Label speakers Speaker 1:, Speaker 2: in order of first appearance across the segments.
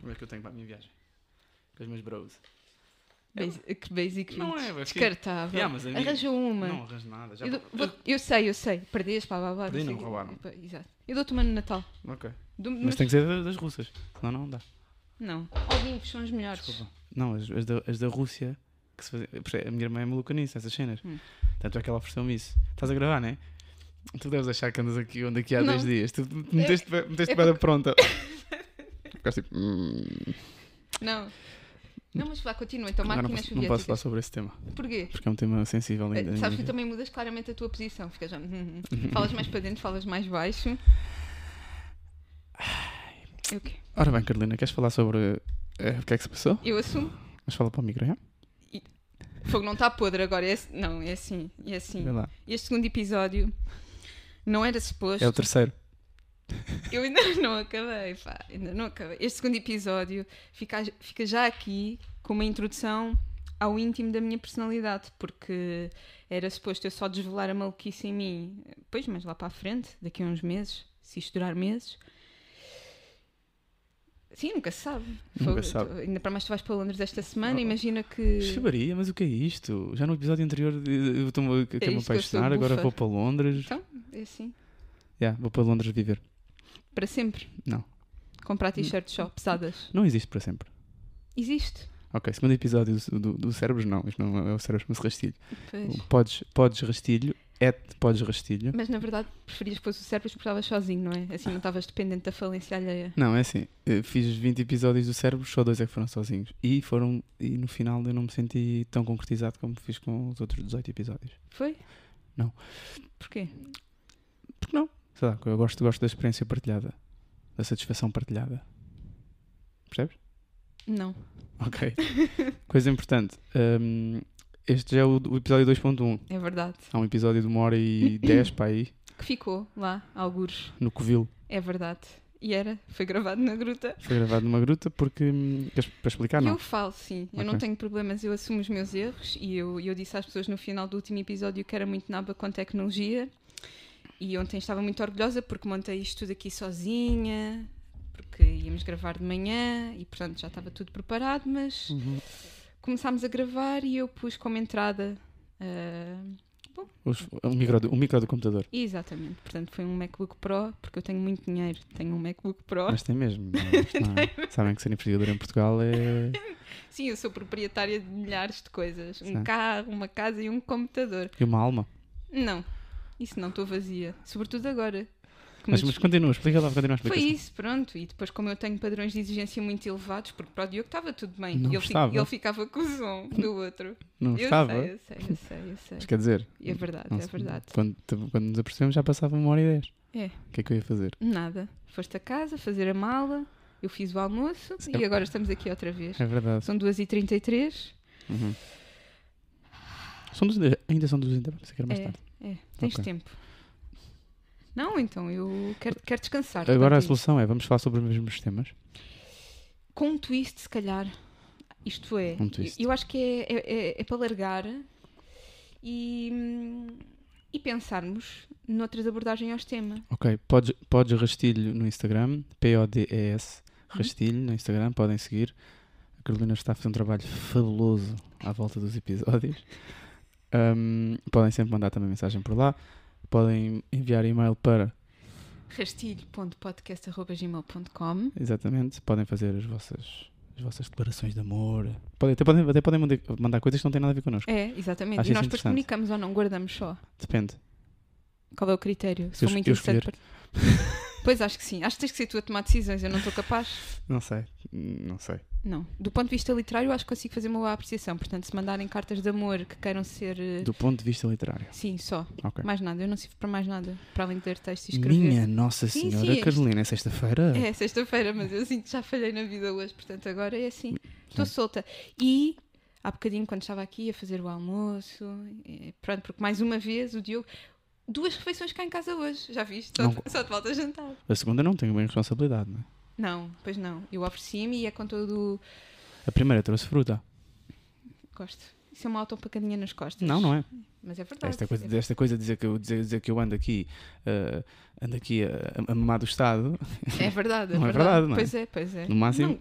Speaker 1: Como é que eu tenho para a minha viagem? Com os meus bros.
Speaker 2: Basi- que basic
Speaker 1: Não é,
Speaker 2: Descartável.
Speaker 1: Yeah, mas a minha-
Speaker 2: Arranja uma.
Speaker 1: Não arranjo nada. Já
Speaker 2: Eu, dou-
Speaker 1: vou-
Speaker 2: eu sei, eu sei. Perdeste, blá blá blá.
Speaker 1: Perdi, não, roubaram.
Speaker 2: Pá, Exato. Eu dou-te uma no Natal.
Speaker 1: Ok.
Speaker 2: Dou-
Speaker 1: Mas tem que ser das- das russas. Senão não dá.
Speaker 2: Não. Olimpos são as melhores.
Speaker 1: Desculpa. Não, as, as da, as da Rússia. Que se fazia, porque a minha irmã é maluca nisso, essas cenas.
Speaker 2: Hum.
Speaker 1: Tanto é que ela ofereceu-me isso. Estás a gravar, não é? Tu deves achar que andas aqui onde aqui há
Speaker 2: Não.
Speaker 1: dois dias. Tu meteste, meteste
Speaker 2: é
Speaker 1: bem pronta. Ficaste tipo. "Hum,
Speaker 2: Não. Não, mas vá, continua. Então,
Speaker 1: agora não
Speaker 2: máquinas
Speaker 1: posso, não posso falar
Speaker 2: soviéticas.
Speaker 1: sobre esse tema.
Speaker 2: Porquê?
Speaker 1: Porque é um tema sensível ainda.
Speaker 2: Eh,
Speaker 1: na
Speaker 2: Sabes que tu também mudas claramente a tua posição. Ficas já. hum, hum. falas mais para dentro, falas mais baixo. É o quê?
Speaker 1: Ora bem, Carolina, queres falar sobre eh, o que é que se passou?
Speaker 2: Eu assumo.
Speaker 1: Mas fala para o micro?
Speaker 2: O fogo não está podre agora. É, não, é assim. É assim. Este segundo episódio não era suposto.
Speaker 1: É o terceiro.
Speaker 2: Eu ainda não acabei, pá, ainda não acabei. Este segundo episódio fica, fica já aqui com uma introdução ao íntimo da minha personalidade, porque era suposto eu só desvelar a maluquice em mim, pois, mas lá para a frente, daqui a uns meses, se isto durar meses. Sim, nunca se sabe.
Speaker 1: Nunca se sabe.
Speaker 2: tu- ainda para mais tu vais para Londres esta semana,
Speaker 1: Oh.
Speaker 2: imagina que.
Speaker 1: Chabaria, mas o que é isto? Já no episódio anterior eh, eu estou-me a me
Speaker 2: É sou
Speaker 1: apaixonar, agora vou para Londres.
Speaker 2: Então, é assim.
Speaker 1: Já, vou para Londres viver.
Speaker 2: Para sempre.
Speaker 1: Não.
Speaker 2: Comprar t-shirts só pesadas.
Speaker 1: Não existe para sempre.
Speaker 2: Existe.
Speaker 1: Ok, segundo episódio do, do, do cérebros, não. Isto não é o cérebro, mas rastilho.
Speaker 2: Pois.
Speaker 1: O Podes, podes rastilho, é podes rastilho.
Speaker 2: Mas na verdade preferias que fosse o cérebro porque estavas sozinho, não é? Assim não estavas dependente da falência alheia.
Speaker 1: Não, é assim. Fiz 20 episódios do cérebro, só dois é que foram sozinhos. E foram e no final eu não me senti tão concretizado como fiz com os outros 18 episódios.
Speaker 2: Foi?
Speaker 1: Não.
Speaker 2: Porquê?
Speaker 1: Sei lá, eu gosto, gosto da experiência partilhada. Da satisfação partilhada. Percebes?
Speaker 2: Não.
Speaker 1: Ok. Coisa importante. hum, este já é o, o episódio 2.1.
Speaker 2: É verdade.
Speaker 1: Há um episódio de uma hora e 10 para aí,
Speaker 2: Que ficou lá, algures.
Speaker 1: no Covil.
Speaker 2: É verdade. E era, foi gravado na gruta.
Speaker 1: Foi gravado numa gruta porque. hum, queres- para explicar, não?
Speaker 2: eu falo, sim. Eu não tenho problemas, eu assumo os meus erros. E eu, eu disse às pessoas no final do último episódio que era muito naba com tecnologia. E ontem estava muito orgulhosa porque montei isto tudo aqui sozinha. Porque íamos gravar de manhã e, portanto, já estava tudo preparado. Mas
Speaker 1: Uhum.
Speaker 2: começámos a gravar e eu pus como entrada. ah,
Speaker 1: Os- o, micro, do- o micro do computador.
Speaker 2: exatamente, portanto foi um MacBook Pro, porque eu tenho muito dinheiro, tenho um MacBook Pro.
Speaker 1: Mas tem mesmo. não é? Não é- Sabem que ser investigador em Portugal é.
Speaker 2: Sim, eu sou proprietária de milhares de coisas: um
Speaker 1: Sim.
Speaker 2: carro, uma casa e um computador.
Speaker 1: E uma alma.
Speaker 2: Não, isso não, estou vazia, sobretudo agora.
Speaker 1: Mas, mas continua, explica lá, continua a
Speaker 2: Foi
Speaker 1: explicação.
Speaker 2: isso, pronto. E depois, como eu tenho padrões de exigência muito elevados, porque para o Diogo estava tudo bem,
Speaker 1: Não
Speaker 2: e ele, fi-
Speaker 1: estava.
Speaker 2: ele ficava com o som do outro.
Speaker 1: Não
Speaker 2: eu
Speaker 1: estava?
Speaker 2: sei, eu sei, eu sei, eu sei.
Speaker 1: Mas quer dizer.
Speaker 2: É verdade,
Speaker 1: não
Speaker 2: é
Speaker 1: se-
Speaker 2: verdade.
Speaker 1: Quando, quando nos apercebemos já passava uma hora e dez.
Speaker 2: É.
Speaker 1: O que é que eu ia fazer?
Speaker 2: Nada. Foste a casa fazer a mala, eu fiz o almoço
Speaker 1: Sim.
Speaker 2: e agora estamos aqui outra vez.
Speaker 1: É verdade.
Speaker 2: São 2h33.
Speaker 1: Uhum. São dos, ainda são dos ainda pensei que era mais
Speaker 2: É,
Speaker 1: tarde.
Speaker 2: É, tens
Speaker 1: Ok.
Speaker 2: tempo. Não, então eu quero, quero descansar.
Speaker 1: Agora a solução é vamos falar sobre os mesmos temas.
Speaker 2: Com um twist, se calhar. Isto é,
Speaker 1: Um twist.
Speaker 2: eu acho que é, é, é- é para largar e, e pensarmos noutras abordagens aos temas.
Speaker 1: Ok, podes, podes rastilho no Instagram, P-O-D-E-S,
Speaker 2: Uhum.
Speaker 1: rastilho no Instagram, podem seguir. A Carolina está a fazer um trabalho fabuloso à volta dos episódios. Um, podem sempre mandar também mensagem por lá. Podem enviar e-mail para,
Speaker 2: rastilho.podcast.gmail.com
Speaker 1: exatamente, podem fazer as vossas, as vossas declarações de amor. Podem, até podem, até podem mandar, coisas que não têm nada a ver connosco.
Speaker 2: É, exatamente.
Speaker 1: Acho
Speaker 2: e nós depois comunicamos ou não, guardamos só.
Speaker 1: Depende.
Speaker 2: Qual é o critério? Se
Speaker 1: Eu
Speaker 2: for muito interessante para... Pois acho que sim. Acho que tens que ser tu a tomar decisões. Eu não estou capaz.
Speaker 1: Não sei, não sei.
Speaker 2: Não. Do ponto de vista literário, acho que consigo fazer uma boa apreciação. Portanto, se mandarem cartas de amor que queiram ser. eh,
Speaker 1: Do ponto de vista literário.
Speaker 2: Sim, só.
Speaker 1: Ok.
Speaker 2: Mais nada. Eu não sirvo para mais nada. Para além de ler texto e escrever.
Speaker 1: Minha Nossa
Speaker 2: Sim,
Speaker 1: Senhora
Speaker 2: sim,
Speaker 1: Carolina, é sexta-feira?
Speaker 2: É sexta-feira, mas eu sinto que já falhei na vida hoje. Portanto, agora é assim. Estou solta. E. Há bocadinho, quando estava aqui a fazer o almoço, pronto, porque mais uma vez o Diogo. Duas refeições cá em casa hoje, já viste? Só,
Speaker 1: Não-
Speaker 2: só te falta jantar.
Speaker 1: A segunda não tenho bem responsabilidade, não é?
Speaker 2: Não, pois não. Eu ofereci-me e é com todo.
Speaker 1: A primeira trouxe fruta.
Speaker 2: Gosto. Isso é uma autopacadinha nas costas.
Speaker 1: Não, não é.
Speaker 2: Mas é verdade.
Speaker 1: Esta coisa, esta coisa de dizer que eu, dizer, dizer que eu ando aqui, eh, ando aqui a, a mamar do Estado,
Speaker 2: É verdade, é
Speaker 1: Não é
Speaker 2: verdade.
Speaker 1: verdade, não é?
Speaker 2: Pois é, pois é.
Speaker 1: no máximo,
Speaker 2: Não,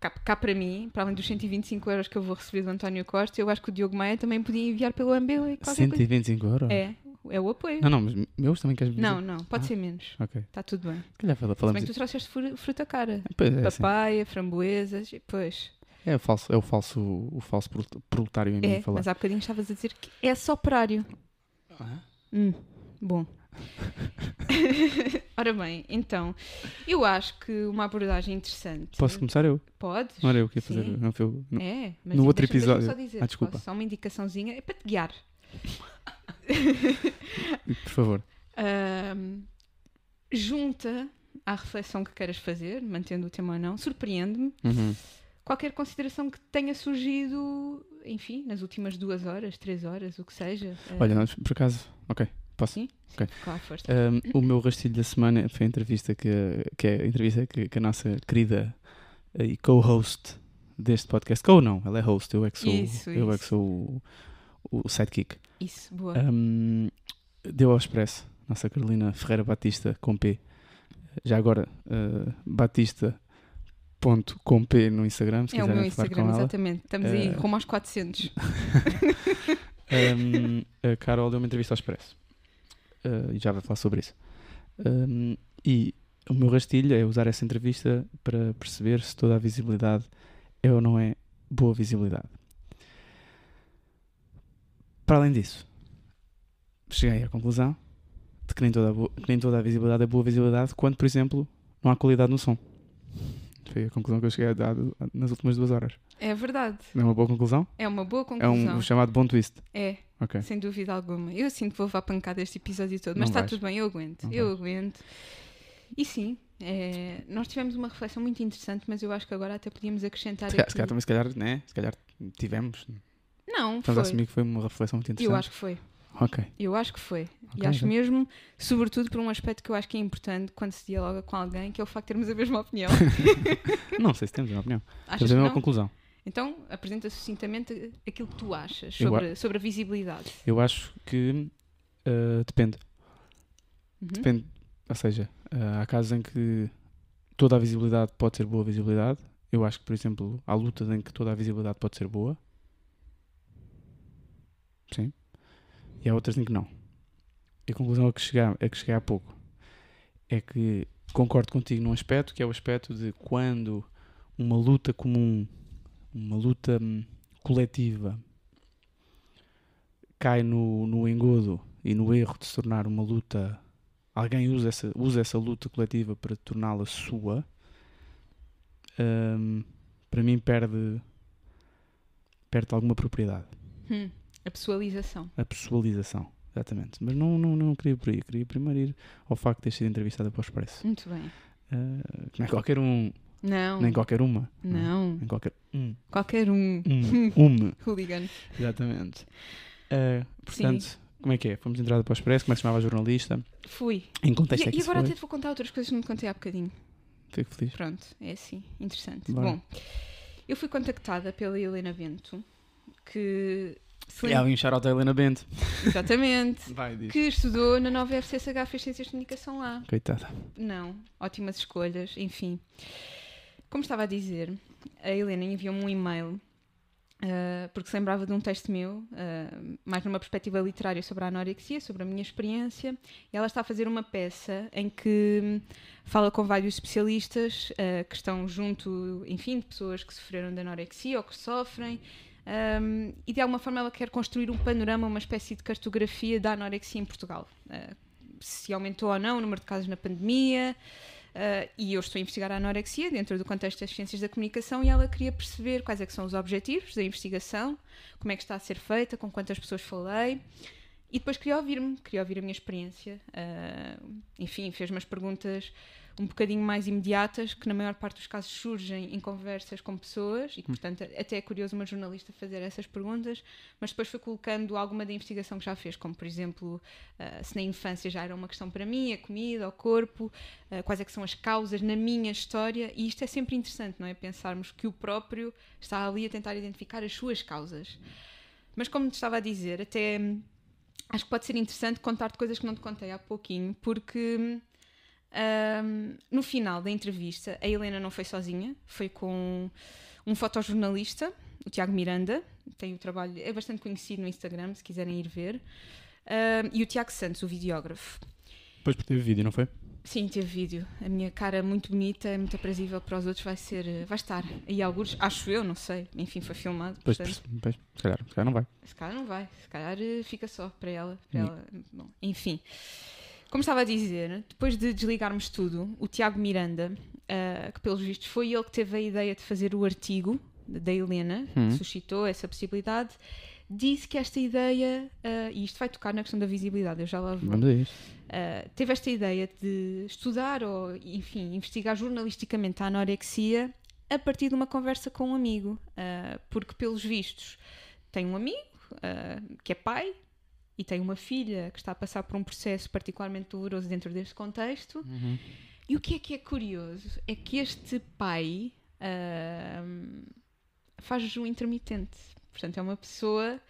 Speaker 2: cá, cá para mim, para além dos 125 euros que eu vou receber do António Costa, eu acho que o Diogo Maia também podia enviar pelo MBA qualquer
Speaker 1: 125 euros?
Speaker 2: coisa. É, é o apoio.
Speaker 1: Não, não, mas meus também queres dizer?
Speaker 2: Não, não, pode
Speaker 1: Ah.
Speaker 2: ser menos.
Speaker 1: Ok.
Speaker 2: Está tudo bem.
Speaker 1: Se calhar falamos
Speaker 2: bem que tu trouxeste fru- fruta cara.
Speaker 1: Pois é.
Speaker 2: Papaya, framboesas, e pois.
Speaker 1: É o falso, é o falso, o falso prol- proletário em mim
Speaker 2: É,
Speaker 1: falar.
Speaker 2: mas há bocadinho estavas a dizer que é só operário.
Speaker 1: Ah,
Speaker 2: Hum, bom. Ora bem, então, eu acho que uma abordagem interessante.
Speaker 1: Posso começar eu?
Speaker 2: Podes?
Speaker 1: Não era eu que ia fazer.
Speaker 2: Sim.
Speaker 1: Não foi eu. Não.
Speaker 2: É, mas
Speaker 1: No outro episódio.
Speaker 2: Só dizer,
Speaker 1: Ah, desculpa.
Speaker 2: posso? Só uma indicaçãozinha, é para te guiar.
Speaker 1: Por favor.
Speaker 2: Ahm, junta à reflexão que queiras fazer, mantendo o tema ou não, surpreende-me
Speaker 1: Uhum.
Speaker 2: qualquer consideração que tenha surgido, enfim, nas últimas duas horas, três horas, o que seja. Ah,
Speaker 1: Olha, nós, por acaso. Ok, posso?
Speaker 2: Sim, sim, claro, força.
Speaker 1: Um, o meu rastilho da semana foi a entrevista que, que é a entrevista que, que a nossa querida eh, e co-host deste podcast. Co não, ela é host, eu é que sou,
Speaker 2: Isso,
Speaker 1: eu é que
Speaker 2: isso.
Speaker 1: sou o, sidekick.
Speaker 2: Isso, boa.
Speaker 1: Um, deu ao expresso, nossa Carolina Ferreira Batista com P. Já agora, uh, Batista.com P no Instagram, se
Speaker 2: é o meu
Speaker 1: falar
Speaker 2: Instagram,
Speaker 1: com ela.
Speaker 2: exatamente. Estamos aí
Speaker 1: Eh,
Speaker 2: rumo aos 400.
Speaker 1: Um, a Carol deu uma entrevista ao Expresso Uh, e já vai falar sobre isso. Um, e o meu rastilho é usar essa entrevista para perceber se toda a visibilidade é ou não é boa visibilidade. Para além disso, cheguei à conclusão de que nem toda a, boa- nem toda a visibilidade é boa visibilidade quando, por exemplo, não há qualidade no som. Foi a conclusão que eu cheguei a dar nas últimas duas horas.
Speaker 2: É verdade.
Speaker 1: Não é uma boa conclusão?
Speaker 2: É uma boa
Speaker 1: É
Speaker 2: conclusão.
Speaker 1: um chamado bom twist.
Speaker 2: É,
Speaker 1: Ok.
Speaker 2: sem dúvida alguma. Eu sinto que vou levar pancada este episódio todo,
Speaker 1: Não
Speaker 2: mas está
Speaker 1: vais.
Speaker 2: tudo bem, eu aguento.
Speaker 1: Não
Speaker 2: eu
Speaker 1: vais.
Speaker 2: aguento. E sim, é, nós tivemos uma reflexão muito interessante, mas eu acho que agora até podíamos acrescentar
Speaker 1: Se
Speaker 2: aqui...
Speaker 1: se calhar também, se calhar, né? Se calhar tivemos.
Speaker 2: Não,
Speaker 1: Estamos
Speaker 2: foi.
Speaker 1: a assumir que foi uma reflexão muito interessante.
Speaker 2: Eu acho que foi.
Speaker 1: Ok.
Speaker 2: Eu acho que foi. e
Speaker 1: Ok,
Speaker 2: acho
Speaker 1: então.
Speaker 2: mesmo, sobretudo por um aspecto que eu acho que é importante quando se dialoga com alguém, que é o facto de termos a mesma opinião.
Speaker 1: Não sei se temos uma opinião.
Speaker 2: Achas
Speaker 1: Temos a mesma conclusão.
Speaker 2: Então, apresenta sucintamente aquilo que tu achas sobre, sobre a visibilidade.
Speaker 1: Eu acho que uh, depende.
Speaker 2: Uhum.
Speaker 1: Depende. Ou seja, uh, há casos em que toda a visibilidade pode ser boa visibilidade. Eu acho que, por exemplo, há lutas em que toda a visibilidade pode ser boa. Sim. E há outras em que não. E a conclusão a que cheguei, a que cheguei há pouco é que concordo contigo num aspecto, que é o aspecto de quando uma luta comum, uma luta hum, coletiva, cai no, no engodo e no erro de se tornar uma luta. Alguém usa essa, usa essa luta coletiva para torná-la sua. hum, para mim, perde, perde alguma propriedade.
Speaker 2: Hum, A pessoalização.
Speaker 1: A pessoalização, exatamente. Mas não, não, não queria por aí. Queria primeiro ir ao facto de ter sido entrevistada para o Expresso.
Speaker 2: Muito bem.
Speaker 1: Uh, que não é qualquer um,
Speaker 2: Não.
Speaker 1: nem qualquer uma. é?
Speaker 2: Não.
Speaker 1: Nem qualquer um.
Speaker 2: Qualquer um.
Speaker 1: Um. Uma.
Speaker 2: Hooligan.
Speaker 1: Exatamente. Uh, portanto, como é que é? Fomos entrada para o Expresso, como é que se chamava a jornalista?
Speaker 2: Fui.
Speaker 1: Em contexto é
Speaker 2: E,
Speaker 1: que
Speaker 2: e agora até te vou contar outras coisas que não te contei há bocadinho.
Speaker 1: Fico feliz.
Speaker 2: Pronto, é assim. Interessante.
Speaker 1: Bora.
Speaker 2: Bom, eu fui contactada pela Helena Bento, que. Se
Speaker 1: E
Speaker 2: lembra-
Speaker 1: alguém shout out a Helena Bento.
Speaker 2: Exatamente.
Speaker 1: Vai, diz.
Speaker 2: Que estudou na nova FCSH, fez Ciências de Comunicação lá.
Speaker 1: Coitada.
Speaker 2: Não, ótimas escolhas, enfim. Como estava a dizer, a Helena enviou-me um e-mail ah, porque se lembrava de um texto meu, ah, mais numa perspectiva literária sobre a anorexia, sobre a minha experiência. E ela está a fazer uma peça em que fala com vários especialistas ah, que estão junto, enfim, de pessoas que sofreram de anorexia ou que sofrem. Um, e de alguma forma ela quer construir um panorama, uma espécie de cartografia da anorexia em Portugal. Ah, se aumentou ou não o número de casos na pandemia. ah, e eu estou a investigar a anorexia dentro do contexto das ciências da comunicação e ela queria perceber quais é que são os objetivos da investigação, como é que está a ser feita, com quantas pessoas falei. E depois queria ouvir-me, queria ouvir a minha experiência. Ah, enfim, fez umas perguntas um bocadinho mais imediatas, que na maior parte dos casos surgem em conversas com pessoas, e que, portanto, até é curioso uma jornalista fazer essas perguntas, mas depois foi colocando alguma da investigação que já fez, como, por exemplo, ah, se na infância já era uma questão para mim, a comida, o corpo, ah, quais é que são as causas na minha história, e isto é sempre interessante, não é? Pensarmos que o próprio está ali a tentar identificar as suas causas. Mas como te estava a dizer, até hum, acho que pode ser interessante contar-te coisas que não te contei há pouquinho, porque Ahm, no final da entrevista, a Helena não foi sozinha, foi com um fotojornalista, o Tiago Miranda, tem o trabalho, é bastante conhecido no Instagram, se quiserem ir ver, Ahm, e o Tiago Santos, o videógrafo.
Speaker 1: Depois por teve vídeo, não foi?
Speaker 2: Sim, teve vídeo. A minha cara muito bonita, muito aprazível para os outros, vai ser, eh, vai estar aí alguns, acho eu, não sei. Enfim, foi filmado. Portanto,
Speaker 1: depois, se, calhar, se calhar não vai.
Speaker 2: se calhar não vai, se calhar eh, fica só para ela. Para
Speaker 1: Hum.
Speaker 2: ela. Bom, enfim, como estava a dizer, depois de desligarmos tudo, o Tiago Miranda, ah, que pelos vistos foi ele que teve a ideia de fazer o artigo da Helena,
Speaker 1: Hum.
Speaker 2: que suscitou essa possibilidade, disse que esta ideia, ah, e isto vai tocar na questão da visibilidade, eu já lá vou. Uh, teve esta ideia de estudar ou, enfim, investigar jornalisticamente a anorexia a partir de uma conversa com um amigo, uh, porque, pelos vistos, tem um amigo uh, que é pai e tem uma filha que está a passar por um processo particularmente doloroso dentro deste contexto.
Speaker 1: Uhum.
Speaker 2: E o que é que é curioso é que este pai uh, faz jejum intermitente. Portanto, é uma pessoa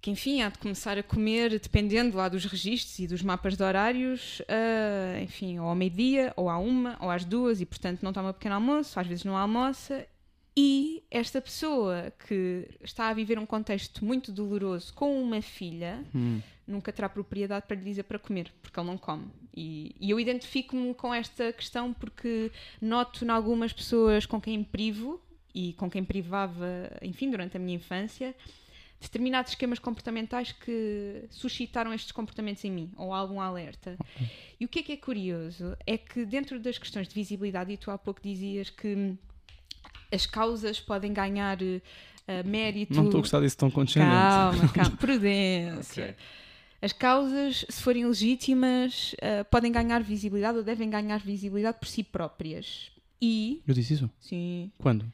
Speaker 2: que, enfim, há de começar a comer, dependendo lá dos registros e dos mapas de horários, ah, enfim, ou ao meio-dia, ou à uma, ou às duas, e portanto não toma pequeno almoço, às vezes não almoça. E esta pessoa que está a viver um contexto muito doloroso com uma filha,
Speaker 1: Hum.
Speaker 2: nunca terá propriedade para lhe dizer para comer, porque ele não come. E, e eu identifico-me com esta questão porque noto em algumas pessoas com quem privo e com quem privava, enfim, durante a minha infância, determinados esquemas comportamentais que suscitaram estes comportamentos em mim, ou algum alerta. E o que é que é curioso é que dentro das questões de visibilidade, e tu há pouco dizias que as causas podem ganhar eh, mérito.
Speaker 1: Não estou a gostar disso tão condescendente.
Speaker 2: Calma, calma, prudência.
Speaker 1: Ok.
Speaker 2: As causas, se forem legítimas, eh, podem ganhar visibilidade ou devem ganhar visibilidade por si próprias. E,
Speaker 1: Eu disse isso?
Speaker 2: sim,
Speaker 1: Quando?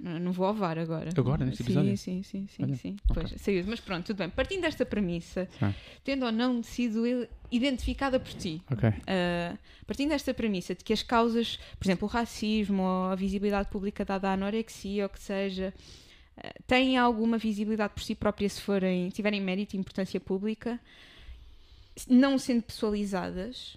Speaker 2: Não, não vou ao VAR agora.
Speaker 1: Agora, neste
Speaker 2: sim,
Speaker 1: episódio?
Speaker 2: Sim, sim, sim,
Speaker 1: Olha,
Speaker 2: sim.
Speaker 1: ok.
Speaker 2: Pois, saiu. Mas pronto, tudo bem. Partindo desta premissa,
Speaker 1: Ah.
Speaker 2: tendo ou não sido identificada por ti,
Speaker 1: Ok.
Speaker 2: Uh, partindo desta premissa de que as causas, por exemplo, o racismo ou a visibilidade pública dada à anorexia ou que seja, uh, têm alguma visibilidade por si própria se forem, tiverem mérito e importância pública, não sendo pessoalizadas.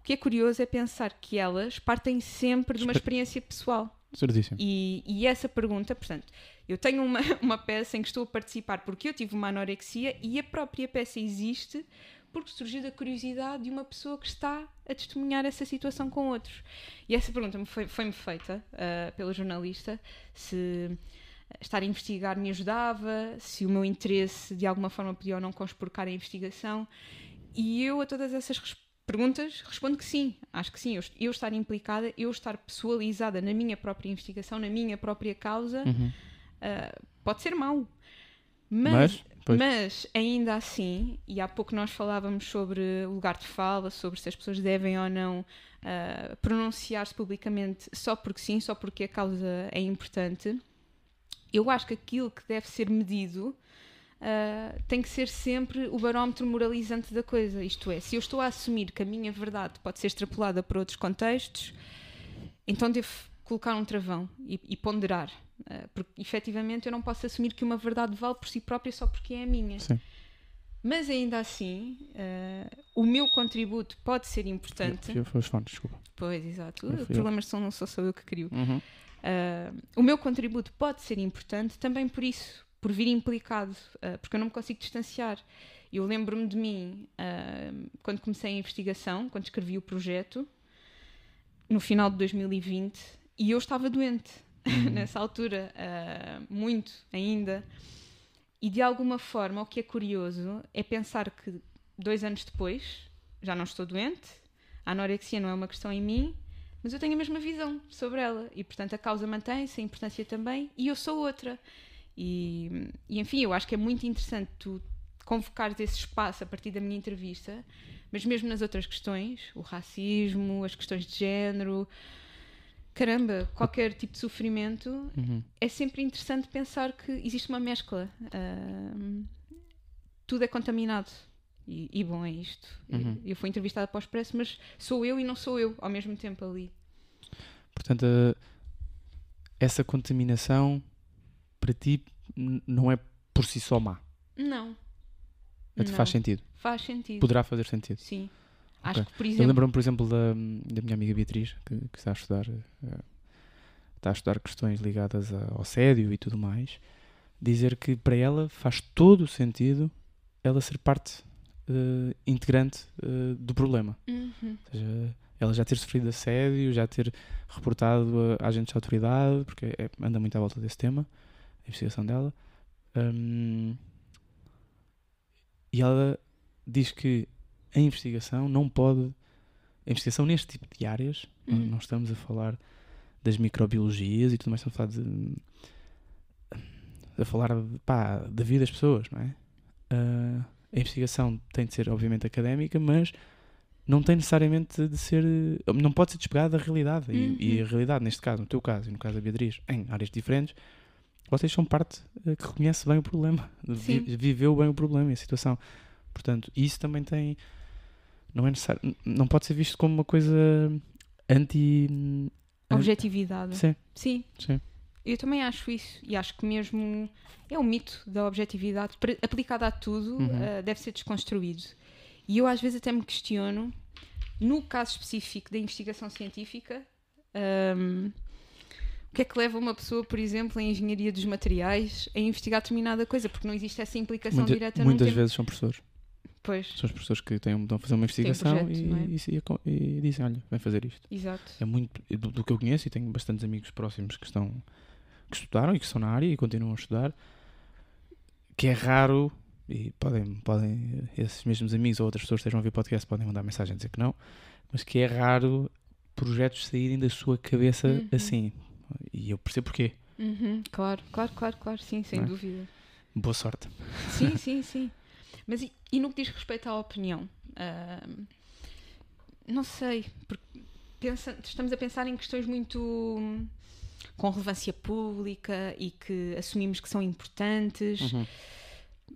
Speaker 2: O que é curioso é pensar que elas partem sempre de uma experiência pessoal.
Speaker 1: Certíssimo.
Speaker 2: E, e essa pergunta, portanto, eu tenho uma, uma peça em que estou a participar porque eu tive uma anorexia e a própria peça existe porque surgiu da curiosidade de uma pessoa que está a testemunhar essa situação com outros. E essa pergunta me foi- foi-me feita ah, pela jornalista se estar a investigar me ajudava, se o meu interesse de alguma forma podia ou não conspurcar a investigação. E eu a todas essas res- perguntas respondo que sim, acho que sim. Eu, eu estar implicada, eu estar pessoalizada na minha própria investigação, na minha própria causa,
Speaker 1: Uhum.
Speaker 2: ah, pode ser mau.
Speaker 1: Mas,
Speaker 2: Mas, mas, ainda assim, e há pouco nós falávamos sobre o lugar de fala, sobre se as pessoas devem ou não ah, pronunciar-se publicamente só porque sim, só porque a causa é importante. Eu acho que aquilo que deve ser medido ah, tem que ser sempre o barómetro moralizante da coisa. Isto é, se eu estou a assumir que a minha verdade pode ser extrapolada para outros contextos, então devo colocar um travão e, e ponderar. Ah, porque efetivamente eu não posso assumir que uma verdade vale por si própria só porque é a minha.
Speaker 1: Sim.
Speaker 2: Mas ainda assim, ah, o meu contributo pode ser importante.
Speaker 1: Os fones, desculpa.
Speaker 2: Pois, exato.
Speaker 1: Eu eu.
Speaker 2: Som não sou só eu que crio.
Speaker 1: Uhum.
Speaker 2: Ah, o meu contributo pode ser importante também por isso, por vir implicado, ah, porque eu não me consigo distanciar. Eu lembro-me de mim ah, quando comecei a investigação, quando escrevi o projeto, no final de 2020, e eu estava doente nessa altura, ah, muito ainda. E de alguma forma, o que é curioso é pensar que dois anos depois, já não estou doente, a anorexia não é uma questão em mim, mas eu tenho a mesma visão sobre ela e, portanto, a causa mantém-se, a importância também, e eu sou outra. E, e, enfim, eu acho que é muito interessante tu convocares esse espaço a partir da minha entrevista, mas mesmo nas outras questões, o racismo, as questões de género, caramba, qualquer tipo de sofrimento,
Speaker 1: Uhum.
Speaker 2: é sempre interessante pensar que existe uma mescla. Ahm, tudo é contaminado. E, e bom, é isto.
Speaker 1: Uhum.
Speaker 2: Eu fui entrevistada para o Expresso, mas sou eu e não sou eu ao mesmo tempo ali.
Speaker 1: Portanto, a- essa contaminação para ti não é por si só má.
Speaker 2: Não.
Speaker 1: Até
Speaker 2: Não.
Speaker 1: faz sentido.
Speaker 2: Faz sentido.
Speaker 1: Poderá fazer sentido.
Speaker 2: Sim. Acho que, por
Speaker 1: Eu
Speaker 2: exemplo.
Speaker 1: lembro-me, por exemplo, da, da minha amiga Beatriz, que, que está a estudar eh, está a estudar questões ligadas ao assédio e tudo mais, dizer que para ela faz todo o sentido ela ser parte eh, integrante eh, do problema.
Speaker 2: Uhum.
Speaker 1: Ou seja, ela já ter sofrido assédio, já ter reportado a agentes de autoridade, porque é- anda muito à volta desse tema, investigação dela. Hum, e ela diz que a investigação não pode. A investigação neste tipo de áreas, não-
Speaker 2: Uhum.
Speaker 1: não estamos a falar das microbiologias e tudo mais, estamos a falar de. a falar pá, da vida das pessoas, não é? Ah, a investigação tem de ser, obviamente, académica, mas não tem necessariamente de ser. não pode ser despegada da realidade. E- E,
Speaker 2: Uhum.
Speaker 1: a realidade, neste caso, no teu caso e no caso da Beatriz, em áreas diferentes, vocês são parte eh, que reconhece bem o problema,
Speaker 2: Sim.
Speaker 1: viveu bem o problema e a situação. Portanto, isso também tem. Não é necessário. Não pode ser visto como uma coisa anti. an-
Speaker 2: Objetividade.
Speaker 1: Sim,
Speaker 2: Sim.
Speaker 1: sim.
Speaker 2: Eu também acho isso. E acho que mesmo é o mito da objetividade aplicada a tudo
Speaker 1: Uhum.
Speaker 2: eh, deve ser desconstruído. E eu às vezes até me questiono, no caso específico da investigação científica, ahm, o que é que leva uma pessoa, por exemplo, em engenharia dos materiais a investigar determinada coisa? Porque não existe essa implicação
Speaker 1: Muita-
Speaker 2: direta
Speaker 1: muitas vezes são professores.
Speaker 2: Pois,
Speaker 1: São os professores que têm, estão a fazer uma investigação
Speaker 2: projeto,
Speaker 1: e,
Speaker 2: é?
Speaker 1: e- e- dizem: olha, vem fazer isto.
Speaker 2: exato.
Speaker 1: É muito do, do que eu conheço e tenho bastantes amigos próximos que estão que estudaram e que estão na área e continuam a estudar. Que é raro e podem, podem esses mesmos amigos ou outras pessoas que estejam a ouvir podcast podem mandar mensagem a dizer que não, mas que é raro projetos saírem da sua cabeça
Speaker 2: Uhum.
Speaker 1: assim. E eu percebo porquê.
Speaker 2: Uhum, claro, claro, claro, claro, sim, sem
Speaker 1: é?
Speaker 2: dúvida.
Speaker 1: Boa sorte.
Speaker 2: Sim, sim, sim. Mas e, e no que diz respeito à opinião? Ahm, não sei, porque pensa- estamos a pensar em questões muito hum, com relevância pública e que assumimos que são importantes,
Speaker 1: Uhum.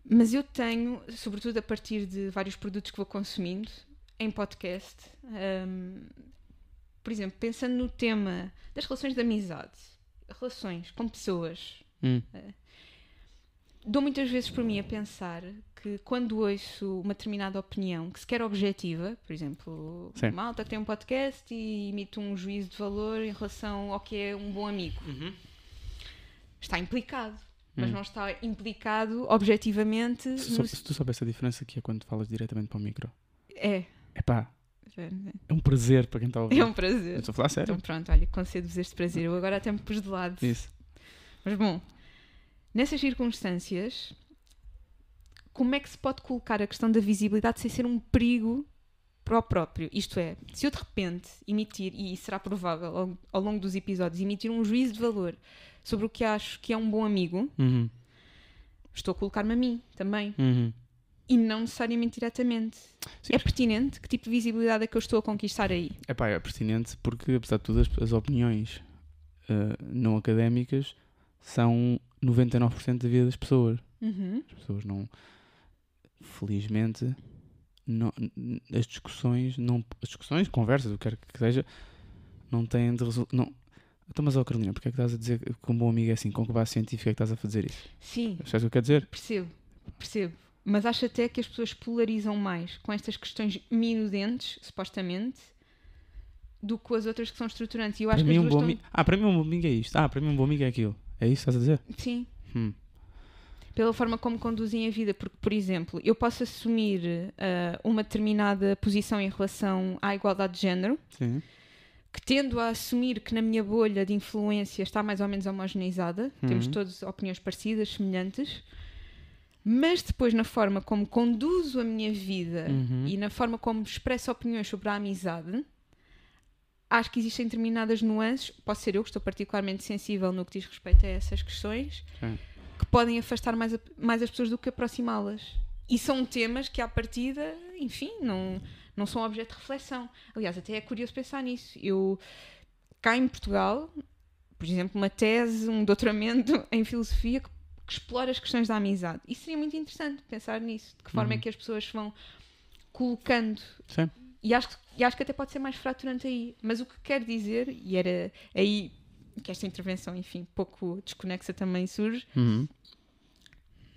Speaker 2: mas eu tenho, sobretudo a partir de vários produtos que vou consumindo em podcast, ahm, por exemplo, pensando no tema das relações de amizade, relações com pessoas,
Speaker 1: Hum.
Speaker 2: dou muitas vezes por mim a pensar que quando ouço uma determinada opinião, que sequer objetiva, por exemplo,
Speaker 1: Sim.
Speaker 2: malta que tem um podcast e emite um juízo de valor em relação ao que é um bom amigo, está implicado. Mas
Speaker 1: Hum.
Speaker 2: não está implicado objetivamente.
Speaker 1: Se,
Speaker 2: no-
Speaker 1: se tu soubesse a diferença que é quando falas diretamente para o micro,
Speaker 2: É,
Speaker 1: epá, é um prazer para quem está a ouvir.
Speaker 2: é um
Speaker 1: Eu
Speaker 2: prazer.
Speaker 1: Estou a falar sério.
Speaker 2: Então pronto, olha, concedo-vos este prazer. Eu agora até me pus de lado.
Speaker 1: Isso.
Speaker 2: Mas bom, nessas circunstâncias, como é que se pode colocar a questão da visibilidade sem ser um perigo para o próprio? Isto é, se eu de repente emitir, e será provável ao, ao longo dos episódios, emitir um juízo de valor sobre o que acho que é um bom amigo,
Speaker 1: Uhum.
Speaker 2: estou a colocar-me a mim também.
Speaker 1: Uhum.
Speaker 2: E não necessariamente diretamente.
Speaker 1: Sim,
Speaker 2: É pertinente? Que tipo de visibilidade é que eu estou a conquistar aí?
Speaker 1: Epá, é pertinente porque, apesar de tudo, as, as opiniões eh, não académicas são 99% da vida das pessoas.
Speaker 2: Uhum.
Speaker 1: As pessoas não. Felizmente, não, as discussões, não, as discussões, conversas, o que quer que seja, não têm de resultar. Então, mas, ó Carolina, porque é que estás a dizer que um bom amigo é assim? Com que base científica é que estás a fazer isso?
Speaker 2: Sim,
Speaker 1: Sabes o que eu quero dizer?
Speaker 2: Percebo, percebo. Mas acho até que as pessoas polarizam mais com estas questões minudentes, supostamente, do que com as outras que são estruturantes. E eu acho
Speaker 1: Para
Speaker 2: que
Speaker 1: mim, um
Speaker 2: estão...
Speaker 1: Ah, para mim, um bom amigo é isto. Ah, para mim, um bom amigo é aquilo. É isso que estás a dizer?
Speaker 2: Sim,
Speaker 1: Hum.
Speaker 2: pela forma como conduzem a vida. Porque, por exemplo, eu posso assumir ah, uma determinada posição em relação à igualdade de género,
Speaker 1: Sim.
Speaker 2: que tendo a assumir que na minha bolha de influência está mais ou menos homogeneizada, temos
Speaker 1: Uhum.
Speaker 2: todos opiniões parecidas, semelhantes, mas depois na forma como conduzo a minha vida
Speaker 1: Uhum.
Speaker 2: e na forma como expresso opiniões sobre a amizade, acho que existem determinadas nuances, posso ser eu que estou particularmente sensível no que diz respeito a essas questões,
Speaker 1: Sim.
Speaker 2: que podem afastar mais, a- mais as pessoas do que aproximá-las. E são temas que, à partida, enfim, não, não são objeto de reflexão. Aliás, até é curioso pensar nisso. Eu, cá em Portugal, por exemplo, uma tese, um doutoramento em filosofia que, que explora as questões da amizade. Isso seria muito interessante pensar nisso. De que forma é
Speaker 1: Uhum.
Speaker 2: que as pessoas vão colocando
Speaker 1: Sim.
Speaker 2: e acho, que- e acho que até pode ser mais fraturante aí. Mas o que quer dizer, e era aí que esta intervenção, enfim, pouco desconexa também surge,
Speaker 1: Uhum.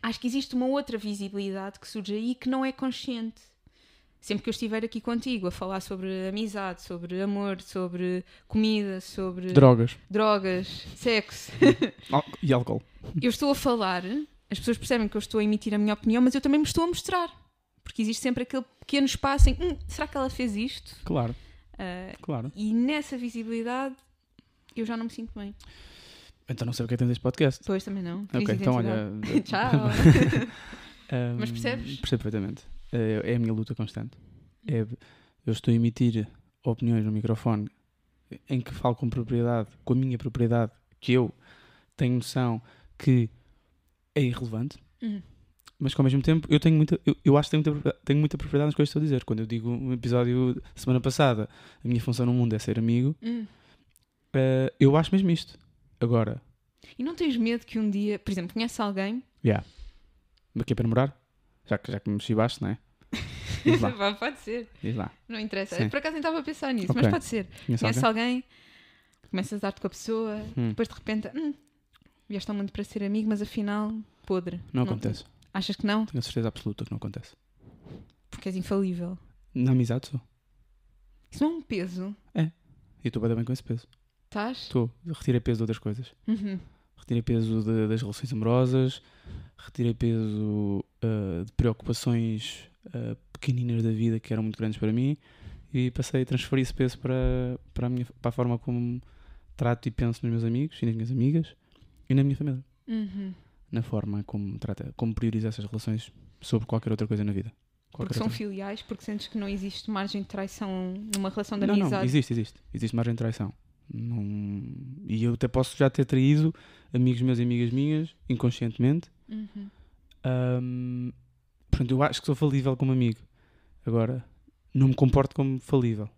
Speaker 2: acho que existe uma outra visibilidade que surge aí que não é consciente. Sempre que eu estiver aqui contigo a falar sobre amizade, sobre amor, sobre comida, sobre
Speaker 1: Drogas
Speaker 2: drogas, sexo,
Speaker 1: e álcool.
Speaker 2: eu estou a falar, as pessoas percebem que eu estou a emitir a minha opinião, mas eu também me estou a mostrar. Porque existe sempre aquele pequeno espaço em hum, será que ela fez isto?
Speaker 1: Claro,
Speaker 2: Ah,
Speaker 1: claro.
Speaker 2: e nessa visibilidade eu já não me sinto bem.
Speaker 1: Então não sei o que é que tens este podcast.
Speaker 2: Depois também não.
Speaker 1: Ok, então olha.
Speaker 2: Tchau.
Speaker 1: Ahm,
Speaker 2: Mas percebes?
Speaker 1: Percebo perfeitamente. É, é a minha luta constante. É, eu estou a emitir opiniões no microfone em que falo com propriedade, com a minha propriedade, que eu tenho noção que é irrelevante,
Speaker 2: Hum.
Speaker 1: mas que ao mesmo tempo eu tenho muita, eu, eu acho que tenho muita, tenho muita propriedade nas coisas que estou a dizer. Quando eu digo um episódio semana passada, a minha função no mundo é ser amigo,
Speaker 2: Hum.
Speaker 1: eh, eu acho mesmo isto. Agora,
Speaker 2: E não tens medo que um dia, por exemplo, conheces alguém?
Speaker 1: yeah. Aqui é para namorar? Já que, já que me chibaste, não é? Diz lá,
Speaker 2: pode ser,
Speaker 1: diz lá.
Speaker 2: não interessa.
Speaker 1: Sim.
Speaker 2: Por acaso nem estava a pensar nisso,
Speaker 1: Ok.
Speaker 2: mas pode ser.
Speaker 1: Conhece alguém?
Speaker 2: começas a dar-te com a pessoa,
Speaker 1: Hum.
Speaker 2: depois de repente, hum, vieste ao mundo para ser amigo, mas afinal, podre.
Speaker 1: Não acontece.
Speaker 2: Achas que não?
Speaker 1: Tenho certeza absoluta que não acontece.
Speaker 2: Porque és infalível.
Speaker 1: Na amizade sou.
Speaker 2: Isso não é um peso.
Speaker 1: E estou bem, bem com esse peso.
Speaker 2: Estás?
Speaker 1: Estou. Retirei peso de outras coisas.
Speaker 2: Uhum.
Speaker 1: Retirei peso de- das relações amorosas. Retirei peso ah, de preocupações ah, pequeninas da vida que eram muito grandes para mim. E passei a transferir esse peso para, para, a, minha, para a forma como trato e penso nos meus amigos e nas minhas amigas e na minha família.
Speaker 2: Uhum.
Speaker 1: Na forma como, trata, como priorizo essas relações sobre qualquer outra coisa na vida.
Speaker 2: Porque
Speaker 1: Qualquer
Speaker 2: são
Speaker 1: outra-
Speaker 2: filiais, porque sentes que não existe margem de traição numa relação de
Speaker 1: Não,
Speaker 2: amizade.
Speaker 1: não, existe, existe. Existe margem de traição. Não... E eu até posso já ter traído amigos meus e amigas minhas, inconscientemente.
Speaker 2: Uhum.
Speaker 1: Ahm, portanto, eu acho que sou falível como amigo. Agora, não me comporto como falível.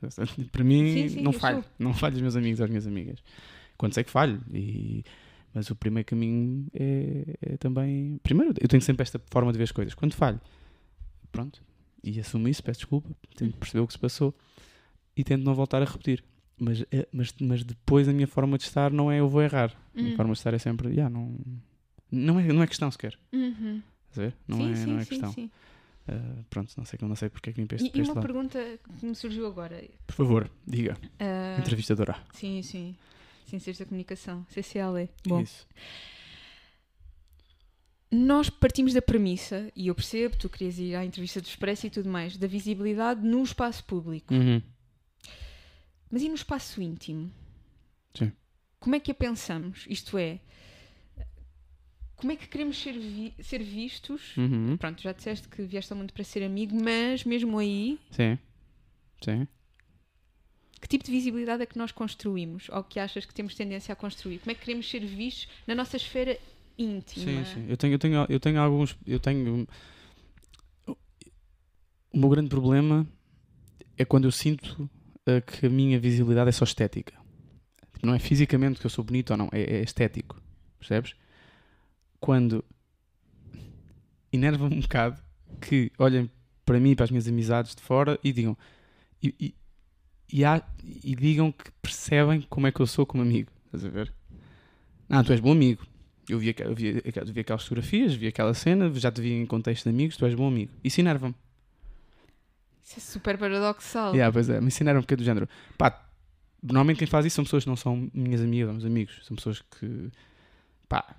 Speaker 1: Para mim,
Speaker 2: Sim, sim,
Speaker 1: não falho.
Speaker 2: sou.
Speaker 1: Não falho aos meus amigos ou às minhas amigas. Quando sei que falho. E... Mas o primeiro caminho é, é também. Primeiro, eu tenho sempre esta forma de ver as coisas. Quando falho, pronto. E assumo isso, peço desculpa. Tento perceber o que se passou e tento não voltar a repetir. Mas, é- mas, mas depois a minha forma de estar não é eu vou errar. A minha
Speaker 2: Uhum.
Speaker 1: forma de estar é sempre, "Ya, não, não, é, não é questão sequer.
Speaker 2: Uhum.
Speaker 1: Estás a ver? Não
Speaker 2: sim,
Speaker 1: é,
Speaker 2: sim,
Speaker 1: não é
Speaker 2: sim,
Speaker 1: questão.
Speaker 2: sim.
Speaker 1: Ah, pronto, não sei, não sei porque é que vim para este,
Speaker 2: E,
Speaker 1: para
Speaker 2: e
Speaker 1: este
Speaker 2: uma
Speaker 1: lado.
Speaker 2: pergunta que me surgiu agora.
Speaker 1: Por favor, diga.
Speaker 2: Ah,
Speaker 1: Entrevistadora.
Speaker 2: sim, sim. Ciências da Comunicação, CCLE. Bom,
Speaker 1: Isso.
Speaker 2: nós partimos da premissa, e eu percebo, tu querias ir à entrevista do Expresso e tudo mais, da visibilidade no espaço público.
Speaker 1: Uhum.
Speaker 2: Mas e no espaço íntimo?
Speaker 1: Sim.
Speaker 2: Como é que a pensamos? Isto é, como é que queremos ser, vi- ser vistos?
Speaker 1: Uhum.
Speaker 2: Pronto, já disseste que vieste ao mundo para ser amigo, mas mesmo aí,
Speaker 1: Sim. Sim.
Speaker 2: que tipo de visibilidade é que nós construímos? Ou que achas que temos tendência a construir? Como é que queremos ser vistos na nossa esfera íntima?
Speaker 1: Sim, sim. Eu tenho, eu tenho, eu tenho alguns. Eu tenho. O meu grande problema é quando eu sinto eh, que a minha visibilidade é só estética. Não é fisicamente que eu sou bonito ou não, é, é estético. Percebes? Quando enerva-me um bocado que olhem para mim e para as minhas amizades de fora e digam. E, e, e, há- e digam que percebem como é que eu sou como amigo. Estás a ver? Ah, tu és bom amigo. Eu vi, eu vi, aqu- vi aquelas fotografias, vi aquela cena, já te vi em contexto de amigos, tu és bom amigo. Isso enerva-me.
Speaker 2: Isso é super paradoxal.
Speaker 1: Yeah, pois é, me ensinaram um bocadinho do género. Pá, normalmente quem faz isso são pessoas que não são minhas amigas meus amigos. São pessoas que. Pá,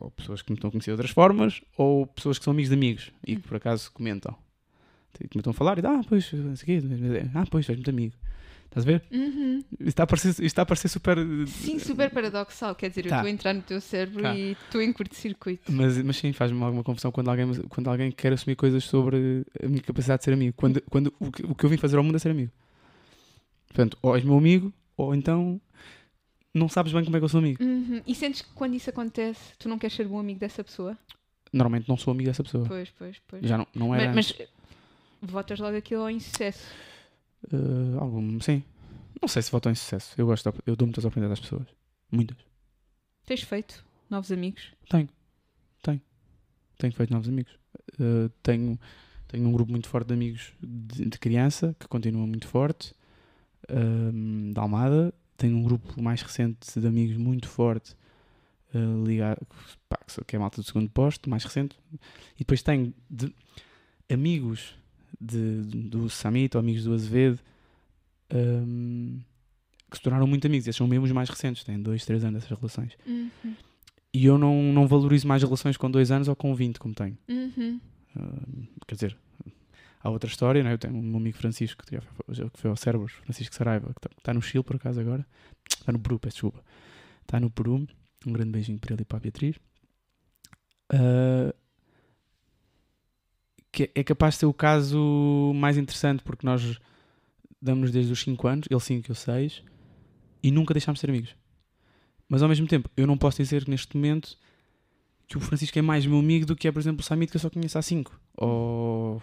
Speaker 1: ou pessoas que me estão a conhecer de outras formas, ou pessoas que são amigos de amigos e que por acaso comentam. Estão a falar e ah, pois, não sei o quê, ah, pois, és muito amigo. Estás a ver?
Speaker 2: Uhum.
Speaker 1: Isto está a parecer, isto está a parecer super.
Speaker 2: Sim, super paradoxal. Quer dizer, eu
Speaker 1: Tá.
Speaker 2: estou a entrar no teu cérebro
Speaker 1: Tá.
Speaker 2: e estou em curto-circuito.
Speaker 1: Mas, mas sim, faz-me alguma confusão quando alguém, quando alguém quer assumir coisas sobre a minha capacidade de ser amigo. Quando, quando o, que, o que eu vim fazer ao mundo é ser amigo. Portanto, ou és meu amigo, ou então não sabes bem como é que eu sou amigo.
Speaker 2: Uhum. E sentes que quando isso acontece, tu não queres ser bom amigo dessa pessoa?
Speaker 1: Normalmente não sou amigo dessa pessoa.
Speaker 2: Pois, pois, pois.
Speaker 1: Já não, não era
Speaker 2: mas, mas votas logo aquilo ao insucesso.
Speaker 1: Eh, algum, sim. Não sei se votam em sucesso. Eu gosto, de eu dou muitas oportunidades às pessoas. Muitas.
Speaker 2: Tens feito novos amigos?
Speaker 1: Tenho. Tenho. Tenho feito novos amigos. Eh, tenho, tenho um grupo muito forte de amigos de, de criança, que continua muito forte, ehm, da Almada. Tenho um grupo mais recente de amigos muito forte, eh, ligado, pá, que é a malta do segundo posto, mais recente. E depois tenho de- amigos de, do Samit ou amigos do Azevedo hum, que se tornaram muito amigos. Esses são mesmo os mais recentes, têm dois, três anos essas relações.
Speaker 2: Uhum.
Speaker 1: E eu não, não valorizo mais relações com dois anos ou com 20, como tenho.
Speaker 2: Uhum.
Speaker 1: Uh, quer dizer, há outra história, né? eu tenho um amigo Francisco que foi, que foi ao Cérebros, Francisco Saraiva, que está, está no Chile por acaso agora, está no Peru, peço desculpa, está no Peru, um grande beijinho para ele e para a Beatriz. Uh, que é capaz de ser o caso mais interessante porque nós damos-nos desde os 5 anos, ele 5 eu 6, e nunca deixámos de ser amigos. Mas ao mesmo tempo, eu não posso dizer neste momento que o Francisco é mais meu amigo do que é, por exemplo, o Samit, que eu só conheço há 5. Ou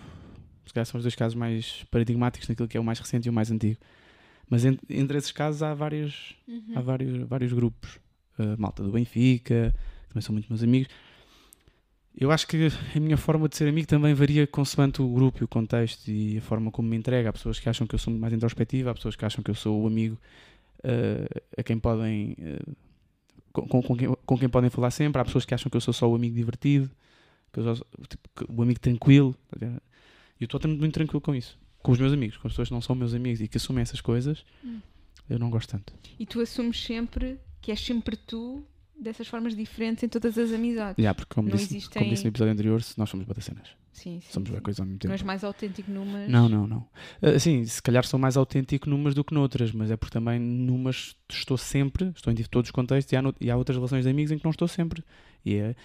Speaker 1: se calhar são os dois casos mais paradigmáticos naquilo que é o mais recente e o mais antigo. Mas entre, entre esses casos há vários,
Speaker 2: Uhum.
Speaker 1: há vários, vários grupos. Uh, malta do Benfica, também são muito meus amigos. Eu acho que a minha forma de ser amigo também varia consoante o grupo e o contexto e a forma como me entrega. Há pessoas que acham que eu sou mais introspectivo, há pessoas que acham que eu sou o amigo uh, a quem podem. Uh, com, com, com, quem, com quem podem falar sempre. Há pessoas que acham que eu sou só o amigo divertido, que eu sou, tipo, o amigo tranquilo. E eu estou muito tranquilo com isso. Com os meus amigos, com as pessoas que não são meus amigos e que assumem essas coisas,
Speaker 2: Hum.
Speaker 1: eu não gosto tanto.
Speaker 2: E tu assumes sempre que és sempre tu dessas formas diferentes em todas as amizades.
Speaker 1: Yeah, porque como
Speaker 2: Não
Speaker 1: disse,
Speaker 2: existem-
Speaker 1: como disse no episódio anterior, nós somos batacenas.
Speaker 2: Sim, sim.
Speaker 1: Somos
Speaker 2: sim.
Speaker 1: bem coisas ao mesmo tempo.
Speaker 2: És mais autêntico numas.
Speaker 1: Não, não, não. Ah, Sim, se calhar sou mais autêntico numas do que noutras, mas é porque também numas estou sempre, estou em todos os contextos e há, no- e há outras relações de amigos em que não estou sempre. E é,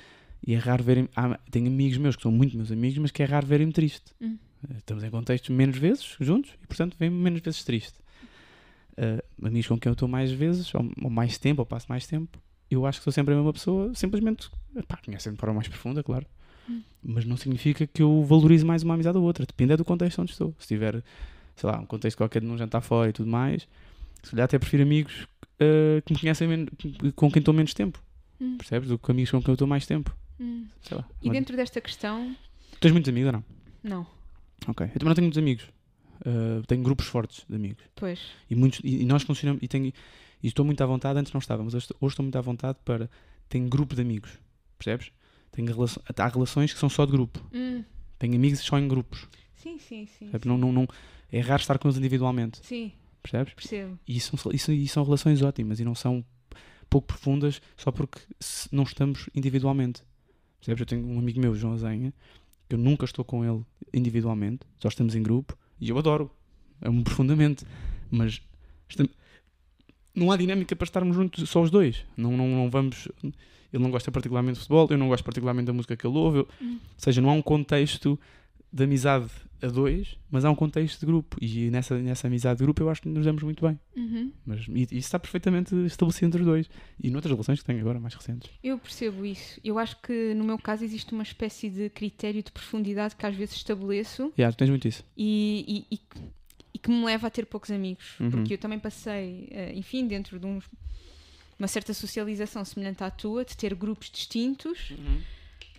Speaker 1: e é raro verem. há- tenho amigos meus que são muito meus amigos, mas que é raro verem-me triste.
Speaker 2: Hum.
Speaker 1: Estamos em contextos menos vezes juntos e, portanto, vem-me menos vezes triste. Ah, amigos com quem eu estou mais vezes, ou, ou mais tempo, ou passo mais tempo, eu acho que sou sempre a mesma pessoa, simplesmente pá, conhecem de forma mais profunda, claro.
Speaker 2: Hum.
Speaker 1: Mas não significa que eu valorize mais uma amizade ou outra. Depende é do contexto onde estou. Se tiver, sei lá, um contexto qualquer de num jantar fora e tudo mais, se calhar até prefiro amigos ah, que me conhecem men- com quem estou menos tempo.
Speaker 2: Hum,
Speaker 1: Percebes? Do que amigos com quem eu estou mais tempo.
Speaker 2: hum.
Speaker 1: Sei lá.
Speaker 2: E
Speaker 1: Mas-
Speaker 2: dentro desta questão,
Speaker 1: tens muitos amigos ou não?
Speaker 2: não.
Speaker 1: Ok. Eu também não tenho muitos amigos. Ah, tenho grupos fortes de amigos.
Speaker 2: Pois.
Speaker 1: E, muitos, e, e nós funcionamos. E, tenho, e estou muito à vontade, antes não estávamos, hoje estou, hoje estou muito à vontade para. Tenho grupo de amigos. Percebes? Tenho relaço, há relações que são só de grupo.
Speaker 2: Hum.
Speaker 1: Tenho amigos só em grupos.
Speaker 2: Sim, sim, sim. Sim.
Speaker 1: Não, não, não, é raro estar com eles individualmente.
Speaker 2: Sim,
Speaker 1: Percebes?
Speaker 2: percebo.
Speaker 1: E são- isso, e são relações ótimas e não são pouco profundas só porque não estamos individualmente. Percebes? Eu tenho um amigo meu, João Azenha, que eu nunca estou com ele individualmente, só estamos em grupo e eu adoro. Amo profundamente. Mas estam- não há dinâmica para estarmos juntos só os dois. Não, não, não vamos. Ele não gosta particularmente de futebol, eu não gosto particularmente da música que ele ouve. eu-
Speaker 2: Hum.
Speaker 1: Ou seja, não há um contexto de amizade a dois, mas há um contexto de grupo. E nessa, nessa amizade de grupo eu acho que nos damos muito bem.
Speaker 2: Uhum.
Speaker 1: Mas isso está perfeitamente estabelecido entre os dois. E noutras relações que tenho agora, mais recentes.
Speaker 2: Eu percebo isso. Eu acho que no meu caso existe uma espécie de critério de profundidade que às vezes estabeleço
Speaker 1: Yeah, tu tens muito isso.
Speaker 2: e, e- e que- e que me leva a ter poucos amigos.
Speaker 1: Uhum.
Speaker 2: Porque eu também passei, eh, enfim, dentro de uns- uma certa socialização semelhante à tua, de ter grupos distintos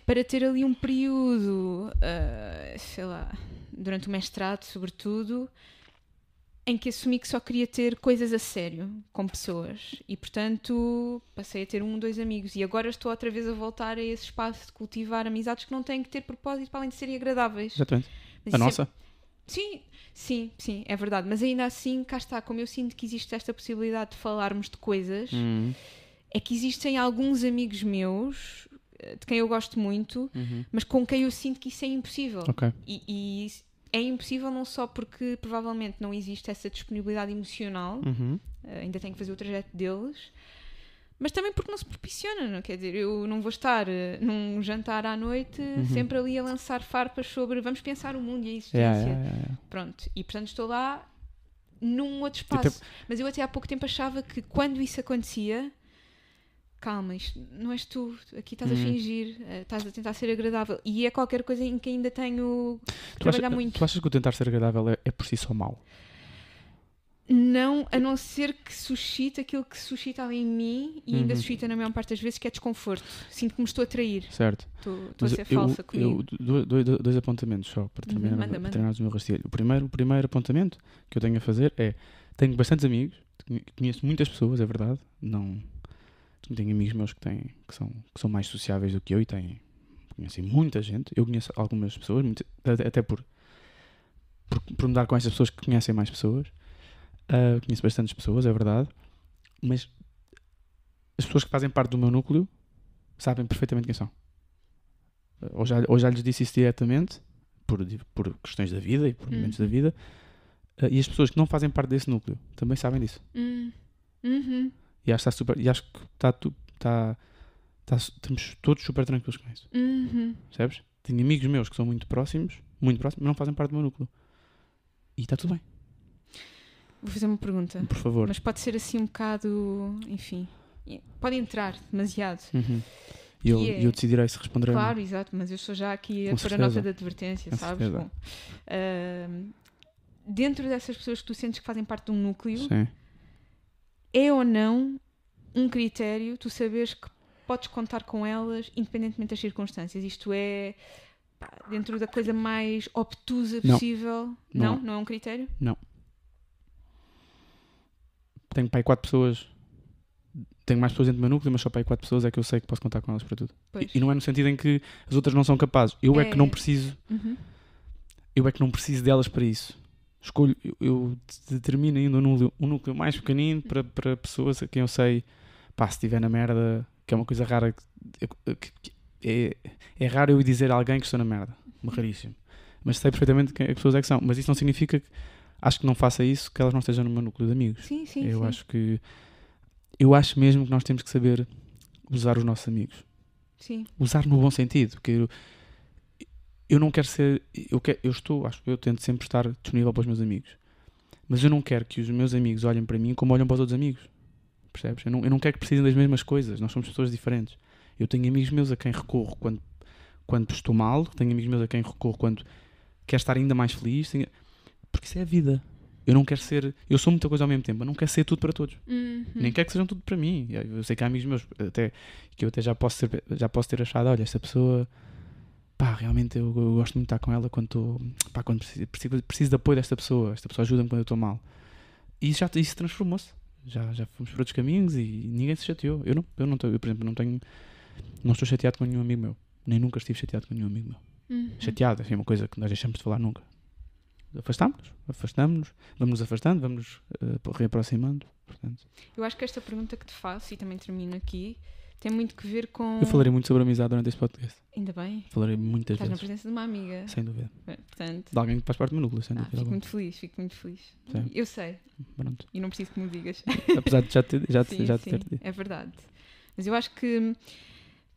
Speaker 2: para ter ali um período, eh, sei lá, durante o mestrado, sobretudo, em que assumi que só queria ter coisas a sério com pessoas e, portanto, passei a ter um, dois amigos. E agora estou outra vez a voltar a esse espaço de cultivar amizades que não têm que ter propósito para além de serem agradáveis.
Speaker 1: Exatamente.
Speaker 2: Mas
Speaker 1: A
Speaker 2: é-
Speaker 1: nossa?
Speaker 2: Sim, sim, sim, é verdade. Mas ainda assim, cá está, como eu sinto que existe esta possibilidade de falarmos de coisas,
Speaker 1: Uhum.
Speaker 2: é que existem alguns amigos meus eh, de quem eu gosto muito,
Speaker 1: Uhum.
Speaker 2: mas com quem eu sinto que isso é impossível.
Speaker 1: Ok.
Speaker 2: E, e é impossível não só porque provavelmente não existe essa disponibilidade emocional,
Speaker 1: Uhum.
Speaker 2: eh, ainda tenho que fazer o trajeto deles, mas também porque não se propiciona, não quer dizer, eu não vou estar eh, num jantar à noite
Speaker 1: Uhum.
Speaker 2: sempre ali a lançar farpas sobre vamos pensar o mundo e a existência.
Speaker 1: Yeah, yeah, yeah.
Speaker 2: Pronto, e portanto estou lá num outro
Speaker 1: até-
Speaker 2: espaço. Mas eu até há pouco tempo achava que quando isso acontecia, calma, isto não és tu, aqui estás a
Speaker 1: Uhum.
Speaker 2: fingir, eh, estás a tentar ser agradável. E é qualquer coisa em que ainda tenho que trabalhar
Speaker 1: acha-
Speaker 2: muito.
Speaker 1: tu achas que o tentar ser agradável é, é por si só mau?
Speaker 2: Não, a não ser que suscite aquilo que suscita em mim e ainda
Speaker 1: Uhum.
Speaker 2: suscita na maior parte das vezes, que é desconforto. Sinto que me estou a trair.
Speaker 1: Certo.
Speaker 2: Estou, estou a ser
Speaker 1: eu,
Speaker 2: falsa comigo.
Speaker 1: eu- do- do- do- dois apontamentos só para
Speaker 2: Uhum,
Speaker 1: terminar,
Speaker 2: manda,
Speaker 1: para
Speaker 2: manda.
Speaker 1: terminarmos o meu rastilho. O primeiro, o primeiro apontamento que eu tenho a fazer é: tenho bastantes amigos, conhe- conheço muitas pessoas, é verdade. Não tenho amigos meus que, têm, que, são, que são mais sociáveis do que eu e têm, conhecem muita gente. Eu conheço algumas pessoas, muita- até por, por me dar com essas pessoas que conhecem mais pessoas. Uh, conheço bastantes pessoas, é verdade. Mas as pessoas que fazem parte do meu núcleo sabem perfeitamente quem são. Ou já, ou já lhes disse isso diretamente, por, por questões da vida e por momentos
Speaker 2: Uhum.
Speaker 1: da vida. Uh, e as pessoas que não fazem parte desse núcleo também sabem disso.
Speaker 2: Hum. Uhum.
Speaker 1: E acho que está super. E acho que está. Está, está, estamos todos super tranquilos com isso.
Speaker 2: Uhum.
Speaker 1: Percebes? Tenho amigos meus que são muito próximos, muito próximos, mas não fazem parte do meu núcleo. E está tudo bem,
Speaker 2: Vou fazer uma pergunta.
Speaker 1: por favor.
Speaker 2: Mas pode ser assim um bocado. Enfim. Pode entrar demasiado.
Speaker 1: Uhum. E eu,
Speaker 2: é-
Speaker 1: eu decidirei se responderei.
Speaker 2: Claro, exato, mas eu estou já aqui a pôr a nota de advertência,
Speaker 1: Com
Speaker 2: sabes? Bom, ahm, dentro dessas pessoas que tu sentes que fazem parte de um núcleo,
Speaker 1: Sim.
Speaker 2: É ou não um critério tu saberes que podes contar com elas independentemente das circunstâncias? Isto é pá, dentro da coisa mais obtusa
Speaker 1: Não.
Speaker 2: possível?
Speaker 1: Não
Speaker 2: Não?
Speaker 1: é.
Speaker 2: Não é um critério?
Speaker 1: Tenho pai quatro pessoas. Tenho mais pessoas dentro do meu núcleo, mas só pai quatro pessoas é que eu sei que posso contar com elas para tudo. E, e não é no sentido em que as outras não são capazes. Eu é, que
Speaker 2: É.
Speaker 1: não preciso.
Speaker 2: Uhum.
Speaker 1: Eu é que não preciso delas para isso. Escolho, eu, eu determino ainda um núcleo, um núcleo mais pequenino para, para pessoas a quem eu sei, pá, se estiver na merda, que é uma coisa rara, que, que- que- é, é raro eu dizer a alguém que estou na merda, raríssimo. Mas sei perfeitamente quem as pessoas é que são. Mas isso não significa que, acho que não faça isso, que elas não estejam no meu núcleo de amigos.
Speaker 2: Sim, sim.
Speaker 1: eu
Speaker 2: sim.
Speaker 1: acho que, eu acho mesmo que nós temos que saber usar os nossos amigos
Speaker 2: Sim.
Speaker 1: usar no bom sentido. Que eu, eu não quero ser. Eu, quero, eu estou, acho que eu tento sempre estar disponível para os meus amigos. Mas eu não quero que os meus amigos olhem para mim como olham para os outros amigos. Percebes? Eu não, eu não quero que precisem das mesmas coisas. Nós somos pessoas diferentes. Eu tenho amigos meus a quem recorro quando, quando estou mal. Tenho amigos meus a quem recorro quando quero estar ainda mais feliz. tenho- Porque isso é a vida. Eu não quero ser. Eu sou muita coisa ao mesmo tempo. Eu não quero ser tudo para todos.
Speaker 2: Uhum.
Speaker 1: Nem quero que sejam tudo para mim. Eu sei que há amigos meus até, que eu até já posso, ser- já posso ter achado, olha, esta pessoa, pá, realmente eu, eu gosto muito de estar com ela quando estou, pá, quando preciso, preciso, preciso de apoio desta pessoa. Esta pessoa ajuda-me quando eu estou mal. E isso já isso transformou-se. Já, já fomos por outros caminhos e ninguém se chateou. Eu não, eu não estou, eu, por exemplo, não tenho, não estou chateado com nenhum amigo meu. Nem nunca estive chateado com nenhum amigo meu.
Speaker 2: Uhum.
Speaker 1: Chateado, assim, é uma coisa que nós deixamos de falar nunca. Afastámos-nos, afastamos-nos, vamos nos afastando, vamos eh, reaproximando. Portanto,
Speaker 2: Eu acho que esta pergunta que te faço, e também termino aqui, tem muito que ver com.
Speaker 1: Eu falarei muito sobre amizade durante este podcast.
Speaker 2: Ainda bem.
Speaker 1: Falarei muitas
Speaker 2: Estás na
Speaker 1: vezes.
Speaker 2: presença de uma amiga.
Speaker 1: Sem dúvida.
Speaker 2: Bem, Portanto,
Speaker 1: De alguém que faz parte do meu núcleo, sem
Speaker 2: ah,
Speaker 1: dúvida.
Speaker 2: fico
Speaker 1: alguma.
Speaker 2: muito feliz, fico muito feliz.
Speaker 1: Sim.
Speaker 2: Eu sei,
Speaker 1: Pronto.
Speaker 2: e não preciso que me digas.
Speaker 1: Apesar de já ter, já,
Speaker 2: sim,
Speaker 1: já
Speaker 2: sim,
Speaker 1: ter dito.
Speaker 2: é verdade. Mas eu acho que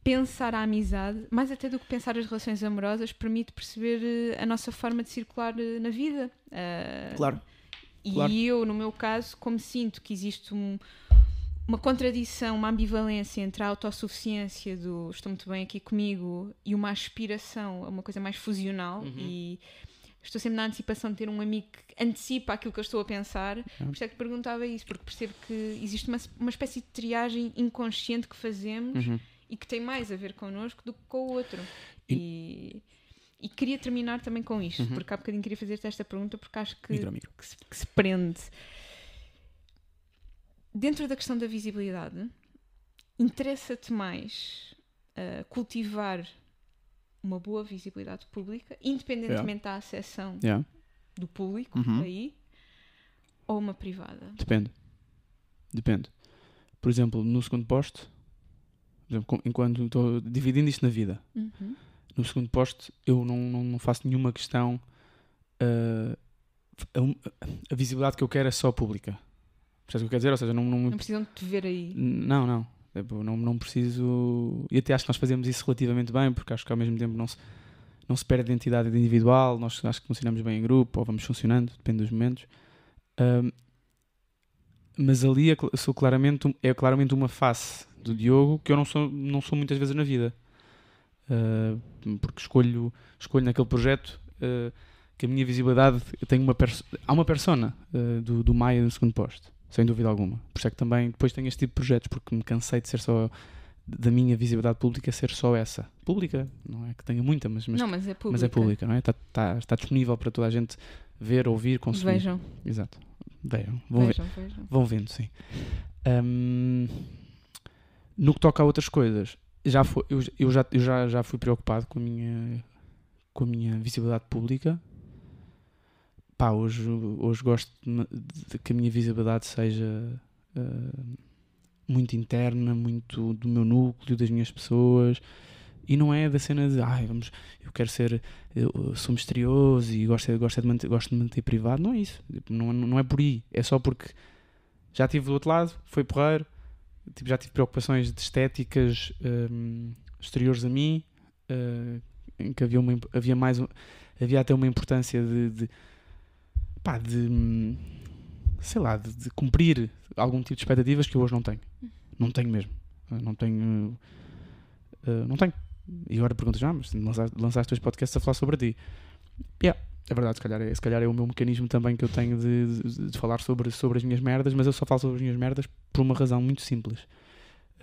Speaker 2: pensar a amizade, mais até do que pensar as relações amorosas, permite perceber eh, a nossa forma de circular eh, na vida. Ah,
Speaker 1: Claro.
Speaker 2: E
Speaker 1: Claro.
Speaker 2: eu, no meu caso, como sinto que existe um- uma contradição, uma ambivalência entre a autossuficiência do estou muito bem aqui comigo e uma aspiração a uma coisa mais fusional
Speaker 1: Uhum.
Speaker 2: e estou sempre na antecipação de ter um amigo que antecipa aquilo que eu estou a pensar. Por isso é que perguntava isso, porque percebo que existe uma, uma espécie de triagem inconsciente que fazemos
Speaker 1: Uhum.
Speaker 2: e que tem mais a ver connosco do que com o outro. E, e queria terminar também com isto,
Speaker 1: Uhum.
Speaker 2: porque há bocadinho queria fazer-te esta pergunta porque acho que
Speaker 1: Micro, micro.
Speaker 2: que se, que se prende. Dentro da questão da visibilidade, interessa-te mais uh, cultivar uma boa visibilidade pública, independentemente da acessão
Speaker 1: Yeah.
Speaker 2: do público
Speaker 1: Uhum.
Speaker 2: aí, ou uma privada?
Speaker 1: Depende. Depende. Por exemplo, no segundo poste, por exemplo, enquanto estou dividindo isto na vida,
Speaker 2: Uhum.
Speaker 1: no segundo poste eu não, não, não faço nenhuma questão. ah, a, a visibilidade que eu quero é só pública. Percebes o que eu quero dizer? Ou seja, não, não,
Speaker 2: Não precisam de te ver aí.
Speaker 1: Não, não. Tipo, não, não preciso. E até acho que nós fazemos isso relativamente bem, porque acho que ao mesmo tempo não se, não se perde a identidade individual. Nós acho que funcionamos bem em grupo, ou vamos funcionando, depende dos momentos. Ahm, mas ali é, sou claramente, um- é claramente uma face do Diogo que eu não sou, não sou muitas vezes na vida. Ah, porque escolho, escolho naquele projeto ah, que a minha visibilidade tem uma há uma persona ah, do, do Maia no segundo posto, sem dúvida alguma. Por isso é que também depois tenho este tipo de projetos, porque me cansei de ser só da minha visibilidade pública ser só essa. Pública, não é que tenha muita, mas, mas,
Speaker 2: não, mas é pública.
Speaker 1: mas é pública, não é? Está, está, está disponível para toda a gente ver, ouvir, consumir.
Speaker 2: Vejam,
Speaker 1: Exato. Vejam. Vão, ver-
Speaker 2: vejam, vejam.
Speaker 1: vão vendo, sim. Ahm, no que toca a outras coisas, já foi, eu, eu já, eu já, já fui preocupado com a minha, com a minha visibilidade pública pá, hoje, hoje gosto de, que a minha visibilidade seja uh, muito interna, muito do meu núcleo, das minhas pessoas. E não é da cena de, ai, vamos, eu quero ser, eu sou misterioso e gosto, gosto, de, manter, gosto de manter privado. Não é isso. Tipo, não, não é por aí. É só porque já estive do outro lado, foi porreiro, tipo, já tive preocupações de estéticas um, exteriores a mim, uh, em que havia, uma, havia mais havia até uma importância de, de pá, de sei lá, de, de, cumprir algum tipo de expectativas que eu hoje não tenho. Não tenho mesmo. Não tenho. Uh, não tenho. E agora perguntas, ah, mas lançaste, lançaste dois podcasts a falar sobre ti. Yeah, é verdade, se calhar, é, se calhar é o meu mecanismo também que eu tenho de, de, de, falar sobre, sobre as minhas merdas, mas eu só falo sobre as minhas merdas por uma razão muito simples.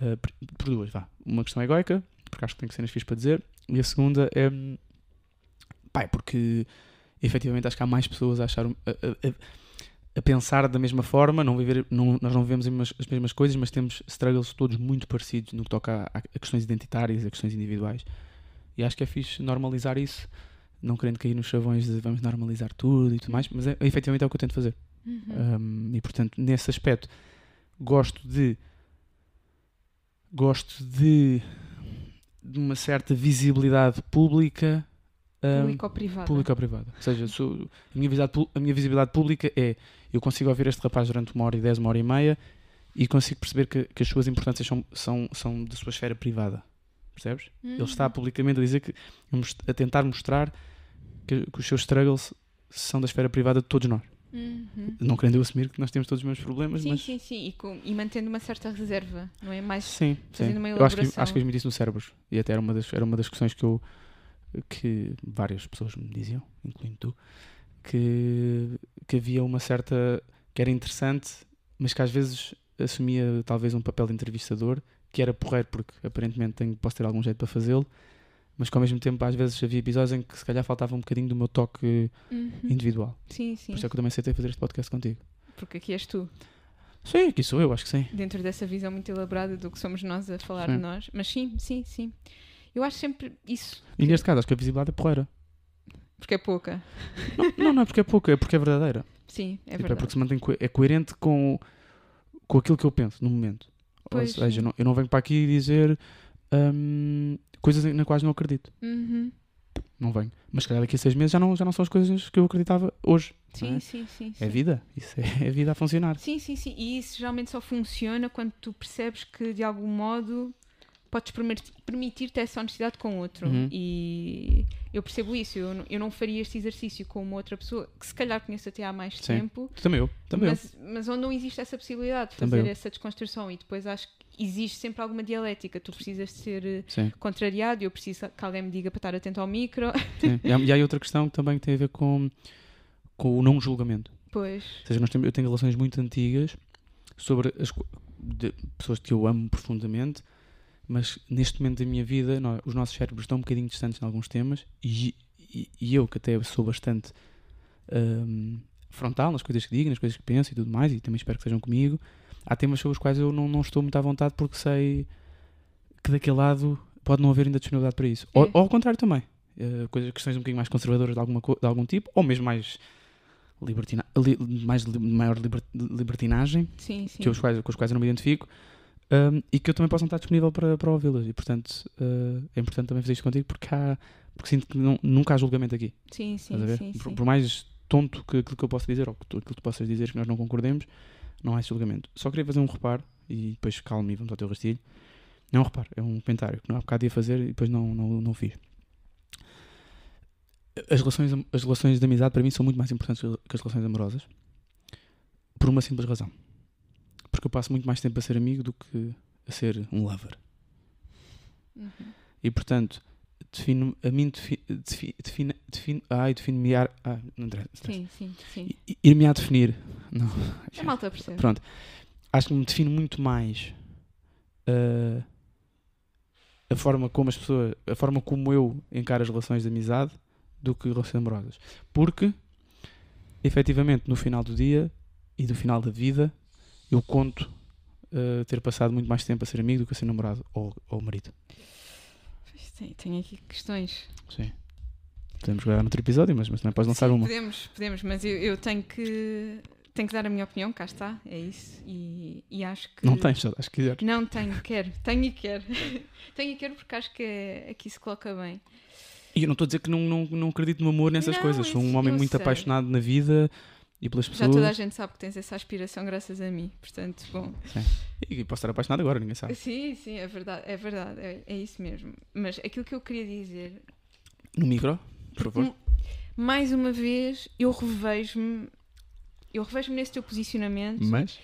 Speaker 1: Uh, por, por, duas, vá. Uma questão egoica, porque acho que tenho cenas fixe para dizer, e a segunda é. Pá, é porque efetivamente acho que há mais pessoas a achar. A, a, a pensar da mesma forma, não viver, não, nós não vivemos as mesmas coisas, mas temos struggles todos muito parecidos no que toca a, a, questões identitárias, a questões individuais. E acho que é fixe normalizar isso, não querendo cair nos chavões de vamos normalizar tudo e tudo mais, mas é, efetivamente é o que eu tento fazer. Uhum. Um, e portanto, nesse aspecto, gosto de. Gosto de. de uma certa visibilidade pública
Speaker 2: Público ou privada?
Speaker 1: Público ou privada. Ou seja, sou, a, minha visibilidade, a minha visibilidade pública é eu consigo ouvir este rapaz durante uma hora e dez, uma hora e meia e consigo perceber que, que as suas importâncias são, são, são da sua esfera privada. Percebes? Uhum. Ele está publicamente a dizer que a tentar mostrar que, que, os seus struggles são da esfera privada de todos nós. Uhum. Não querendo eu assumir que nós temos todos os mesmos problemas,
Speaker 2: sim,
Speaker 1: mas...
Speaker 2: Sim, sim, e, com, e, mantendo uma certa reserva, não é? Mais
Speaker 1: sim, fazendo sim. uma elaboração. Eu acho que, acho que eu isso no cérebros, e até era uma das, era uma das questões que eu, que várias pessoas me diziam, incluindo tu, que, que havia uma certa. que era interessante, mas que às vezes assumia talvez um papel de entrevistador, que era porreiro, porque aparentemente tenho, posso ter algum jeito para fazê-lo, mas que ao mesmo tempo às vezes havia episódios em que se calhar faltava um bocadinho do meu toque uhum. individual.
Speaker 2: Sim, sim.
Speaker 1: Por isso é que eu também aceitei fazer este podcast contigo.
Speaker 2: Porque aqui és tu.
Speaker 1: Sim, aqui sou eu, acho que sim.
Speaker 2: Dentro dessa visão muito elaborada do que somos nós a falar sim. de nós. Mas sim, sim, sim. Eu acho sempre isso.
Speaker 1: E neste caso, acho que a visibilidade é porreira.
Speaker 2: Porque é pouca.
Speaker 1: Não, não, não é porque é pouca, é porque é verdadeira.
Speaker 2: Sim, é
Speaker 1: tipo,
Speaker 2: verdade.
Speaker 1: É porque se mantém co é coerente com, com aquilo que eu penso no momento. Pois, Ou seja, não, eu não venho para aqui dizer um, coisas nas quais não acredito.
Speaker 2: Uhum.
Speaker 1: Não venho. Mas se calhar daqui a seis meses já não, já não são as coisas que eu acreditava hoje.
Speaker 2: Sim,
Speaker 1: é?
Speaker 2: sim, sim,
Speaker 1: É vida. Isso é, é vida a funcionar.
Speaker 2: Sim, sim, sim. E isso geralmente só funciona quando tu percebes que de algum modo podes permitir-te essa honestidade com outro. Uhum. E eu percebo isso. Eu, eu não faria este exercício com uma outra pessoa que se calhar conheço até há mais Sim. tempo.
Speaker 1: Também eu. Também
Speaker 2: mas,
Speaker 1: eu.
Speaker 2: mas onde não existe essa possibilidade de fazer essa desconstrução. E depois acho que existe sempre alguma dialética. Tu precisas de ser eh, Sim. contrariado. Eu preciso que alguém me diga para estar atento ao micro.
Speaker 1: Sim. E, há, e há outra questão que também tem a ver com, com o não julgamento.
Speaker 2: Pois.
Speaker 1: Ou seja, nós temos, eu tenho relações muito antigas sobre as de pessoas que eu amo profundamente mas neste momento da minha vida nós, os nossos cérebros estão um bocadinho distantes em alguns temas e, e, e eu que até sou bastante um, frontal nas coisas que digo, nas coisas que penso e tudo mais, e também espero que sejam comigo, há temas sobre os quais eu não, não estou muito à vontade porque sei que daquele lado pode não haver ainda disponibilidade para isso. É. Ou, ou, ao contrário também. Uh, coisas, questões um bocadinho mais conservadoras de, alguma, de algum tipo, ou mesmo mais libertina, li, mais li, maior liber, libertinagem,
Speaker 2: sim, sim.
Speaker 1: Que os quais, com os quais eu não me identifico um, e que eu também possa estar disponível para, para ouvi-las. E portanto uh, é importante também fazer isto contigo porque, há, porque sinto que não, nunca há julgamento aqui.
Speaker 2: Sim, sim, sim,
Speaker 1: por, por, mais tonto que aquilo que eu possa dizer ou que tu, aquilo que tu possas dizer que nós não concordemos, não há esse julgamento. Só queria fazer um reparo e depois calme e vamos ao teu rastilho. Não é um reparo, é um comentário que não há bocado ia fazer e depois não, não, não fiz. As relações, as relações de amizade para mim são muito mais importantes que as relações amorosas por uma simples razão porque eu passo muito mais tempo a ser amigo do que a ser um lover.
Speaker 2: Uhum.
Speaker 1: E portanto, defino, a mim define, define, define, ai, define-me ah, não
Speaker 2: sim, sim, sim.
Speaker 1: ir-me a definir. Não.
Speaker 2: A malta percebe.
Speaker 1: Pronto. Acho que me defino muito mais uh, a forma como as pessoas, a forma como eu encaro as relações de amizade do que relações amorosas. Porque, efetivamente, no final do dia e do final da vida, eu conto uh, ter passado muito mais tempo a ser amigo do que a ser namorado ou, ou marido.
Speaker 2: Tem, tem aqui questões.
Speaker 1: Sim. Podemos gravar outro episódio, mas, mas também podes lançar
Speaker 2: Sim,
Speaker 1: uma.
Speaker 2: Podemos, podemos, mas eu, eu tenho que tenho que dar a minha opinião, cá está, é isso. E, e acho que.
Speaker 1: Não tens, acho que quiseres.
Speaker 2: Não tenho, quero, tenho e quero. tenho e quero porque acho que é, aqui se coloca bem.
Speaker 1: E eu não estou a dizer que não, não, não acredito no amor nessas
Speaker 2: Não,
Speaker 1: coisas. Sou um homem muito
Speaker 2: sei.
Speaker 1: apaixonado na vida e pelas
Speaker 2: Já
Speaker 1: pessoas.
Speaker 2: toda a gente sabe que tens essa aspiração graças a mim. Portanto, bom.
Speaker 1: E posso estar apaixonado agora, ninguém sabe.
Speaker 2: Sim, sim, é verdade, é verdade, é, é isso mesmo. Mas aquilo que eu queria dizer
Speaker 1: No micro, por favor.
Speaker 2: Mais uma vez, eu revejo-me. Eu revejo-me nesse teu posicionamento,
Speaker 1: Mas.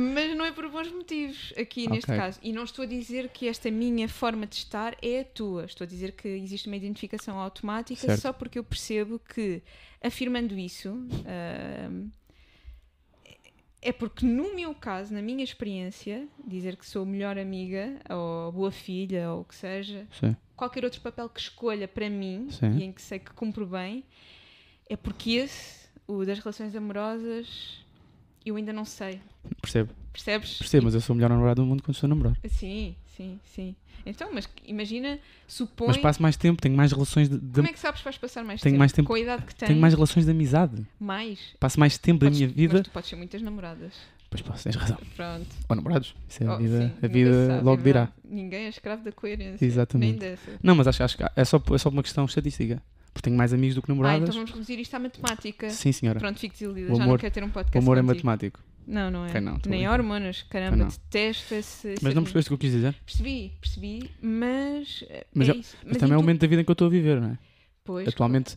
Speaker 2: Mas não é por bons motivos aqui neste
Speaker 1: Ok.
Speaker 2: caso. E não estou a dizer que esta minha forma de estar é a tua. Estou a dizer que existe uma identificação automática
Speaker 1: Certo.
Speaker 2: só porque eu percebo que, afirmando isso, ahm, é porque no meu caso, na minha experiência, dizer que sou melhor amiga ou boa filha ou o que seja,
Speaker 1: Sim.
Speaker 2: qualquer outro papel que escolha para mim
Speaker 1: Sim.
Speaker 2: e em que sei que cumpro bem, é porque esse, o das relações amorosas, eu ainda não sei.
Speaker 1: Percebo.
Speaker 2: Percebes?
Speaker 1: Percebo, mas eu sou o melhor namorado do mundo quando estou a namorar.
Speaker 2: Sim, sim, sim. Então, mas imagina, supõe.
Speaker 1: Mas passo mais tempo, tenho mais relações de. de-
Speaker 2: Como é que sabes que vais passar mais
Speaker 1: Tenho
Speaker 2: tempo?
Speaker 1: mais tempo-
Speaker 2: Com a idade que tens?
Speaker 1: Tenho mais relações de amizade.
Speaker 2: mais?
Speaker 1: Passo mais tempo
Speaker 2: Podes-
Speaker 1: da minha vida.
Speaker 2: Mas tu podes ter muitas namoradas.
Speaker 1: Pois posso, tens razão.
Speaker 2: Pronto.
Speaker 1: Ou namorados. Isso é a
Speaker 2: Oh,
Speaker 1: vida,
Speaker 2: sim,
Speaker 1: a vida
Speaker 2: sabe,
Speaker 1: logo
Speaker 2: é
Speaker 1: virá.
Speaker 2: verdade. Ninguém é escravo da coerência.
Speaker 1: Exatamente.
Speaker 2: Nem dessa.
Speaker 1: Não, mas acho, acho que é só, é só uma questão estatística. Porque tenho mais amigos do que
Speaker 2: Ah,
Speaker 1: namoradas.
Speaker 2: então vamos reduzir isto à matemática.
Speaker 1: Sim, senhora.
Speaker 2: Pronto, fico desiludida.
Speaker 1: O
Speaker 2: Já
Speaker 1: amor-
Speaker 2: não quero ter um
Speaker 1: O
Speaker 2: podcast
Speaker 1: amor é
Speaker 2: contigo.
Speaker 1: matemático.
Speaker 2: Não, não é.
Speaker 1: Não, a
Speaker 2: Nem hormonas. Caramba, esse.
Speaker 1: Mas não percebeste o que eu quis dizer?
Speaker 2: Percebi, percebi, mas. eh,
Speaker 1: Mas
Speaker 2: é isso.
Speaker 1: Mas também é o momento da vida em que eu estou a viver, não é?
Speaker 2: Pois,
Speaker 1: Atualmente,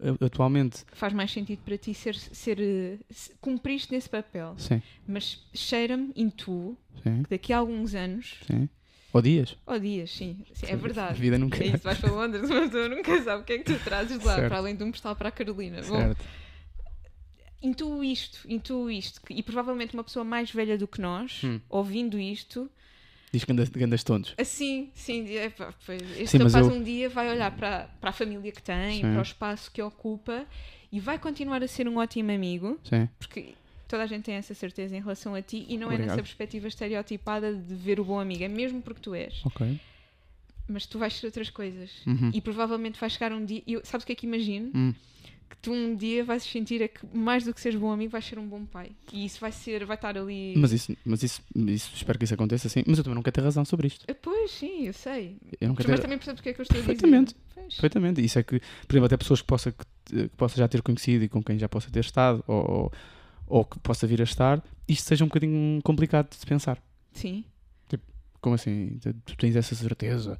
Speaker 1: a- atualmente,
Speaker 2: faz mais sentido para ti ser, ser eh, se- cumpriste nesse papel.
Speaker 1: sim,
Speaker 2: Mas cheira-me, intuo,
Speaker 1: sim,
Speaker 2: que daqui a alguns anos,
Speaker 1: sim. Ou dias.
Speaker 2: ou dias, sim, sim, é
Speaker 1: A
Speaker 2: verdade.
Speaker 1: vida nunca
Speaker 2: É isso, vais para Londres, mas tu nunca sabe o que é que tu trazes lá,
Speaker 1: Certo.
Speaker 2: para além de um postal para a Carolina. Bom,
Speaker 1: Certo.
Speaker 2: intuo isto, intuo isto, e provavelmente uma pessoa mais velha do que nós,
Speaker 1: Hum.
Speaker 2: ouvindo isto,
Speaker 1: Diz que andas, andas tontos.
Speaker 2: assim, sim, é, pá, pois, este
Speaker 1: Sim,
Speaker 2: rapaz
Speaker 1: eu-
Speaker 2: um dia vai olhar para, para a família que tem,
Speaker 1: Sim.
Speaker 2: para o espaço que ocupa, e vai continuar a ser um ótimo amigo,
Speaker 1: Sim.
Speaker 2: porque toda a gente tem essa certeza em relação a ti, e não é
Speaker 1: Obrigado.
Speaker 2: nessa perspectiva estereotipada de ver o bom amigo, é mesmo porque tu és.
Speaker 1: Ok.
Speaker 2: Mas tu vais ser outras coisas.
Speaker 1: Uhum.
Speaker 2: E provavelmente vais chegar um dia. Eu, sabes o que é que imagino?
Speaker 1: Hum.
Speaker 2: Que tu um dia vais sentir é que mais do que seres bom amigo, vais ser um bom pai. E isso vai ser, vai estar ali.
Speaker 1: Mas, isso, mas isso, isso, espero que isso aconteça assim. Mas eu também não quero ter razão sobre isto.
Speaker 2: Ah, Pois, sim, eu sei.
Speaker 1: Eu não
Speaker 2: Mas,
Speaker 1: quero ter...
Speaker 2: também percebes o que é que eu estou a dizer.
Speaker 1: Perfeitamente. Perfeitamente. Isso é que, por exemplo, até pessoas que possa, que, que possa já ter conhecido e com quem já possa ter estado, ou, ou, ou que possa vir a estar, isto seja um bocadinho complicado de se pensar.
Speaker 2: Sim.
Speaker 1: Como assim? Tu- tens essa certeza?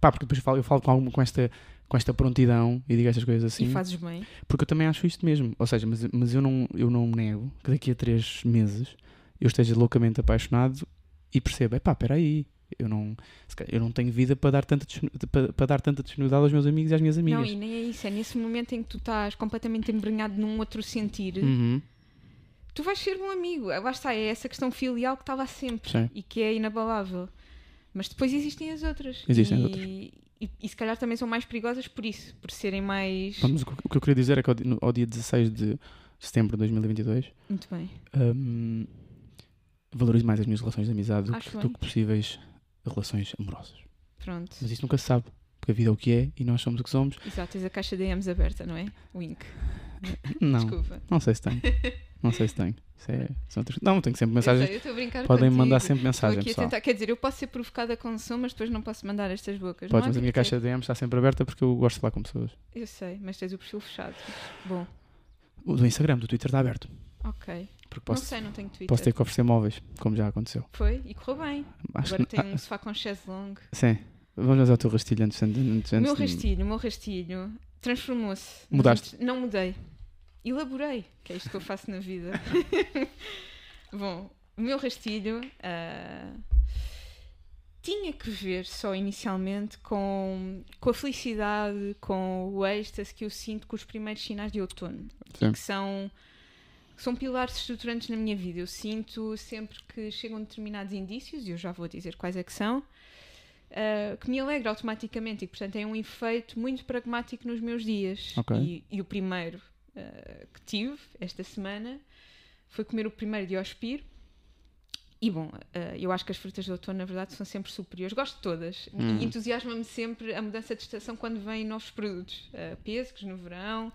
Speaker 1: Pá, porque depois eu falo, eu falo com, alguma, com, esta, com esta prontidão e digo estas coisas assim.
Speaker 2: E fazes bem.
Speaker 1: Porque eu também acho isto mesmo. Ou seja, mas, mas eu, não, eu não me nego que daqui a três meses eu esteja loucamente apaixonado e perceba, epá, espera aí, eu não, eu não tenho vida para dar, tanta, para, para dar tanta disponibilidade aos meus amigos e às minhas amigas.
Speaker 2: Não, e nem é isso. É nesse momento em que tu estás completamente embrenhado num outro sentir,
Speaker 1: Uhum.
Speaker 2: Tu vais ser bom amigo. Ah, Lá está, é essa questão filial que está lá sempre
Speaker 1: Sim.
Speaker 2: e que é inabalável. Mas depois existem as outras.
Speaker 1: Existem
Speaker 2: e,
Speaker 1: as outras.
Speaker 2: E, e se calhar também são mais perigosas por isso, por serem mais.
Speaker 1: Vamos, o que eu queria dizer é que ao, ao dia 16 de setembro de 2022
Speaker 2: Muito bem.
Speaker 1: hum, valorizo mais as minhas relações de amizade do que, do que possíveis relações amorosas.
Speaker 2: Pronto.
Speaker 1: Mas isso nunca se sabe, porque a vida é o que é e nós somos o que somos.
Speaker 2: Exato, tens a caixa de DMs aberta, não é? Wink.
Speaker 1: Não,
Speaker 2: Desculpa.
Speaker 1: não sei se tenho. Não sei se tenho. Isso é, são outras- Não, tenho sempre
Speaker 2: Eu
Speaker 1: mensagens.
Speaker 2: sei, eu a brincar
Speaker 1: Podem
Speaker 2: contigo.
Speaker 1: mandar sempre mensagem, pessoal.
Speaker 2: tentar, quer dizer, eu posso ser provocada com som, mas depois não posso mandar estas bocas.
Speaker 1: Podes,
Speaker 2: não
Speaker 1: mas a minha caixa de DM está sempre aberta porque eu gosto de falar com pessoas.
Speaker 2: Eu sei, mas tens o perfil fechado. Bom,
Speaker 1: O do Instagram, do Twitter está aberto.
Speaker 2: ok.
Speaker 1: Porque
Speaker 2: não
Speaker 1: posso,
Speaker 2: sei, não tenho Twitter.
Speaker 1: posso ter que oferecer móveis, como já aconteceu.
Speaker 2: Foi e correu bem.
Speaker 1: Acho
Speaker 2: Agora
Speaker 1: que,
Speaker 2: tem um sofá com chaise longue.
Speaker 1: sim. Vamos fazer o teu rastilho antes, antes, antes
Speaker 2: O meu rastilho, o meu rastilho transformou-se.
Speaker 1: Mudaste?
Speaker 2: outros- Não mudei. Elaborei, que é isto que eu faço na vida. Bom, o meu rastilho ah, tinha que ver só inicialmente com, com a felicidade, com o êxtase que eu sinto com os primeiros sinais de outono, que são, são pilares estruturantes na minha vida. Eu sinto sempre que chegam determinados indícios, e eu já vou dizer quais é que são, uh, que me alegra automaticamente e, portanto, tem um efeito muito pragmático nos meus dias.
Speaker 1: Ok.
Speaker 2: E, e o primeiro uh, que tive esta semana foi comer o primeiro Diospiro e bom, uh, eu acho que as frutas de outono, na verdade, são sempre superiores. Gosto de todas.
Speaker 1: Hum.
Speaker 2: E entusiasma-me sempre a mudança de estação quando vêm novos produtos. Uh, pêssegos no verão.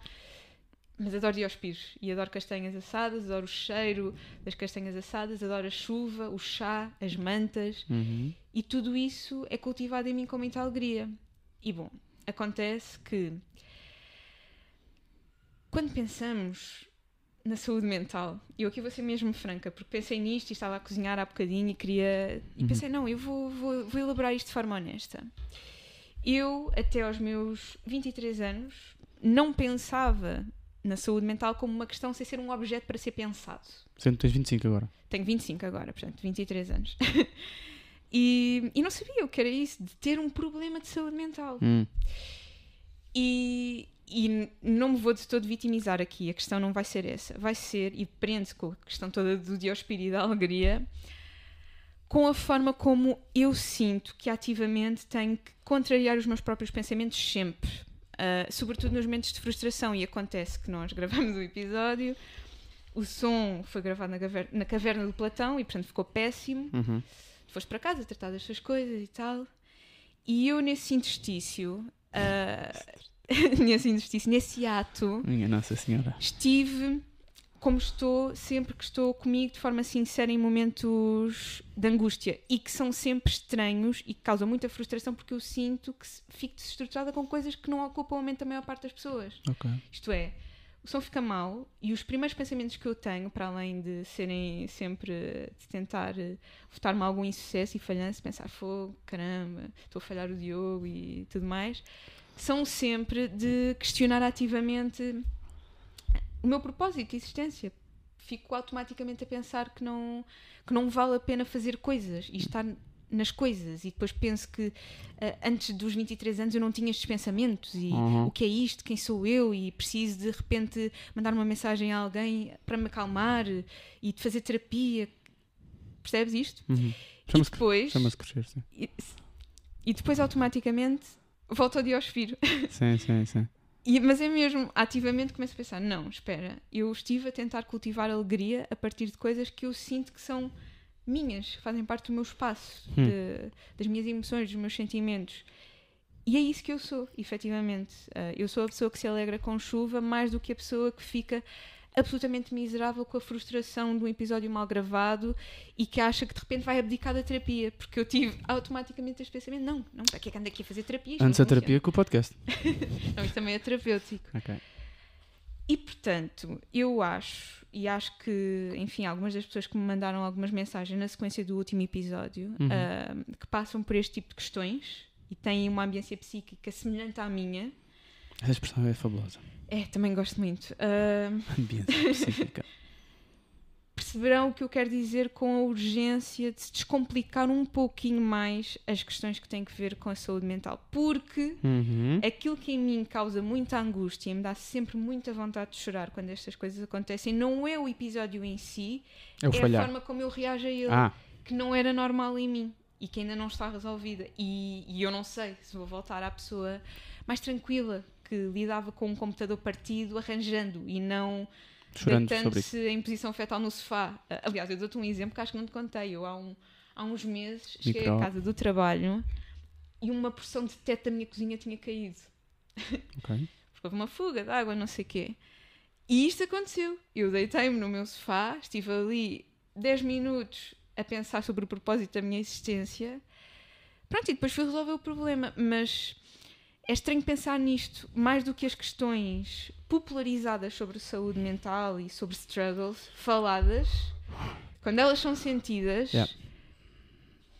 Speaker 2: Mas adoro diospires. E adoro castanhas assadas, adoro o cheiro das castanhas assadas, adoro a chuva, o chá, as mantas.
Speaker 1: Uhum.
Speaker 2: E tudo isso é cultivado em mim com muita alegria. E bom, acontece que quando pensamos na saúde mental, eu aqui vou ser mesmo franca, porque pensei nisto e estava a cozinhar há bocadinho e queria. E
Speaker 1: Uhum.
Speaker 2: pensei, não, eu vou, vou, vou elaborar isto de forma honesta. Eu, até aos meus 23 anos, não pensava na saúde mental como uma questão sem ser um objeto para ser pensado.
Speaker 1: Sendo que tens 25 agora.
Speaker 2: Tenho 25 agora, portanto, 23 anos. e, e não sabia o que era isso, de ter um problema de saúde mental.
Speaker 1: Hum.
Speaker 2: E, e não me vou de todo vitimizar aqui, a questão não vai ser essa. Vai ser, e prende-se com a questão toda do Diospiro e da alegria, com a forma como eu sinto que ativamente tenho que contrariar os meus próprios pensamentos sempre. Ah, sobretudo nos momentos de frustração. E acontece que nós gravamos o episódio, o som foi gravado na, caver- na caverna do Platão e, portanto, ficou péssimo
Speaker 1: Uhum.
Speaker 2: foste para casa tratar das suas coisas e tal. E eu, nesse interstício, ah, nesse interstício, nesse ato,
Speaker 1: Minha Nossa Senhora.
Speaker 2: estive como estou sempre que estou comigo de forma sincera em momentos de angústia e que são sempre estranhos e que causam muita frustração porque eu sinto que fico desestruturada com coisas que não ocupam a mente da maior parte das pessoas.
Speaker 1: Ok.
Speaker 2: Isto é, o som fica mal e os primeiros pensamentos que eu tenho, para além de serem sempre de tentar eh, votar-me algum insucesso e falhança, pensar, fogo, caramba, estou a falhar o Diogo e tudo mais, são sempre de questionar ativamente o meu propósito de existência. Fico automaticamente a pensar que não, que não vale a pena fazer coisas e estar nas coisas. E depois penso que eh, antes dos 23 anos eu não tinha estes pensamentos e
Speaker 1: Uhum.
Speaker 2: o que é isto, quem sou eu e preciso de repente mandar uma mensagem a alguém para me acalmar e de fazer terapia. Percebes isto?
Speaker 1: Uhum.
Speaker 2: e depois,
Speaker 1: crescer,
Speaker 2: e, e depois automaticamente volto ao Diospiro.
Speaker 1: Sim, sim, sim.
Speaker 2: E- mas é mesmo, ativamente começo a pensar: não, espera, eu estive a tentar cultivar alegria a partir de coisas que eu sinto que são minhas, que fazem parte do meu espaço,
Speaker 1: Hum.
Speaker 2: de- das minhas emoções, dos meus sentimentos. E é isso que eu sou, efetivamente. Ah, eu sou a pessoa que se alegra com chuva mais do que a pessoa que fica absolutamente miserável com a frustração de um episódio mal gravado e que acha que de repente vai abdicar da terapia. Porque eu tive automaticamente este pensamento: não, não, para que é que ando aqui a fazer terapia? Isto
Speaker 1: Antes a
Speaker 2: funciona."
Speaker 1: terapia que o podcast.
Speaker 2: Não, isto também é terapêutico.
Speaker 1: Ok.
Speaker 2: E portanto, eu acho, e acho que, enfim, algumas das pessoas que me mandaram algumas mensagens na sequência do último episódio,
Speaker 1: Uhum.
Speaker 2: ah, que passam por este tipo de questões e têm uma ambiência psíquica semelhante à minha,
Speaker 1: Essa expressão é fabulosa.
Speaker 2: é, também gosto muito, ah,
Speaker 1: Ambiente específica.
Speaker 2: perceberão o que eu quero dizer com a urgência de se descomplicar um pouquinho mais as questões que têm que ver com a saúde mental. Porque
Speaker 1: Uhum.
Speaker 2: aquilo que em mim causa muita angústia e me dá sempre muita vontade de chorar quando estas coisas acontecem não é o episódio em si,
Speaker 1: É o
Speaker 2: é a
Speaker 1: falhar.
Speaker 2: forma como eu reajo a ele,
Speaker 1: Ah,
Speaker 2: que não era normal em mim e que ainda não está resolvida. E, e eu não sei se vou voltar à pessoa mais tranquila que lidava com um computador partido arranjando e não deitando-se em posição fetal no sofá. Ah, Aliás, eu dou-te um exemplo que acho que não te contei. Eu há, um- há uns meses cheguei
Speaker 1: Micro.
Speaker 2: à casa do trabalho e uma porção de teto da minha cozinha tinha caído.
Speaker 1: Ok.
Speaker 2: Porque houve uma fuga de água, não sei o quê. E isto aconteceu. Eu deitei-me no meu sofá, estive ali 10 minutos a pensar sobre o propósito da minha existência. Pronto, e depois fui resolver o problema. Mas é estranho pensar nisto, mais do que as questões popularizadas sobre saúde mental e sobre struggles, faladas, quando elas são sentidas,
Speaker 1: Yeah.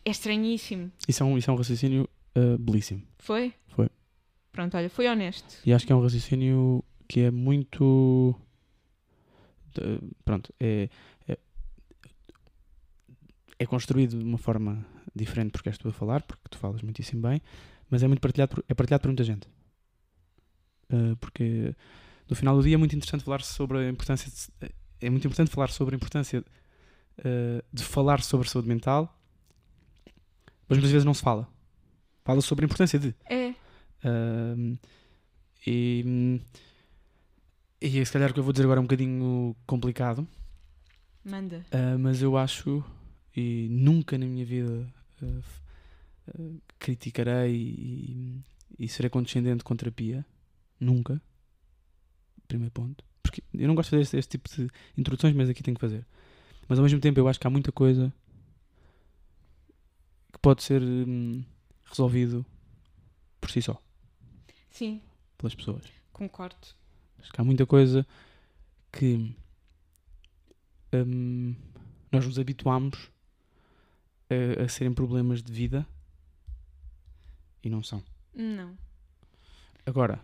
Speaker 2: é estranhíssimo.
Speaker 1: Isso é um, isso é um raciocínio uh, belíssimo.
Speaker 2: Foi?
Speaker 1: Foi.
Speaker 2: Pronto, olha, foi honesto.
Speaker 1: E acho que é um raciocínio que é muito. de- pronto, é, é, é construído de uma forma diferente porque és tu a falar, porque tu falas muitíssimo bem, mas é muito partilhado por, é partilhado por muita gente. Uh, porque no final do dia é muito interessante falar sobre a importância de, se- é muito importante falar sobre a importância uh, de falar sobre saúde mental, mas muitas vezes não se fala. Fala sobre a importância de.
Speaker 2: É.
Speaker 1: Ahm, e, e se calhar o que eu vou dizer agora é um bocadinho complicado,
Speaker 2: Manda.
Speaker 1: ah, mas eu acho, e nunca na minha vida uh, uh, criticarei e, e, serei condescendente com terapia. Nunca. Primeiro ponto. Porque eu não gosto de fazer este, tipo de introduções, mas aqui tenho que fazer. Mas ao mesmo tempo eu acho que há muita coisa que pode ser hum, resolvido por si só.
Speaker 2: Sim.
Speaker 1: Pelas pessoas.
Speaker 2: Concordo.
Speaker 1: Acho que há muita coisa que hum, nós nos habituamos a, a serem problemas de vida e não são.
Speaker 2: Não.
Speaker 1: Agora,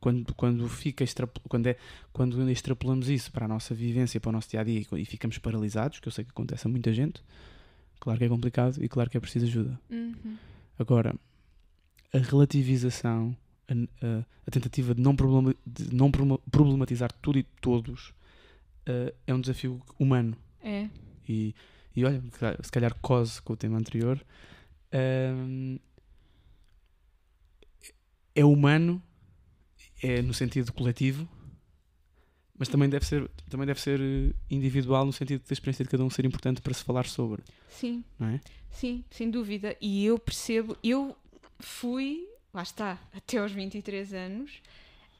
Speaker 1: quando, quando, fica quando, é, quando extrapolamos isso para a nossa vivência, para o nosso dia a dia e, ficamos paralisados, que eu sei que acontece a muita gente, claro que é complicado e claro que é preciso ajuda.
Speaker 2: Uhum.
Speaker 1: Agora, a relativização, a, a, a tentativa de não, problema, de não problematizar tudo e todos uh, é um desafio humano.
Speaker 2: É.
Speaker 1: E, e olha, se calhar cose com o tema anterior. Uh, é humano, é no sentido coletivo, mas também deve ser, também deve ser eh, individual no sentido da experiência de cada um ser importante para se falar sobre.
Speaker 2: Sim.
Speaker 1: Não é?
Speaker 2: Sim, sem dúvida. E eu percebo, eu fui, lá está, até aos 23 anos,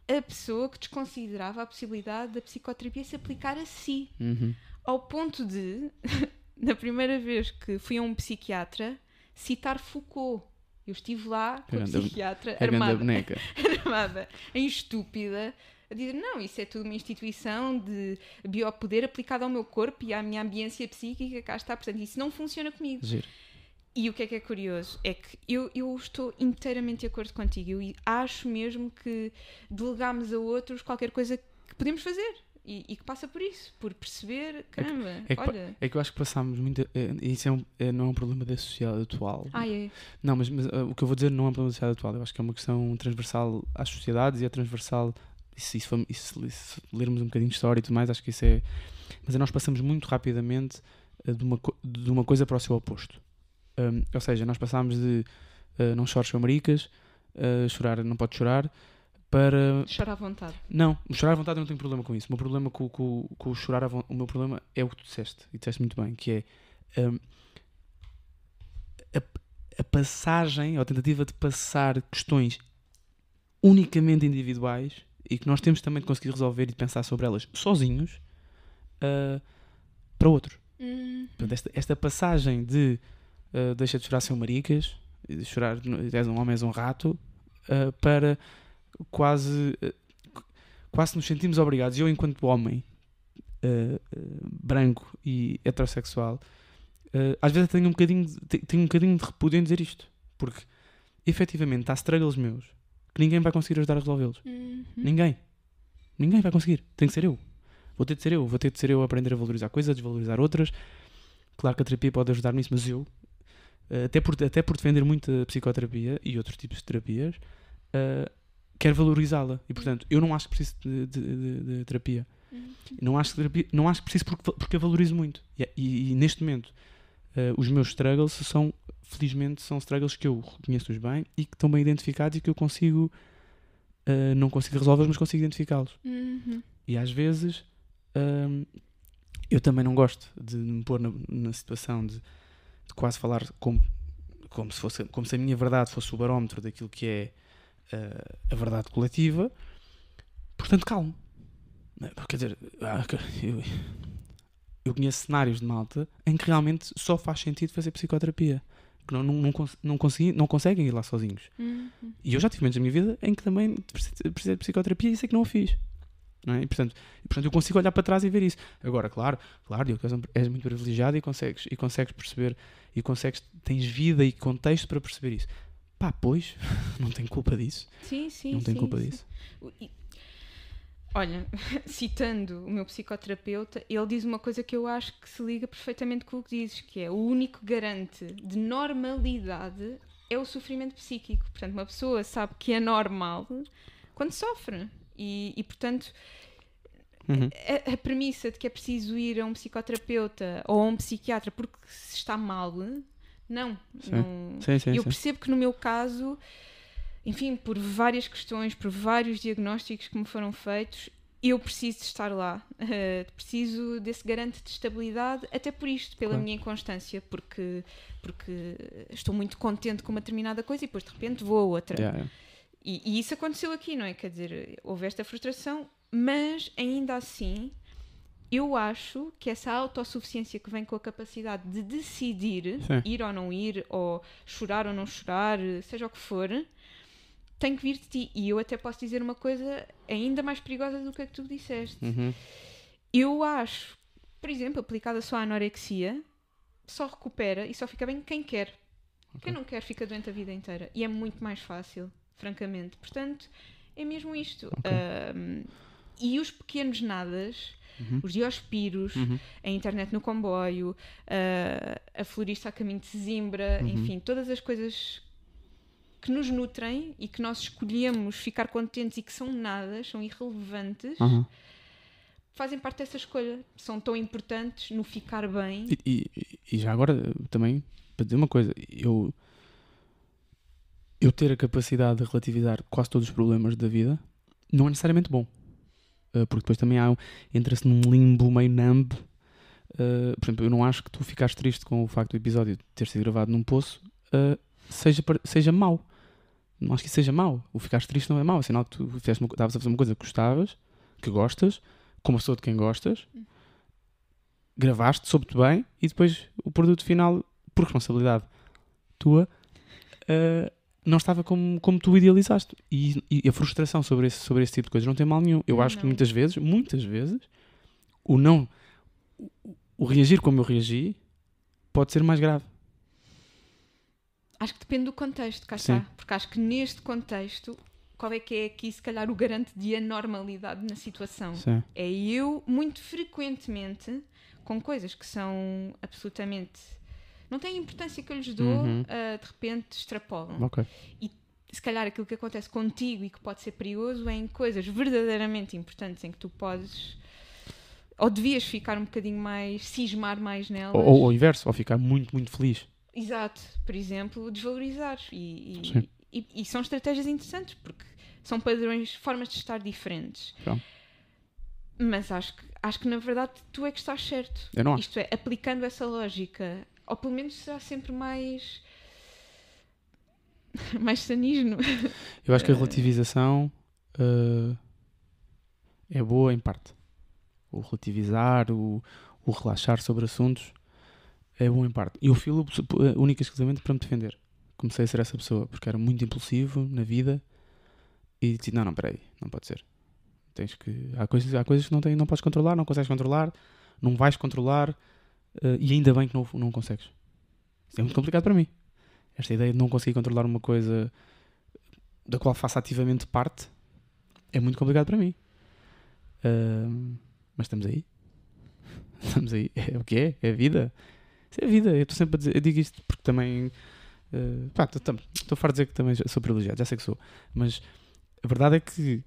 Speaker 2: a pessoa que desconsiderava a possibilidade da psicoterapia se aplicar a si.
Speaker 1: Uhum.
Speaker 2: Ao ponto de, na primeira vez que fui a um psiquiatra, citar Foucault. Eu estive lá com a psiquiatra armada, armada, em estúpida, a dizer: não, isso é tudo uma instituição de biopoder aplicado ao meu corpo e à minha ambiência psíquica, cá está, portanto, isso não funciona comigo.
Speaker 1: Giro.
Speaker 2: E o que é que é curioso? É que eu, eu estou inteiramente de acordo contigo. Eu acho mesmo que delegamos a outros qualquer coisa que podemos fazer. E, e, que passa por isso, por perceber, caramba,
Speaker 1: é que, é que,
Speaker 2: olha.
Speaker 1: É que eu acho que passámos muito. É, isso é um, é, não é um problema da sociedade atual.
Speaker 2: Ah, é?
Speaker 1: Não, mas, mas uh, o que eu vou dizer não é um problema da sociedade atual. Eu acho que é uma questão transversal às sociedades e é transversal. Se, isso, isso, se lermos um bocadinho de história e tudo mais, acho que isso é. Mas é nós passamos muito rapidamente uh, de, uma, de uma coisa para o seu oposto. Um, ou seja, nós passámos de uh, não chores maricas, chorar não pode chorar para.
Speaker 2: Chorar à vontade.
Speaker 1: Não, chorar à vontade eu não tenho problema com isso. O meu problema com, com, com chorar à vontade, o meu problema é o que tu disseste, e disseste muito bem, que é um, a, a, passagem, ou a tentativa de passar questões unicamente individuais e que nós temos também de conseguir resolver e de pensar sobre elas sozinhos uh, para outros.
Speaker 2: Uhum.
Speaker 1: Portanto, esta, esta passagem de uh, deixa de chorar seu maricas, de chorar és um homem, és um rato, uh, para quase, eh, quase nos sentimos obrigados, eu enquanto homem uh, uh, branco e heterossexual, uh, às vezes tenho um, bocadinho de, tenho um bocadinho de repúdio em dizer isto, porque efetivamente há struggles meus que ninguém vai conseguir ajudar a resolvê-los.
Speaker 2: Uhum.
Speaker 1: Ninguém. Ninguém vai conseguir. Tem que ser eu. Vou ter de ser eu. Vou ter de ser eu a aprender a valorizar coisas, a desvalorizar outras. Claro que a terapia pode ajudar nisso, mas eu, até por, até por defender muito a psicoterapia e outros tipos de terapias, uh, quero valorizá-la. E portanto, eu não acho que preciso de, de, de, de terapia.
Speaker 2: Uhum.
Speaker 1: Não acho que, terapia, não acho que preciso porque, porque eu valorizo muito. E, e, e neste momento, uh, os meus struggles são, felizmente, são struggles que eu reconheço-os bem e que estão bem identificados e que eu consigo, uh, não consigo resolver, mas consigo identificá-los.
Speaker 2: Uhum.
Speaker 1: E às vezes, uh, eu também não gosto de me pôr na, na situação de, de, quase falar como, como, se fosse, como se a minha verdade fosse o barómetro daquilo que é uh, a verdade coletiva. Portanto, calmo. Quer dizer, eu, eu conheço cenários de malta em que realmente só faz sentido fazer psicoterapia. Que não, não, não, não, consegui, não conseguem ir lá sozinhos.
Speaker 2: Uhum.
Speaker 1: E eu já tive momentos na minha vida em que também precisei de psicoterapia e sei que não a fiz. Não é? e, portanto, e, portanto, eu consigo olhar para trás e ver isso. Agora, claro, claro, eu és muito privilegiado e consegues, e consegues perceber, e consegues, tens vida e contexto para perceber isso. Pá, pois, não tenho culpa disso.
Speaker 2: Sim, sim.
Speaker 1: Não tenho
Speaker 2: sim,
Speaker 1: culpa
Speaker 2: sim.
Speaker 1: disso.
Speaker 2: Olha, citando o meu psicoterapeuta, ele diz uma coisa que eu acho que se liga perfeitamente com o que dizes, que é o único garante de normalidade é o sofrimento psíquico. Portanto, uma pessoa sabe que é normal quando sofre. E, e portanto,
Speaker 1: uhum.
Speaker 2: a, a, premissa de que é preciso ir a um psicoterapeuta ou a um psiquiatra porque se está mal não.
Speaker 1: Sim.
Speaker 2: não...
Speaker 1: Sim, sim,
Speaker 2: eu percebo que no meu caso, enfim, por várias questões, por vários diagnósticos que me foram feitos, eu preciso de estar lá, uh, preciso desse garante de estabilidade, até por isto, pela
Speaker 1: Claro.
Speaker 2: minha inconstância, porque, porque estou muito contente com uma determinada coisa e depois de repente vou a outra.
Speaker 1: Yeah, yeah.
Speaker 2: E, e isso aconteceu aqui, não é? Quer dizer, houve esta frustração, mas ainda assim, eu acho que essa autossuficiência que vem com a capacidade de decidir
Speaker 1: Sim.
Speaker 2: ir ou não ir, ou chorar ou não chorar, seja o que for, tem que vir de ti. E eu até posso dizer uma coisa ainda mais perigosa do que a que tu disseste.
Speaker 1: Uhum.
Speaker 2: Eu acho, por exemplo, aplicada só à anorexia, só recupera e só fica bem quem quer. Quem não quer fica doente a vida inteira. E é muito mais fácil, francamente. Portanto, é mesmo isto.
Speaker 1: Ok.
Speaker 2: Ahm, e os pequenos nadas,
Speaker 1: Uhum.
Speaker 2: os diospiros,
Speaker 1: Uhum.
Speaker 2: a internet no comboio, ah, a florista a caminho de Zimbra,
Speaker 1: Uhum.
Speaker 2: enfim, todas as coisas que nos nutrem e que nós escolhemos ficar contentes e que são nadas, são irrelevantes,
Speaker 1: Uhum.
Speaker 2: fazem parte dessa escolha. São tão importantes no ficar bem.
Speaker 1: E, e- e já agora também para dizer uma coisa, eu eu ter a capacidade de relativizar quase todos os problemas da vida não é necessariamente bom. Uh, porque depois também há entra-se num limbo meio numb. Uh, por exemplo, eu não acho que tu ficaste triste com o facto do episódio ter sido gravado num poço uh, seja, seja mau. Não acho que isso seja mau. O ficaste triste não é mau. É sinal que tu estavas a fazer uma coisa que gostavas, que gostas, com uma pessoa de quem gostas, gravaste, soube-te bem e depois o produto final, por responsabilidade tua, uh, não estava como, como tu idealizaste. E, e a frustração sobre esse, sobre esse tipo de coisas não tem mal nenhum. Eu acho que
Speaker 2: Não.
Speaker 1: muitas vezes, muitas vezes, o não, o, o reagir como eu reagi pode ser mais grave.
Speaker 2: Acho que depende do contexto, cá
Speaker 1: Sim.
Speaker 2: está. Porque acho que neste contexto, qual é que é aqui, se calhar, o garante de anormalidade na situação?
Speaker 1: Sim.
Speaker 2: É eu, muito frequentemente, com coisas que são absolutamente. Não têm a importância que eu lhes dou,
Speaker 1: Uhum.
Speaker 2: ah, de repente extrapolam.
Speaker 1: Ok.
Speaker 2: Se calhar aquilo que acontece contigo e que pode ser perigoso é em coisas verdadeiramente importantes em que tu podes. ou devias ficar um bocadinho mais. cismar mais nelas.
Speaker 1: Ou, ou, inverso, ou ficar muito, muito feliz.
Speaker 2: Exato, por exemplo, desvalorizar. E, e- e- e são estratégias interessantes porque são padrões, formas de estar diferentes. Mas acho que, acho que na verdade tu é que estás certo.
Speaker 1: Eu não acho.
Speaker 2: Isto é, aplicando essa lógica, ou pelo menos será sempre mais. mais sanismo.
Speaker 1: Eu acho que a relativização uh, é boa em parte. O relativizar, o, o relaxar sobre assuntos é bom em parte. E eu filo única e exclusivamente para me defender. Comecei a ser essa pessoa porque era muito impulsivo na vida e disse: Não, não, peraí, não pode ser. Tens que. Há coisas, há coisas que não, tens, não podes controlar, não consegues controlar, não vais controlar uh, e ainda bem que não, não consegues. Isso é muito complicado para mim. Esta ideia de não conseguir controlar uma coisa da qual faço ativamente parte é muito complicado para mim. Ahm, mas estamos aí. Estamos aí. É o que é? É a vida. Isso é a vida. Eu estou sempre a dizer, eu digo isto porque também. ah, pá, estou farto de dizer que também sou privilegiado, já sei que sou. Mas a verdade é que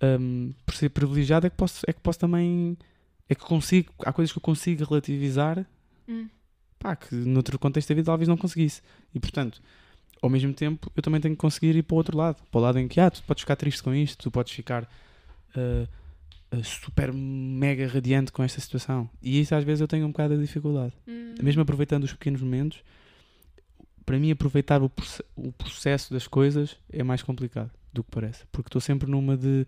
Speaker 1: ahm, por ser privilegiado é que posso, é que posso também. É que consigo. Há coisas que eu consigo relativizar
Speaker 2: Hum.
Speaker 1: pá, que noutro contexto da vida talvez não conseguisse. E portanto, ao mesmo tempo, eu também tenho que conseguir ir para o outro lado. Para o lado em que, ah, tu podes ficar triste com isto, tu podes ficar ah, ah, super mega radiante com esta situação. E isso às vezes eu tenho um bocado de dificuldade.
Speaker 2: Hum.
Speaker 1: Mesmo aproveitando os pequenos momentos, para mim aproveitar o, o processo das coisas é mais complicado do que parece. Porque estou sempre numa de,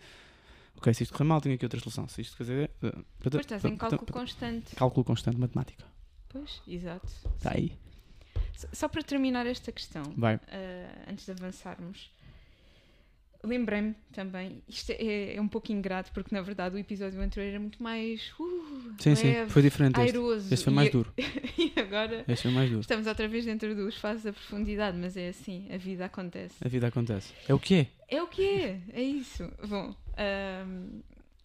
Speaker 1: ok, se isto correr mal, tenho aqui outra solução. Se isto fazer...
Speaker 2: Pois estás em cálculo constante.
Speaker 1: Cálculo constante, matemática.
Speaker 2: Pois, exato.
Speaker 1: Está aí.
Speaker 2: Só para terminar esta questão, ah, antes de avançarmos, lembrei-me também, isto é, é um pouco ingrato, porque na verdade o episódio anterior era muito mais uh,
Speaker 1: Sim, sim.
Speaker 2: leve,
Speaker 1: Foi diferente este.
Speaker 2: airoso.
Speaker 1: Este foi mais
Speaker 2: e,
Speaker 1: duro.
Speaker 2: e agora
Speaker 1: Este foi mais duro.
Speaker 2: estamos outra vez dentro dos fases da profundidade, mas é assim, a vida acontece.
Speaker 1: A vida acontece. É o que é.
Speaker 2: É o que é, é isso. Bom,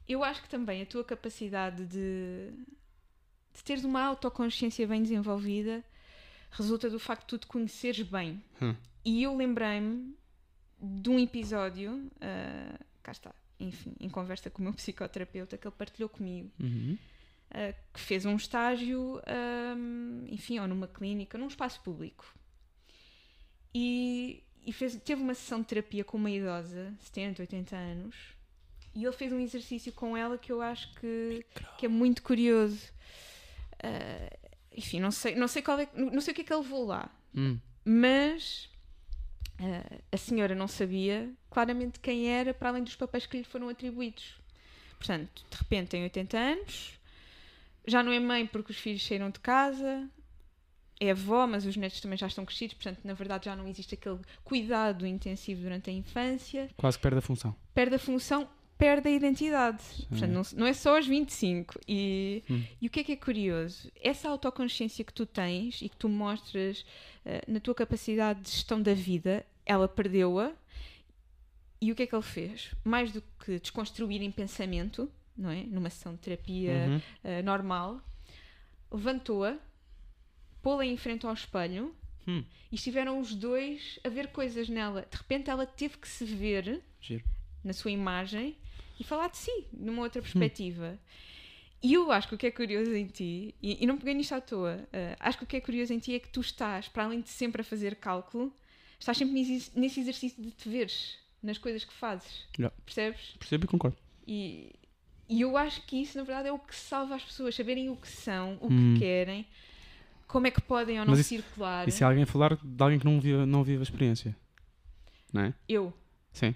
Speaker 2: eu acho que também a tua capacidade de, de teres uma autoconsciência bem desenvolvida resulta do facto de tu te conheceres bem.
Speaker 1: Hum.
Speaker 2: E eu lembrei-me de um episódio, ah, cá está, enfim, em conversa com o meu psicoterapeuta, que ele partilhou comigo,
Speaker 1: Uhum.
Speaker 2: ah, que fez um estágio, ahm, enfim, ou numa clínica, num espaço público. E, e fez, teve uma sessão de terapia com uma idosa, 70, 80 anos, E ele fez um exercício com ela que eu acho que, que é muito curioso. Ah, enfim, não sei, não sei qual é, não sei o que é que ele levou lá,
Speaker 1: Hum.
Speaker 2: mas ah, a senhora não sabia claramente quem era para além dos papéis que lhe foram atribuídos. Portanto, de repente tem 80 anos, já não é mãe porque os filhos saíram de casa, é avó, mas os netos também já estão crescidos, portanto, na verdade, já não existe aquele cuidado intensivo durante a infância.
Speaker 1: Quase que perde a função.
Speaker 2: Perde a função, perde a identidade. Portanto, não, não é só aos 25. E,
Speaker 1: Hum.
Speaker 2: e o que é que é curioso? Essa autoconsciência que tu tens e que tu mostras eh, na tua capacidade de gestão da vida, ela perdeu-a. E o que é que ele fez? Mais do que desconstruir em pensamento, não é? Numa sessão de terapia
Speaker 1: Uhum.
Speaker 2: eh, normal, levantou-a, pô-la em frente ao espelho
Speaker 1: Hum.
Speaker 2: e estiveram os dois a ver coisas nela. De repente ela teve que se ver
Speaker 1: Giro.
Speaker 2: na sua imagem e falar de si, numa
Speaker 1: Hum.
Speaker 2: outra perspectiva. E eu acho que o que é curioso em ti, e, e não peguei nisto à toa, eh, acho que o que é curioso em ti é que tu estás, para além de sempre a fazer cálculo, estás sempre nesse, exercício de te veres nas coisas que fazes.
Speaker 1: Já.
Speaker 2: Percebes?
Speaker 1: Percebo e concordo.
Speaker 2: E, e eu acho que isso, na verdade, é o que salva as pessoas, saberem o que são, o
Speaker 1: Hum.
Speaker 2: que querem, como é que podem ou não
Speaker 1: isso-
Speaker 2: circular.
Speaker 1: E se alguém falar de alguém que não vive, não vive a experiência? Não é?
Speaker 2: Eu.
Speaker 1: Sim.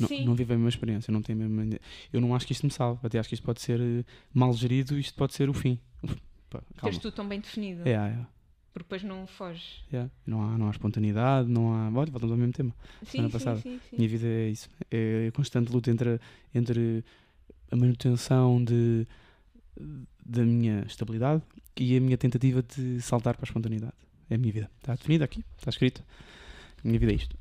Speaker 1: Não, não vive a mesma experiência. Não tem a mesma... Eu não acho que isto me salve. Até acho que isto pode ser eh, mal gerido e isto pode ser o fim. Pá,
Speaker 2: Teres tão bem definido.
Speaker 1: É, é,
Speaker 2: Porque depois não foges.
Speaker 1: é. Não, há, não há espontaneidade, não há. Olha, voltamos ao mesmo tema.
Speaker 2: Sim,
Speaker 1: Semana
Speaker 2: sim,
Speaker 1: passada.
Speaker 2: sim, sim.
Speaker 1: Minha vida é isso. É a constante luta entre, entre a manutenção de, da minha estabilidade e a minha tentativa de saltar para a espontaneidade. É a minha vida. Está definida aqui, está escrito. A minha vida é isto.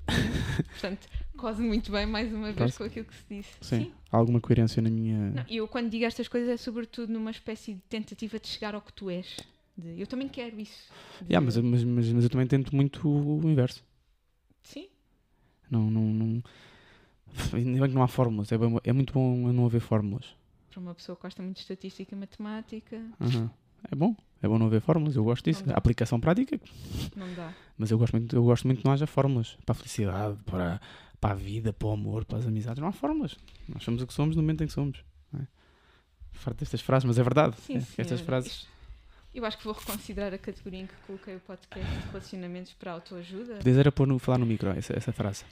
Speaker 2: Portanto, quase muito bem, mais uma vez,
Speaker 1: Quase.
Speaker 2: com aquilo que se disse.
Speaker 1: Sim. Há alguma coerência na minha.
Speaker 2: Não, eu, quando digo estas coisas, é sobretudo numa espécie de tentativa de chegar ao que tu és. De, eu também quero isso. De-
Speaker 1: Yeah, mas, mas, mas, mas eu também tento muito o inverso.
Speaker 2: Sim,
Speaker 1: Não, não, não... Ainda bem que não há fórmulas. É, bom- é muito bom não haver fórmulas.
Speaker 2: para uma pessoa que gosta muito de estatística e matemática,
Speaker 1: Aham. É bom. É bom não haver fórmulas. Eu gosto disso. Aplicação prática
Speaker 2: não dá.
Speaker 1: Mas eu gosto muito, eu gosto muito que não haja fórmulas para a felicidade, para, para a vida, para o amor, para as amizades. Não há fórmulas. Nós somos o que somos no momento em que somos. Não é? Farto destas frases, mas é verdade.
Speaker 2: Sim,
Speaker 1: É, estas frases.
Speaker 2: Eu acho que vou reconsiderar a categoria em que coloquei o podcast de relacionamentos para autoajuda.
Speaker 1: Podias era pôr no, falar no micro, essa, essa frase.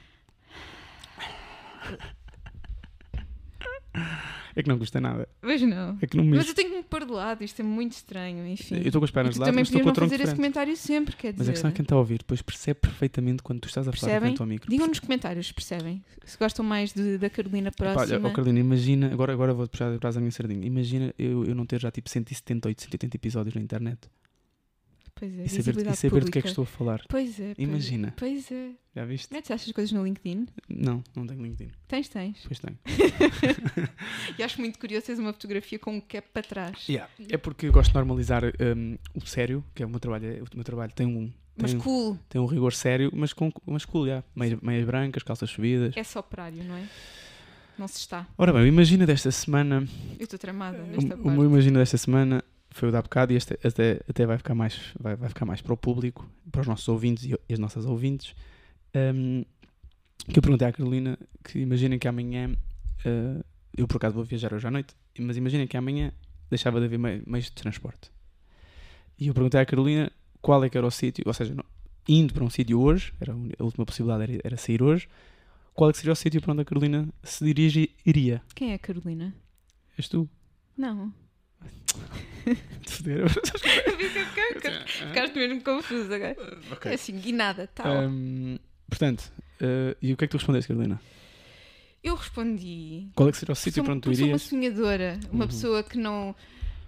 Speaker 1: É que não custa nada.
Speaker 2: Mas não.
Speaker 1: É que não
Speaker 2: Mas
Speaker 1: mexe.
Speaker 2: eu tenho que me pôr de lado, isto é muito estranho, enfim.
Speaker 1: Eu estou com as pernas de lado,
Speaker 2: também
Speaker 1: mas estou com o tronco
Speaker 2: fazer
Speaker 1: de
Speaker 2: esse comentário sempre, quer
Speaker 1: Mas
Speaker 2: dizer.
Speaker 1: a questão é que quem está a ouvir depois percebe perfeitamente quando tu estás a falar
Speaker 2: Percebem?
Speaker 1: frente ao micro.
Speaker 2: Digam nos comentários, percebem? Se gostam mais de- da Carolina
Speaker 1: Epá,
Speaker 2: próxima.
Speaker 1: olha, oh, Carolina, imagina, agora, agora vou puxar atrás a minha sardinha. Imagina eu, eu não ter já tipo 178, 180 episódios na internet.
Speaker 2: Pois é,
Speaker 1: E saber, e saber do que é que estou a falar.
Speaker 2: Pois é.
Speaker 1: Imagina.
Speaker 2: Pois é.
Speaker 1: Já viste?
Speaker 2: Metes essas coisas no LinkedIn?
Speaker 1: Não, não tenho LinkedIn.
Speaker 2: Tens, tens.
Speaker 1: Pois tenho.
Speaker 2: E acho muito curioso teres uma fotografia com um cap para trás.
Speaker 1: É porque eu gosto de normalizar um, o sério, que é o meu trabalho. é- O meu trabalho tem um,
Speaker 2: Mas
Speaker 1: tem,
Speaker 2: cool.
Speaker 1: tem um rigor sério, mas com mas cool, já. Meias, meias brancas, calças subidas.
Speaker 2: É só operário, não é? Não se está.
Speaker 1: Ora bem, o Imagina desta semana,
Speaker 2: Eu estou tramada
Speaker 1: o,
Speaker 2: nesta
Speaker 1: o
Speaker 2: parte.
Speaker 1: meu Imagina desta semana foi o da bocado e este até, até vai, ficar mais, vai, vai ficar mais para o público, para os nossos ouvintes e, e as nossas ouvintes. Um, que eu perguntei à Carolina que imaginem que amanhã, uh, eu por acaso vou viajar hoje à noite, mas imaginem que amanhã deixava de haver mei- meios de transporte. E eu perguntei à Carolina qual é que era o sítio, ou seja, não- indo para um sítio hoje, era a última possibilidade era, era sair hoje, qual é que seria o sítio para onde a Carolina se dirigiria?
Speaker 2: Quem é a Carolina?
Speaker 1: És tu?
Speaker 2: Não.
Speaker 1: De foder.
Speaker 2: Ficaste mesmo confuso agora. É assim, guinada, tal.
Speaker 1: Um, portanto, uh, e o que é que tu respondeste, Carolina?
Speaker 2: Eu respondi.
Speaker 1: Qual é que seria o sítio para onde tu
Speaker 2: porque sou uma
Speaker 1: irias?
Speaker 2: sonhadora, uma
Speaker 1: Uhum.
Speaker 2: pessoa que não,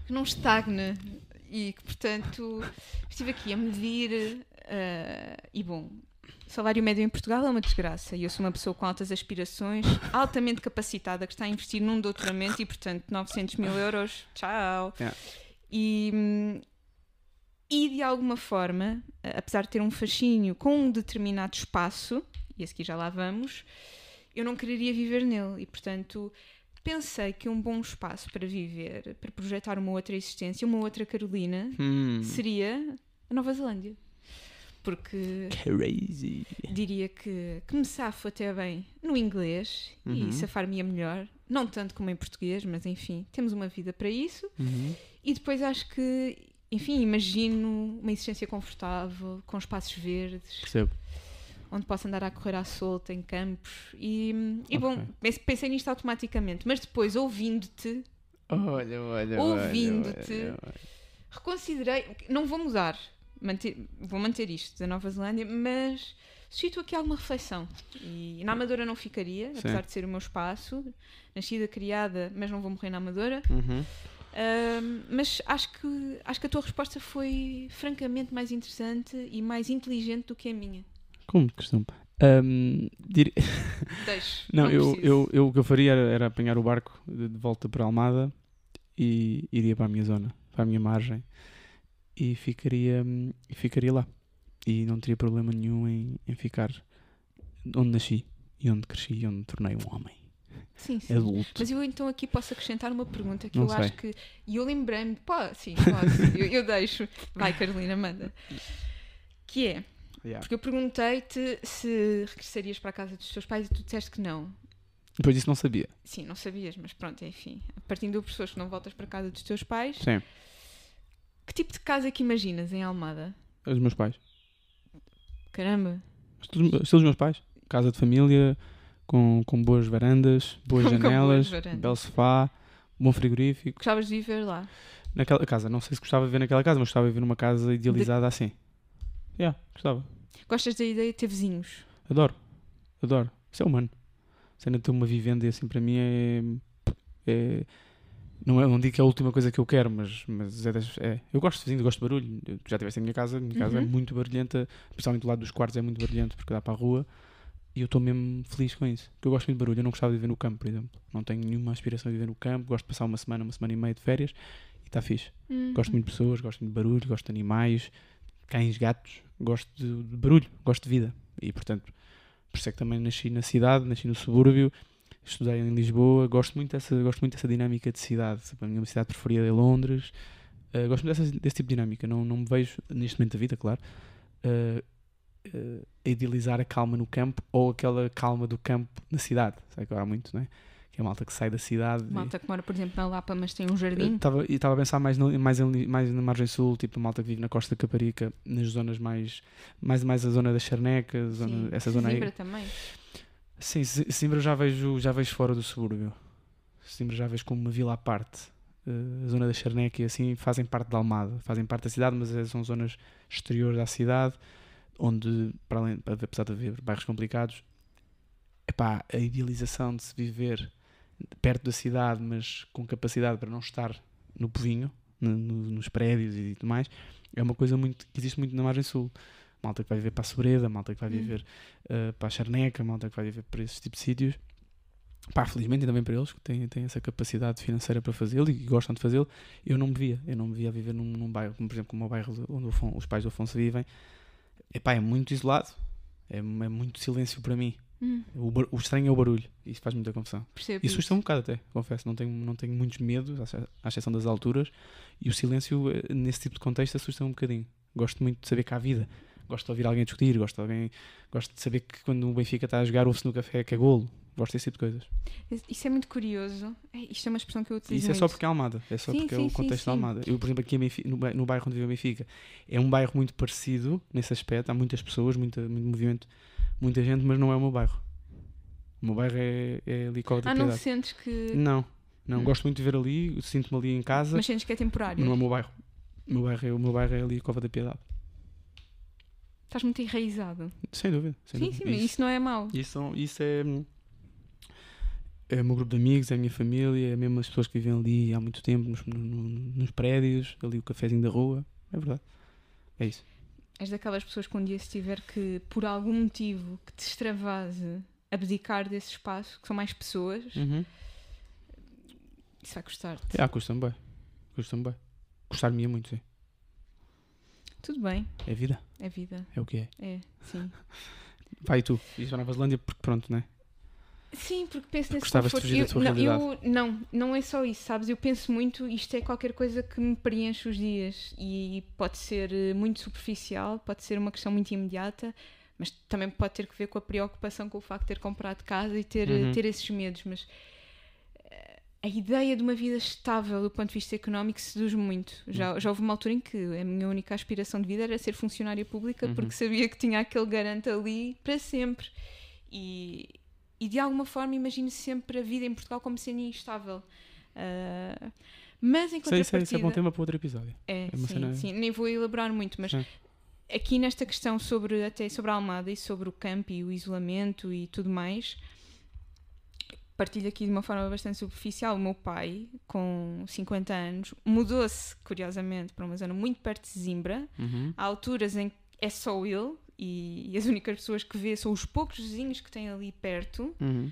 Speaker 2: que não estagna e que, portanto, estive aqui a medir. eh, e bom, o salário médio em Portugal é uma desgraça e eu sou uma pessoa com altas aspirações, altamente capacitada, que está a investir num doutoramento e, portanto, 900 mil euros. Tchau.
Speaker 1: Yeah.
Speaker 2: E. hum, E de alguma forma, apesar de ter um fascínio com um determinado espaço, e a seguir já lá vamos, eu não quereria viver nele. E portanto, pensei que um bom espaço para viver, para projetar uma outra existência, uma outra Carolina,
Speaker 1: Hum,
Speaker 2: seria a Nova Zelândia. Porque
Speaker 1: crazy.
Speaker 2: diria que, que me safo até bem no inglês
Speaker 1: Uhum.
Speaker 2: e safar-me-ia melhor não tanto como em português, mas enfim, temos uma vida para isso.
Speaker 1: Uhum.
Speaker 2: E depois acho que, enfim, imagino uma existência confortável, com espaços verdes,
Speaker 1: Percebo.
Speaker 2: onde posso andar a correr à solta, em campos. E, e bom,
Speaker 1: Ok.
Speaker 2: pense- pensei nisto automaticamente, mas depois, ouvindo-te,
Speaker 1: Olha, olha,
Speaker 2: Ouvindo-te. reconsiderei. Não vou mudar, manter- vou manter isto da Nova Zelândia, mas suscito aqui alguma reflexão. E na Amadora não ficaria,
Speaker 1: Sim.
Speaker 2: apesar de ser o meu espaço. Nascida, criada, mas não vou morrer na Amadora.
Speaker 1: Uhum.
Speaker 2: Mas acho que, acho que a tua resposta foi francamente mais interessante e mais inteligente do que a minha.
Speaker 1: Como costume. Ahm, dir-
Speaker 2: Deixo.
Speaker 1: Não, eu,
Speaker 2: preciso.
Speaker 1: eu, eu, o que eu faria era, era apanhar o barco de, de volta para Almada e iria para a minha zona, para a minha margem e ficaria, e ficaria lá. E não teria problema nenhum em, em ficar onde nasci e onde cresci e onde me tornei um homem
Speaker 2: Sim, sim.
Speaker 1: adulto.
Speaker 2: Mas eu então aqui posso acrescentar uma pergunta que
Speaker 1: Não
Speaker 2: eu
Speaker 1: sei.
Speaker 2: acho que. E eu lembrei-me. Pô, sim, posso. eu, eu deixo. Vai, Carolina, manda. Que é.
Speaker 1: Yeah.
Speaker 2: Porque eu perguntei-te se regressarias para a casa dos teus pais e tu disseste que não.
Speaker 1: Depois disso não sabia.
Speaker 2: Sim, não sabias, mas pronto, enfim. Partindo de pessoas que não voltas para a casa dos teus pais,
Speaker 1: Sim,
Speaker 2: que tipo de casa é que imaginas em Almada?
Speaker 1: os meus pais.
Speaker 2: Caramba.
Speaker 1: Estilo dos meus pais. Casa de família, com, com boas varandas, boas
Speaker 2: Com boas
Speaker 1: janelas,
Speaker 2: varandas.
Speaker 1: belo sofá, bom frigorífico.
Speaker 2: Gostavas de viver lá?
Speaker 1: Naquela casa, não sei se gostava de ver naquela casa, mas gostava de ver numa casa idealizada assim. Yeah, gostava.
Speaker 2: Gostas da ideia de ter vizinhos?
Speaker 1: Adoro. Adoro. Isso é humano. Se ainda ter uma vivenda e assim para mim é. é não, é, não digo que é a última coisa que eu quero, mas, mas é, das- é. Eu gosto de vizinhos, eu gosto de barulho. Eu, já estiveste a minha casa, a minha casa é
Speaker 2: Uhum.
Speaker 1: muito barulhenta, principalmente do lado dos quartos é muito barulhento porque dá para a rua. E eu estou mesmo feliz com isso. Porque eu gosto muito de barulho. Eu não gostava de viver no campo, por exemplo. Não tenho nenhuma aspiração de viver no campo. Gosto de passar uma semana, uma semana e meia de férias e está fixe.
Speaker 2: Hum.
Speaker 1: Gosto muito de pessoas, gosto muito de barulho, gosto de animais, cães, gatos, gosto de, de barulho, gosto de vida. E portanto, por isso é que também nasci na cidade, nasci no subúrbio, estudei em Lisboa, gosto muito dessa, gosto muito dessa dinâmica de cidade. A minha cidade preferida é Londres. Uh, gosto muito dessa, desse tipo de dinâmica. Não, não me vejo, neste momento da vida, claro, uh, uh, a idealizar a calma no campo ou aquela calma do campo na cidade. Sabe que há muito, não é? Que é a malta que sai da cidade. e-
Speaker 2: Malta que mora, por exemplo, na Lapa, mas tem um jardim.
Speaker 1: Estava e estava a pensar mais, no, mais, em- mais na margem sul, tipo a malta que vive na Costa da Caparica, nas zonas mais. mais, mais a zona da Charneca, zona,
Speaker 2: Sim.
Speaker 1: essa zona aí.
Speaker 2: Também.
Speaker 1: Sim, Si- Simbra já vejo, já vejo fora do subúrbio. Simbra já vejo como uma vila à parte. Eh, a zona da Charneca e assim fazem parte da Almada, fazem parte da cidade, mas eh, são zonas exteriores à cidade, onde, para além, apesar de haver bairros complicados, epá, a idealização de se viver perto da cidade, mas com capacidade para não estar no povinho, no- nos prédios e tudo mais, é uma coisa muito, que existe muito na margem sul. Malta que vai viver para a Sobreda, malta que vai
Speaker 2: Hum.
Speaker 1: viver uh, para a Charneca, malta que vai viver para esses tipos de sítios. Pá, felizmente ainda bem para eles que têm, têm essa capacidade financeira para fazê-lo e gostam de fazê-lo. Eu não me via, eu não me via a viver num, num bairro, como por exemplo como o bairro de- onde os pais do Afonso vivem. Epá, é muito isolado, é, é muito silêncio para mim.
Speaker 2: Hum,
Speaker 1: O, o estranho é o barulho, isso faz muita confusão.
Speaker 2: percebo.
Speaker 1: E assusta um bocado até, confesso, não tenho, não tenho muitos medos, à exceção das alturas, e o silêncio eh, nesse tipo de contexto assusta um bocadinho. Gosto muito de saber que há vida, gosto de ouvir alguém discutir, gosto de, alguém, gosto de saber que quando o Benfica está a jogar ouve-se no café que é golo, gosto desse tipo de coisas.
Speaker 2: Isso é muito curioso. É, Isto é uma expressão que eu utilizo
Speaker 1: isso é só
Speaker 2: muito.
Speaker 1: porque é Almada, é só
Speaker 2: Sim,
Speaker 1: porque é
Speaker 2: sim,
Speaker 1: o
Speaker 2: sim,
Speaker 1: contexto da
Speaker 2: sim.
Speaker 1: Almada. Eu, por exemplo, aqui Benfica, no, ba- no bairro onde vive o Benfica, é um bairro muito parecido nesse aspecto, há muitas pessoas, muita, muito movimento, muita gente, mas não é o meu bairro. O meu bairro é, é ali Cova da
Speaker 2: Ah, não sentes que.
Speaker 1: Não, não,
Speaker 2: Hum.
Speaker 1: gosto muito de ver ali, sinto-me ali em casa,
Speaker 2: Mas sentes que é temporário.
Speaker 1: não é o meu bairro. O meu bairro é, o meu bairro é ali Cova da Piedade.
Speaker 2: Estás muito enraizado.
Speaker 1: Sem dúvida. Sem
Speaker 2: sim,
Speaker 1: dúvida.
Speaker 2: sim, mas isso não é mau.
Speaker 1: Isso, isso é, é o meu grupo de amigos, é a minha família, é mesmo as pessoas que vivem ali há muito tempo, nos, no- no- nos prédios, ali o cafezinho da rua. É verdade. É isso.
Speaker 2: És daquelas pessoas que um dia se tiver que, por algum motivo, que te extravase abdicar desse espaço, que são mais pessoas,
Speaker 1: Uhum.
Speaker 2: isso vai custar-te.
Speaker 1: Ah, custa-me bem. Custa-me bem. Custar-me muito, sim.
Speaker 2: Tudo bem,
Speaker 1: É vida.
Speaker 2: é vida.
Speaker 1: É o que é.
Speaker 2: É, sim.
Speaker 1: Vai tu. Isto para a Nova Zelândia porque pronto, né?
Speaker 2: Sim, porque penso nesse
Speaker 1: Gostavas de
Speaker 2: conforto.
Speaker 1: fugir da
Speaker 2: Eu-
Speaker 1: tua
Speaker 2: não,
Speaker 1: realidade.
Speaker 2: eu- não, não é só isso, sabes? Eu penso muito, isto é qualquer coisa que me preenche os dias e pode ser eh, muito superficial, pode ser uma questão muito imediata, mas também pode ter que ver com a preocupação com o facto de ter comprado casa e ter, eh,
Speaker 1: Uhum.
Speaker 2: ter esses medos. Mas a ideia de uma vida estável do ponto de vista económico seduz muito. Já, já houve uma altura em que a minha única aspiração de vida era ser funcionária pública
Speaker 1: Uhum.
Speaker 2: porque sabia que tinha aquele garante ali para sempre. E, e de alguma forma imagino sempre a vida em Portugal como sendo instável. Ah, mas em
Speaker 1: Isso, é- é-
Speaker 2: contrapartida...
Speaker 1: isso é bom tema para outro episódio.
Speaker 2: É,
Speaker 1: É
Speaker 2: sim,
Speaker 1: cena-
Speaker 2: sim, nem vou elaborar muito, mas
Speaker 1: Sim.
Speaker 2: aqui nesta questão sobre até sobre a Almada e sobre o campo e o isolamento e tudo mais, partilho aqui de uma forma bastante superficial. O meu pai, com 50 anos, mudou-se, curiosamente, para uma zona muito perto de Zimbra,
Speaker 1: Uhum.
Speaker 2: há alturas em que é só ele e, as únicas pessoas que vê são os poucos vizinhos que tem ali perto.
Speaker 1: Uhum.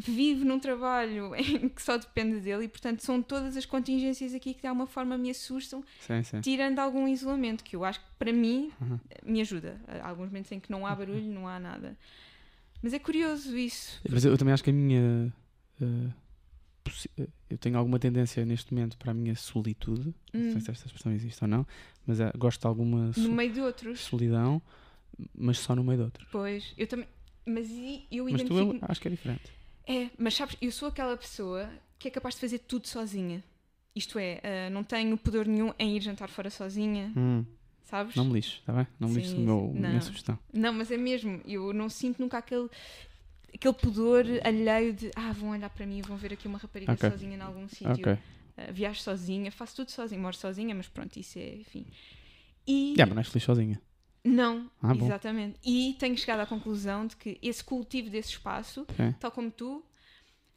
Speaker 2: Vive num trabalho em que só depende dele e, portanto, são todas as contingências aqui que de alguma forma me assustam
Speaker 1: Sim, sim.
Speaker 2: tirando algum isolamento, que eu acho que para mim
Speaker 1: Uhum.
Speaker 2: me ajuda. Há alguns momentos em que não há barulho, não há nada. Mas é curioso isso.
Speaker 1: Mas eu, também acho que a minha. eh, eu tenho alguma tendência neste momento para a minha solitude. Não
Speaker 2: Hum,
Speaker 1: sei se esta expressão existe ou não, mas eh, gosto de alguma
Speaker 2: no meio de outros.
Speaker 1: solidão, mas só no meio de outros.
Speaker 2: Pois, eu também. Mas e- eu
Speaker 1: Mas tu
Speaker 2: identifico.
Speaker 1: eu acho que é diferente.
Speaker 2: É, mas sabes, eu sou aquela pessoa que é capaz de fazer tudo sozinha. Isto é, ah, não tenho pudor nenhum em ir jantar fora sozinha,
Speaker 1: Hum,
Speaker 2: sabes?
Speaker 1: não me lixes, está bem? Não me
Speaker 2: Sim,
Speaker 1: lixes o
Speaker 2: sim.
Speaker 1: meu, a minha
Speaker 2: Não.
Speaker 1: sugestão.
Speaker 2: Não, mas é mesmo. Eu não sinto nunca aquele, aquele pudor alheio de ah, vão olhar para mim e vão ver aqui uma rapariga
Speaker 1: Ok.
Speaker 2: sozinha em algum sítio.
Speaker 1: Ok.
Speaker 2: Uh, viajo sozinha, faço tudo sozinha, moro sozinha, mas pronto, isso é, enfim. E
Speaker 1: Já, mas não és feliz sozinha.
Speaker 2: não,
Speaker 1: Ah, bom.
Speaker 2: exatamente. E tenho chegado à conclusão de que esse cultivo desse espaço,
Speaker 1: Ok.
Speaker 2: tal como tu,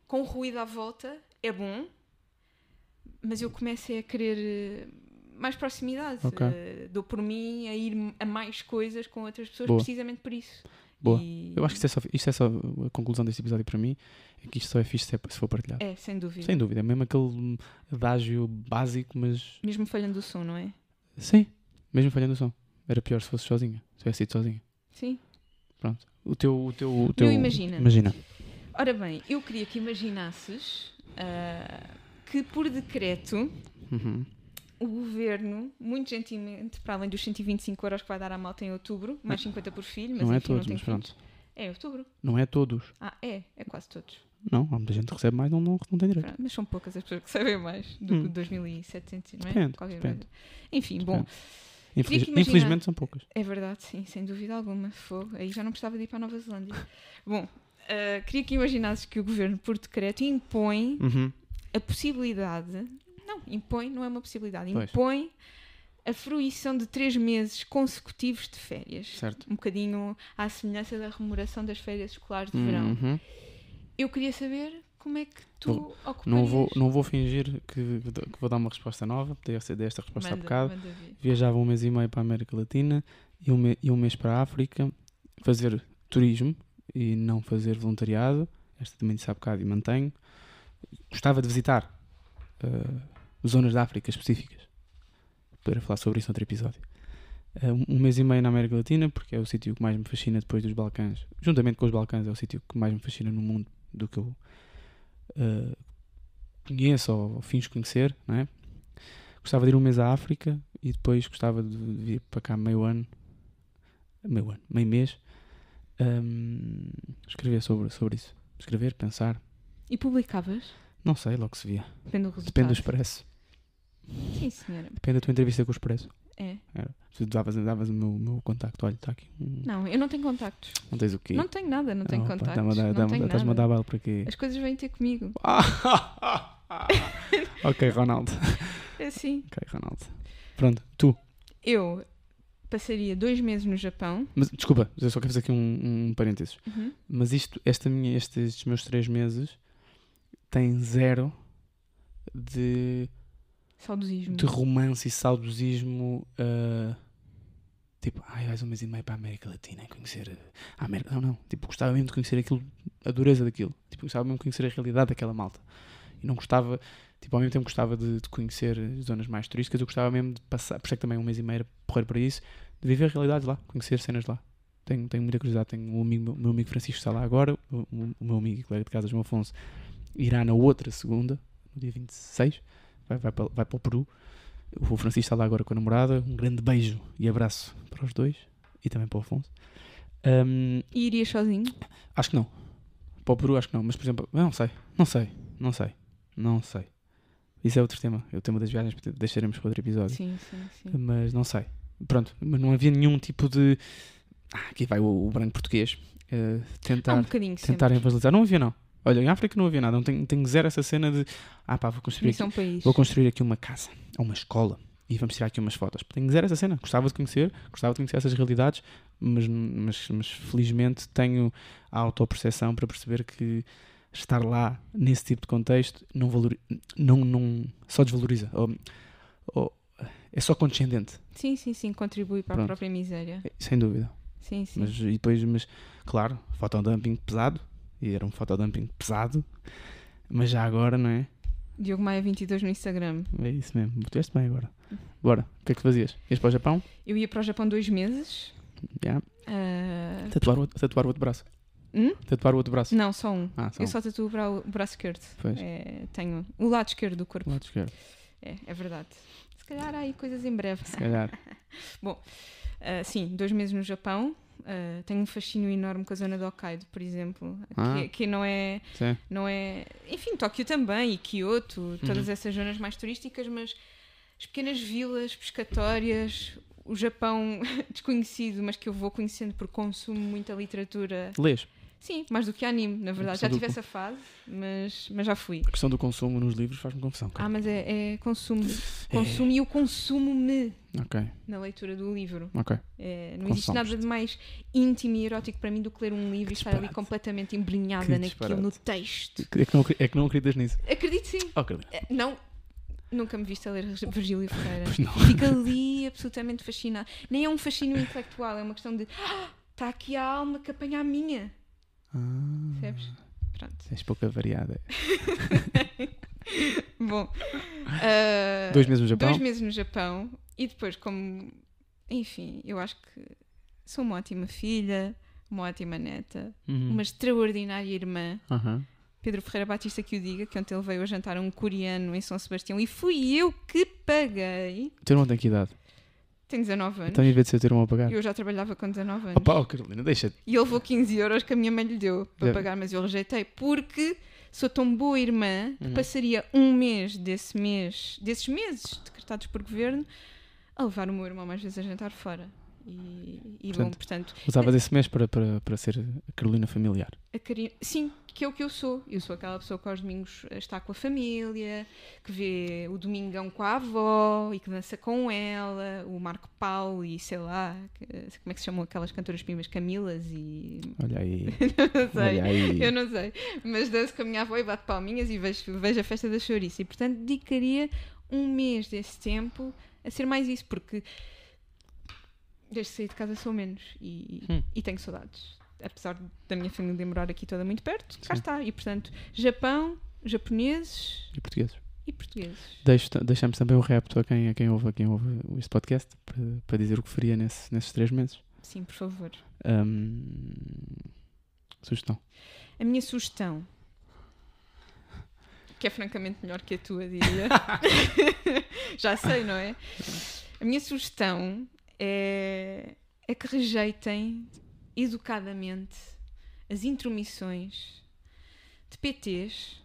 Speaker 2: com o ruído à volta, é bom, mas eu comecei a querer mais proximidade.
Speaker 1: Ok.
Speaker 2: Uh, dou por mim a ir a mais coisas com outras pessoas,
Speaker 1: Boa.
Speaker 2: precisamente por isso.
Speaker 1: Boa.
Speaker 2: E-
Speaker 1: Eu acho que isto é, só, isto é só a conclusão deste episódio para mim. É que isto só é fixe se, é- se for partilhado.
Speaker 2: É, sem dúvida.
Speaker 1: Sem dúvida. É mesmo aquele adágio básico, mas
Speaker 2: Mesmo falhando do som, não é?
Speaker 1: sim, mesmo falhando o som. Era pior se fosse sozinha. Se tivesse ido sozinha.
Speaker 2: Sim.
Speaker 1: Pronto. O teu. O teu, o teu
Speaker 2: imagina.
Speaker 1: Imagina.
Speaker 2: Ora bem, eu queria que imaginasses ah, que por decreto
Speaker 1: Uhum.
Speaker 2: O governo, muito gentilmente, para além dos 125 euros que vai dar à malta em outubro, mais 50 por filho, mas
Speaker 1: não é
Speaker 2: enfim,
Speaker 1: todos,
Speaker 2: não
Speaker 1: mas pronto.
Speaker 2: filhos. É outubro.
Speaker 1: Não é todos.
Speaker 2: Ah, é, é quase todos.
Speaker 1: Não, há muita gente que recebe mais, não, não, não tem direito.
Speaker 2: Pronto, mas são poucas as pessoas que sabem mais do
Speaker 1: Hum.
Speaker 2: que 2.700, não é?
Speaker 1: Depende,
Speaker 2: Qualquer
Speaker 1: depende.
Speaker 2: Enfim, bom,
Speaker 1: Infeliz- Infelizmente são poucas.
Speaker 2: é verdade, sim, sem dúvida alguma. Fogo. Aí já não precisava de ir para a Nova Zelândia. bom, ah, queria que imaginasses que o governo, por decreto, impõe
Speaker 1: Uhum.
Speaker 2: a possibilidade. Não, impõe, não é uma possibilidade.
Speaker 1: Pois.
Speaker 2: Impõe a fruição de três meses consecutivos de férias.
Speaker 1: Certo.
Speaker 2: Um bocadinho à semelhança da remuneração das férias escolares de verão.
Speaker 1: Uhum.
Speaker 2: Eu queria saber como é que tu ocuparias.
Speaker 1: Não, vou, não vou fingir que, que vou dar uma resposta nova. Dei esta, dei esta resposta há bocado. Viajava um mês e meio para a América Latina e um, me- e um mês para a África. Fazer turismo e não fazer voluntariado. Esta também disse há bocado e mantenho. Gostava de visitar eh, zonas da África específicas. Para falar sobre isso noutro episódio. Eh, um- um mês e meio na América Latina, porque é o sítio que mais me fascina depois dos Balcãs. Juntamente com os Balcãs, é o sítio que mais me fascina no mundo do que eu eh, conheço ou finjo conhecer, não é? Gostava de ir um mês à África e depois gostava de vir para cá meio ano, meio ano, meio mês, hum, escrever sobre, sobre isso. Escrever, pensar,
Speaker 2: E publicavas?
Speaker 1: não sei, logo se via.
Speaker 2: Depende do resultado.
Speaker 1: Depende do Expresso.
Speaker 2: Sim, senhora.
Speaker 1: Depende da tua entrevista com o Expresso.
Speaker 2: É.
Speaker 1: Era. Tu davas, davas o meu, meu contacto, olha, está aqui.
Speaker 2: Não, eu não tenho contactos.
Speaker 1: Não tens o quê?
Speaker 2: Não tenho nada, não tenho
Speaker 1: Oh,
Speaker 2: contactos.
Speaker 1: dá-me a dar-
Speaker 2: não
Speaker 1: dá-me-
Speaker 2: tenho
Speaker 1: Estás-me a
Speaker 2: nada.
Speaker 1: dar baile para quê?
Speaker 2: As coisas vêm ter comigo.
Speaker 1: ok, Ronaldo.
Speaker 2: É assim.
Speaker 1: Ok, Ronaldo. Pronto, tu.
Speaker 2: Eu passaria dois meses no Japão.
Speaker 1: Mas, desculpa, eu só quero fazer aqui um, um parênteses.
Speaker 2: Uhum.
Speaker 1: Mas isto, esta minha, estes, meus três meses tem zero de,
Speaker 2: Saudosismo.
Speaker 1: de romance e saudosismo. ah, tipo, ai, vais um mês e meio para a América Latina conhecer uh, a América. Não, não. Tipo, gostava mesmo de conhecer aquilo, a dureza daquilo. Tipo, gostava mesmo de conhecer a realidade daquela malta. E não gostava, tipo, ao mesmo tempo gostava de, de conhecer as zonas mais turísticas, eu gostava mesmo de passar, por isso é que também um mês e meio era porrer para isso, de viver realidades lá, conhecer cenas lá. Tenho, tenho muita curiosidade. Tenho um amigo, o meu amigo Francisco está lá agora, o- o meu amigo e colega de casa, João Afonso, irá na outra segunda, no dia 26, vai, vai, para, vai para o Peru. O Francisco está lá agora com a namorada. Um grande beijo e abraço para os dois e também para o Afonso. Ahm,
Speaker 2: E irias sozinho?
Speaker 1: acho que não. Para o Peru acho que não, mas por exemplo, não sei, não sei, não sei, não sei. Isso é outro tema, é o tema das viagens, deixaremos para outro episódio.
Speaker 2: Sim, sim, sim.
Speaker 1: Mas não sei. Pronto, mas não havia nenhum tipo de. Ah, aqui vai o, o branco português.
Speaker 2: Há
Speaker 1: tentar,
Speaker 2: um
Speaker 1: tentar evangelizar. Não havia, não. Olha, em África não havia nada. Não tenho, zero essa cena de. Ah, pá, vou construir,
Speaker 2: Isso é
Speaker 1: aqui,
Speaker 2: um
Speaker 1: vou construir aqui uma casa ou uma escola e vamos tirar aqui umas fotos. Tenho zero essa cena. Gostava de conhecer, gostava de conhecer essas realidades, mas, mas, mas felizmente tenho a autoperceção para perceber que estar lá nesse tipo de contexto não, valori não, não só desvaloriza. Ou, ou é só condescendente,
Speaker 2: Sim, sim, sim, contribui para
Speaker 1: Pronto.
Speaker 2: a própria miséria.
Speaker 1: sem dúvida.
Speaker 2: Sim, sim.
Speaker 1: Mas, e depois, mas, claro, fotodumping pesado, e era um fotodumping pesado, mas já agora, não é?
Speaker 2: Diogo Maia 22 no Instagram.
Speaker 1: É isso mesmo, tiveste bem agora. Bora, o que é que fazias? Ias para o Japão?
Speaker 2: Eu ia para o Japão dois meses.
Speaker 1: Já.
Speaker 2: Ah,
Speaker 1: Tatuar, o, tatuar o outro braço.
Speaker 2: Hum?
Speaker 1: Tatuar o outro braço.
Speaker 2: Não, só um.
Speaker 1: Ah, só
Speaker 2: Eu
Speaker 1: um.
Speaker 2: só tatuo o bra- o braço esquerdo.
Speaker 1: Pois.
Speaker 2: É, tenho o lado esquerdo do
Speaker 1: O
Speaker 2: corpo.
Speaker 1: lado esquerdo,
Speaker 2: É, é verdade. Se calhar há aí coisas em breve.
Speaker 1: se calhar.
Speaker 2: Ah, sim, dois meses no Japão. Ah, tenho um fascínio enorme com a zona do Hokkaido, por exemplo.
Speaker 1: Ah.
Speaker 2: Que, que não é.
Speaker 1: Sim.
Speaker 2: não é. Enfim, Tóquio também e Kyoto, todas
Speaker 1: Uhum.
Speaker 2: essas zonas mais turísticas, mas as pequenas vilas pescatórias, o Japão desconhecido, mas que eu vou conhecendo por consumo muita literatura.
Speaker 1: Lês.
Speaker 2: Sim, mais do que anime, na verdade. Já
Speaker 1: do
Speaker 2: tive
Speaker 1: co-
Speaker 2: essa fase, mas, mas já fui.
Speaker 1: A questão do consumo nos livros faz-me confusão. cara.
Speaker 2: Ah, mas é, é consumo.
Speaker 1: É.
Speaker 2: Consumo e eu consumo-me
Speaker 1: Ok,
Speaker 2: na leitura do livro.
Speaker 1: ok.
Speaker 2: É, não existe nada de mais íntimo e erótico para mim do que ler um livro e estar ali completamente embrenhada naquilo, no texto.
Speaker 1: É que não, é que não acreditas nisso.
Speaker 2: Acredito sim.
Speaker 1: Oh, Carolina.
Speaker 2: Eh, Não, nunca me viste a ler Virgílio Ferreira. Fico ali absolutamente fascinada. Nem é um fascínio intelectual, é uma questão de está aqui a alma que apanha a minha.
Speaker 1: Ah,
Speaker 2: Percebes? Pronto.
Speaker 1: és pouca variada.
Speaker 2: Bom, ah,
Speaker 1: Dois meses no Japão?
Speaker 2: dois meses no Japão e depois, como. Enfim, eu acho que sou uma ótima filha, uma ótima neta,
Speaker 1: Uhum.
Speaker 2: uma extraordinária irmã.
Speaker 1: Aham.
Speaker 2: Pedro Ferreira Batista que o diga, que ontem ele veio a jantar um coreano em São Sebastião e fui eu que paguei.
Speaker 1: O teu irmão tem que idade?
Speaker 2: Tenho 19 anos.
Speaker 1: Então, em vez de ser o teu irmão a pagar.
Speaker 2: Eu já trabalhava com 19 anos.
Speaker 1: Opa, oh, Carolina, deixa-te.
Speaker 2: E ele levou 15 euros que a minha mãe lhe deu para pagar, mas eu rejeitei porque sou tão boa irmã que
Speaker 1: Uhum.
Speaker 2: passaria um mês desse mês, desses meses decretados por governo, a levar o meu irmão mais vezes a jantar fora. E, e bom,
Speaker 1: Portanto,
Speaker 2: portanto,
Speaker 1: Usavas esse mês para, para, para ser a Carolina familiar.
Speaker 2: a cari... sim, que é o que eu sou. Eu sou aquela pessoa que aos domingos está com a família, que vê o domingão com a avó e que dança com ela, o Marco Paulo e sei lá, que- como é que se chamam aquelas cantoras primas? Camilas e.
Speaker 1: Olha aí.
Speaker 2: não sei.
Speaker 1: Olha aí.
Speaker 2: Eu não sei, mas danço com a minha avó e bato palminhas e vejo, vejo a festa da chouriça. E portanto dedicaria um mês desse tempo a ser mais isso, porque desde que saí de casa sou menos e,
Speaker 1: Hum.
Speaker 2: e tenho saudades. Apesar da minha família morar aqui toda muito perto, cá
Speaker 1: Sim.
Speaker 2: está. E portanto, Japão, japoneses
Speaker 1: E portugueses.
Speaker 2: e portugueses.
Speaker 1: Deixo, deixamos também o repto a quem, a quem ouve, a quem ouve este podcast para, para dizer o que faria nesse, nesses três meses.
Speaker 2: Sim, por favor.
Speaker 1: Hum, sugestão.
Speaker 2: A minha sugestão, que é francamente melhor que a tua, diria. Já sei, não é? A minha sugestão é, é que rejeitem educadamente as intromissões de PTs,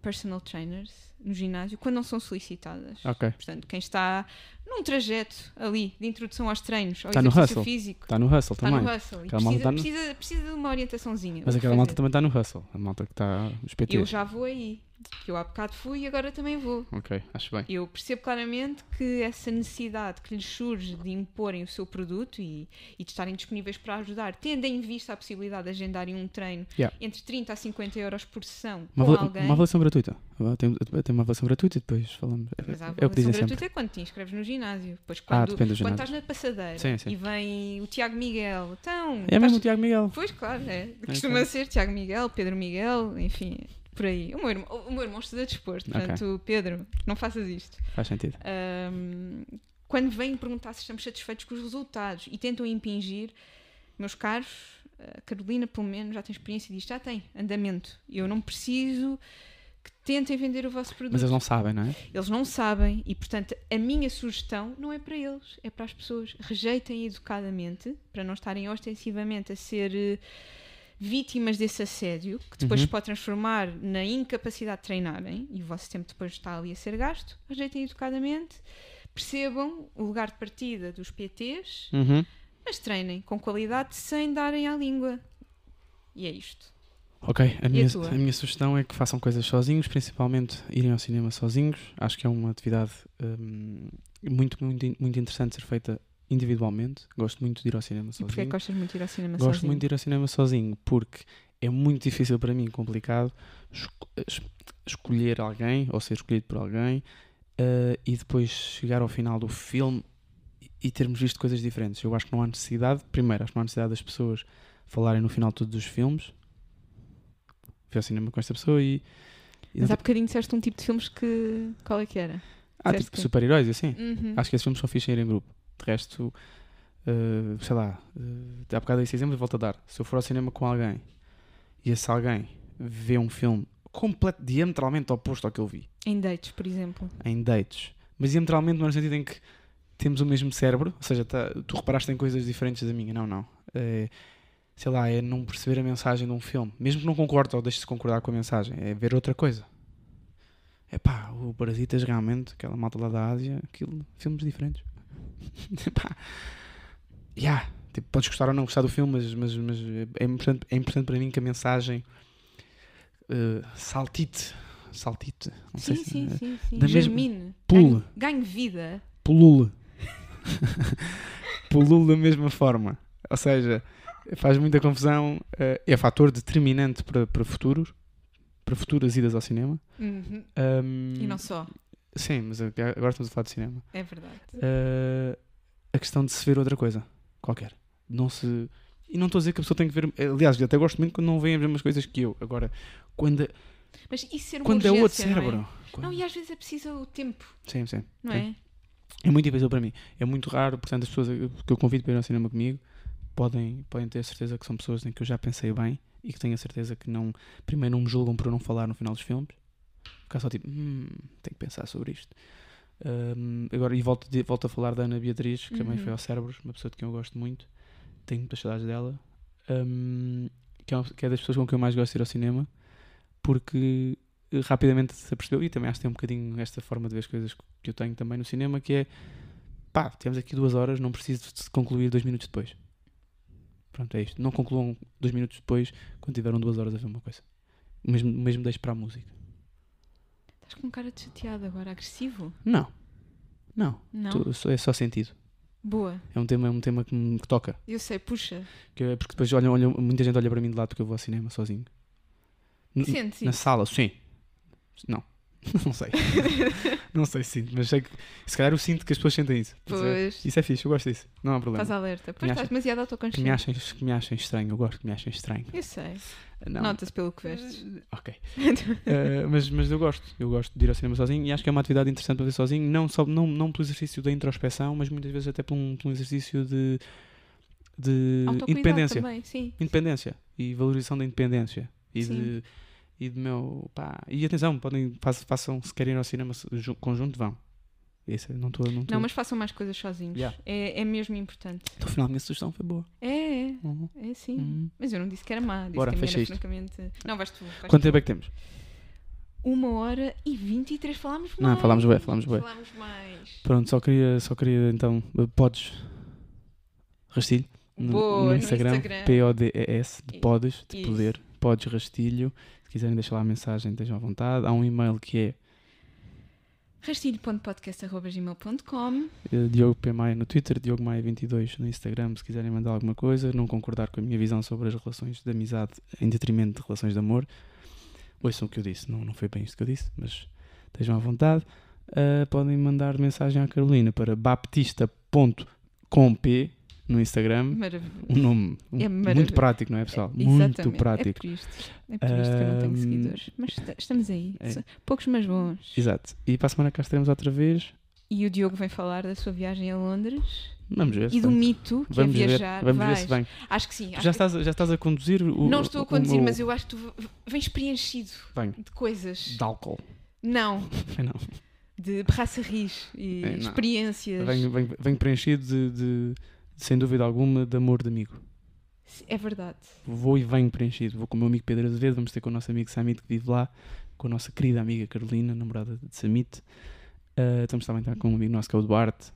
Speaker 2: personal trainers, no ginásio, quando não são solicitadas.
Speaker 1: Ok.
Speaker 2: Portanto, quem está num trajeto ali de introdução aos treinos, ao
Speaker 1: Está no
Speaker 2: exercício
Speaker 1: hustle.
Speaker 2: físico,
Speaker 1: Está no hustle
Speaker 2: está
Speaker 1: também.
Speaker 2: no hustle e
Speaker 1: malta
Speaker 2: precisa,
Speaker 1: no-
Speaker 2: precisa, precisa de uma orientaçãozinha.
Speaker 1: Mas aquela malta
Speaker 2: fazer.
Speaker 1: também está no hustle. A malta que está nos PTs.
Speaker 2: Eu já vou aí. Que eu há bocado fui e agora também vou.
Speaker 1: Ok, acho bem.
Speaker 2: Eu percebo claramente que essa necessidade que lhes surge de imporem o seu produto e, e de estarem disponíveis para ajudar, tendo em vista a possibilidade de agendarem um treino
Speaker 1: Yeah.
Speaker 2: entre 30 a 50 euros por sessão
Speaker 1: Uma,
Speaker 2: com alguém.
Speaker 1: uma avaliação gratuita. Tem, tem uma avaliação gratuita e depois falamos. É,
Speaker 2: Mas a
Speaker 1: é o que
Speaker 2: avaliação
Speaker 1: dizem sempre.
Speaker 2: gratuita é quando te inscreves no ginásio. Depois,
Speaker 1: Ah,
Speaker 2: quando,
Speaker 1: depende do
Speaker 2: quando
Speaker 1: ginásio.
Speaker 2: estás na passadeira
Speaker 1: Sim, sim.
Speaker 2: e vem o Tiago Miguel, então.
Speaker 1: É
Speaker 2: estás-
Speaker 1: mesmo o Tiago Miguel.
Speaker 2: Pois, claro, é.
Speaker 1: É,
Speaker 2: Costuma
Speaker 1: claro.
Speaker 2: ser Tiago Miguel, Pedro Miguel, enfim, por aí. O meu irmão, o meu irmão estuda desporto, portanto, Pedro, não faças isto.
Speaker 1: Faz sentido.
Speaker 2: Ahm, quando vêm perguntar se estamos satisfeitos com os resultados e tentam impingir, meus caros, a Carolina, pelo menos, já tem experiência disto, já tem andamento. Eu não preciso que tentem vender o vosso produto.
Speaker 1: Mas eles não sabem, não é?
Speaker 2: Eles não sabem e, portanto, a minha sugestão não é para eles, é para as pessoas. Rejeitem educadamente, para não estarem ostensivamente a ser eh, vítimas desse assédio, que depois
Speaker 1: Uhum.
Speaker 2: se pode transformar na incapacidade de treinarem, e o vosso tempo depois está ali a ser gasto, rejeitem educadamente, percebam o lugar de partida dos PTs,
Speaker 1: Uhum.
Speaker 2: mas treinem com qualidade sem darem à língua. E é isto.
Speaker 1: Ok, a minha,
Speaker 2: tua?
Speaker 1: a minha sugestão é que façam coisas sozinhos, principalmente irem ao cinema sozinhos. Acho que é uma atividade hum, muito, muito, muito interessante ser feita individualmente. Gosto muito de ir ao cinema
Speaker 2: E porquê é
Speaker 1: sozinho.
Speaker 2: gostas muito de ir ao cinema
Speaker 1: Gosto
Speaker 2: sozinho?
Speaker 1: muito de ir ao cinema sozinho porque é muito difícil para mim, complicado, esco- es- escolher alguém ou ser escolhido por alguém eh, e depois chegar ao final do filme e- termos visto coisas diferentes. Eu acho que não há necessidade, primeiro, acho que não há necessidade das pessoas falarem no final de todos os filmes. Fui ao cinema com esta pessoa e. e
Speaker 2: Mas há bocadinho disseste um tipo de filmes que. Qual é que era?
Speaker 1: Ah, tipo
Speaker 2: que-
Speaker 1: super-heróis assim.
Speaker 2: Uhum.
Speaker 1: Acho que esses filmes são fixe ir em grupo. De resto, eh, sei lá, uh, há bocado esse exemplo e volto a dar. Se eu for ao cinema com alguém e esse alguém vê um filme completo, diametralmente oposto ao que eu vi,
Speaker 2: Em dates, por exemplo.
Speaker 1: em dates, mas diametralmente no sentido em que temos o mesmo cérebro, ou seja, tá- tu reparaste em coisas diferentes da minha, não, não. É, sei lá, é não perceber a mensagem de um filme, mesmo que não concorde ou deixe de concordar com a mensagem, é ver outra coisa. É pá, o Parasitas realmente, aquela malta lá da Ásia, aquilo, filmes diferentes. Yeah, tipo, podes gostar ou não gostar do filme, mas, mas, mas é, importante, é importante para mim que a mensagem eh, saltite, saltite, não sei
Speaker 2: Sim,
Speaker 1: se,
Speaker 2: sim,
Speaker 1: eh,
Speaker 2: sim, sim.
Speaker 1: da mesma-
Speaker 2: Germine.
Speaker 1: Pule.
Speaker 2: Ganhe, ganhe vida.
Speaker 1: pulule. pulule da mesma forma. Ou seja, faz muita confusão. eh, é fator determinante para, para futuros, para futuras idas ao cinema.
Speaker 2: Uhum.
Speaker 1: Ahm,
Speaker 2: E não só.
Speaker 1: Sim, mas agora estamos a falar de cinema.
Speaker 2: É verdade.
Speaker 1: Eh, a questão de se ver outra coisa, qualquer. Não se. E não estou a dizer que a pessoa tem que ver. Aliás, eu até gosto muito quando não veem as mesmas coisas que eu. Agora, quando,
Speaker 2: Mas isso ser uma
Speaker 1: quando é outro
Speaker 2: urgência, não é?
Speaker 1: cérebro.
Speaker 2: Não, e às vezes é preciso o tempo,
Speaker 1: Sim, sim.
Speaker 2: não
Speaker 1: Sim.
Speaker 2: é?
Speaker 1: É muito difícil para mim. É muito raro, portanto, as pessoas que eu convido para ir ao cinema comigo podem, podem ter certeza que são pessoas em que eu já pensei bem e que tenho a certeza que não, primeiro não me julgam por eu não falar no final dos filmes. Ficar só tipo, hum, tenho que pensar sobre isto. Hum, agora, e volto, de- volto a falar da Ana Beatriz, que também
Speaker 2: Uhum.
Speaker 1: foi ao Cérebros, uma pessoa de quem eu gosto muito. Tenho muitas saudades dela. Hum, que, é uma- que é das pessoas com quem eu mais gosto de ir ao cinema, porque eh, rapidamente se apercebeu, e também acho que tem um bocadinho esta forma de ver as coisas que eu tenho também no cinema, que é pá, temos aqui duas horas, não preciso de concluir dois minutos depois. Pronto, é isto. Não concluam dois minutos depois quando tiveram duas horas a ver uma coisa. O mesmo, o mesmo deixo para a música.
Speaker 2: Estás com cara de chateado agora, agressivo?
Speaker 1: Não. Não.
Speaker 2: Não?
Speaker 1: É só sentido.
Speaker 2: Boa.
Speaker 1: É um tema, é um tema que me que toca.
Speaker 2: Eu sei, puxa.
Speaker 1: Que é porque depois olham, olham- muita gente olha para mim de lado porque eu vou ao cinema sozinho. N-
Speaker 2: Sente
Speaker 1: Na
Speaker 2: isso.
Speaker 1: sala, sim. Não. Não sei. não sei se sinto, mas sei que se calhar eu sinto que as pessoas sentem isso.
Speaker 2: Pois.
Speaker 1: Isso é fixe, eu gosto disso. Não há problema.
Speaker 2: Estás alerta. Pois estás demasiado
Speaker 1: Que me,
Speaker 2: autoconsciente.
Speaker 1: achem, que me achem estranho, eu gosto que me achem estranho.
Speaker 2: Eu sei.
Speaker 1: Não.
Speaker 2: Nota-se pelo que vestes.
Speaker 1: Ok. Eh, mas, mas eu gosto, eu gosto de ir ao cinema sozinho e acho que é uma atividade interessante para ver sozinho, não, só, não, não pelo exercício da introspeção, mas muitas vezes até por um, por um exercício de, de independência.
Speaker 2: também, sim.
Speaker 1: Independência e valorização da independência e
Speaker 2: Sim.
Speaker 1: de, e de meu pá. E atenção, podem, façam, se querem ir ao cinema conjunto, vão. Isso, eu não estou. Não, tô-
Speaker 2: Não, mas façam mais coisas sozinhos.
Speaker 1: Yeah.
Speaker 2: É, é mesmo importante.
Speaker 1: No final, a minha sugestão foi boa.
Speaker 2: É, é,
Speaker 1: Uhum.
Speaker 2: é sim.
Speaker 1: Uhum.
Speaker 2: Mas eu não disse que era má. Disse
Speaker 1: Bora,
Speaker 2: que a minha
Speaker 1: isto.
Speaker 2: francamente. Não, vais tu. vais
Speaker 1: Quanto
Speaker 2: tu.
Speaker 1: tempo é que temos?
Speaker 2: Uma hora e 23 falámos
Speaker 1: Não,
Speaker 2: mais.
Speaker 1: falámos bué, falámos bué.
Speaker 2: Falámos mais.
Speaker 1: Pronto, só queria, só queria então. Podes. Rastilho. No,
Speaker 2: Boa,
Speaker 1: no Instagram,
Speaker 2: Instagram.
Speaker 1: P-O-D-E-S, de podes, de
Speaker 2: isso.
Speaker 1: poder, podes rastilho. Se quiserem deixar lá a mensagem, estejam à vontade. Há um e-mail que é
Speaker 2: rastilho.podcast.gmail.com
Speaker 1: eh, Diogo P. Maia no Twitter, Diogo Maia22 no Instagram, se quiserem mandar alguma coisa, não concordar com a minha visão sobre as relações de amizade em detrimento de relações de amor. Ouçam o que eu disse, não, não foi bem isto que eu disse, mas estejam à vontade. Ah, podem mandar mensagem à Carolina para baptista.com.p no Instagram.
Speaker 2: Maravilhoso.
Speaker 1: Um nome um-
Speaker 2: É
Speaker 1: muito prático, não é, pessoal?
Speaker 2: Exatamente.
Speaker 1: Muito
Speaker 2: É
Speaker 1: prático.
Speaker 2: por isto. É por isto que eu não tenho seguidores. Mas esta- estamos aí.
Speaker 1: é.
Speaker 2: Poucos, mas bons.
Speaker 1: Exato. E para a semana cá estaremos outra vez.
Speaker 2: E o Diogo vem falar da sua viagem a Londres
Speaker 1: Vamos ver.
Speaker 2: e do mito que
Speaker 1: Vamos
Speaker 2: é
Speaker 1: ver,
Speaker 2: viajar.
Speaker 1: vamos ver
Speaker 2: Vais.
Speaker 1: se vem.
Speaker 2: Acho que sim. Acho
Speaker 1: já
Speaker 2: que-
Speaker 1: estás, já estás a conduzir o.
Speaker 2: Não estou a conduzir,
Speaker 1: meu-
Speaker 2: mas eu acho que tu vens preenchido
Speaker 1: Venho.
Speaker 2: de coisas.
Speaker 1: De álcool.
Speaker 2: Não,
Speaker 1: não.
Speaker 2: de braçarris e
Speaker 1: É,
Speaker 2: experiências.
Speaker 1: Venho, venho, venho preenchido de- de, sem dúvida alguma, de amor de amigo.
Speaker 2: É verdade.
Speaker 1: Vou e venho preenchido. Vou com o meu amigo Pedro Azevedo, vamos ter com o nosso amigo Samit que vive lá, com a nossa querida amiga Carolina, namorada de Samit. Uh, estamos também com um amigo nosso que é o Duarte.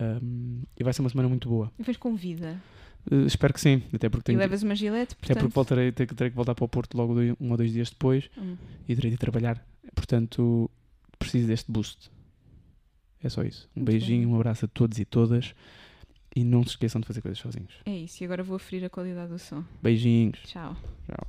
Speaker 1: Um, e vai ser uma semana muito boa.
Speaker 2: E com vida.
Speaker 1: Uh, espero que sim, até porque
Speaker 2: E
Speaker 1: tenho.
Speaker 2: levas uma gilete,
Speaker 1: Até
Speaker 2: portanto...
Speaker 1: porque voltarei, ter, terei que voltar para o Porto logo dois- um ou dois dias depois
Speaker 2: Hum.
Speaker 1: e terei de trabalhar. Portanto, preciso deste boost. É só isso. Um
Speaker 2: Muito
Speaker 1: beijinho, um abraço a todos e todas. E não se esqueçam de fazer coisas sozinhos.
Speaker 2: É isso. E agora vou aferir a qualidade do som.
Speaker 1: Beijinhos.
Speaker 2: Tchau.
Speaker 1: Tchau.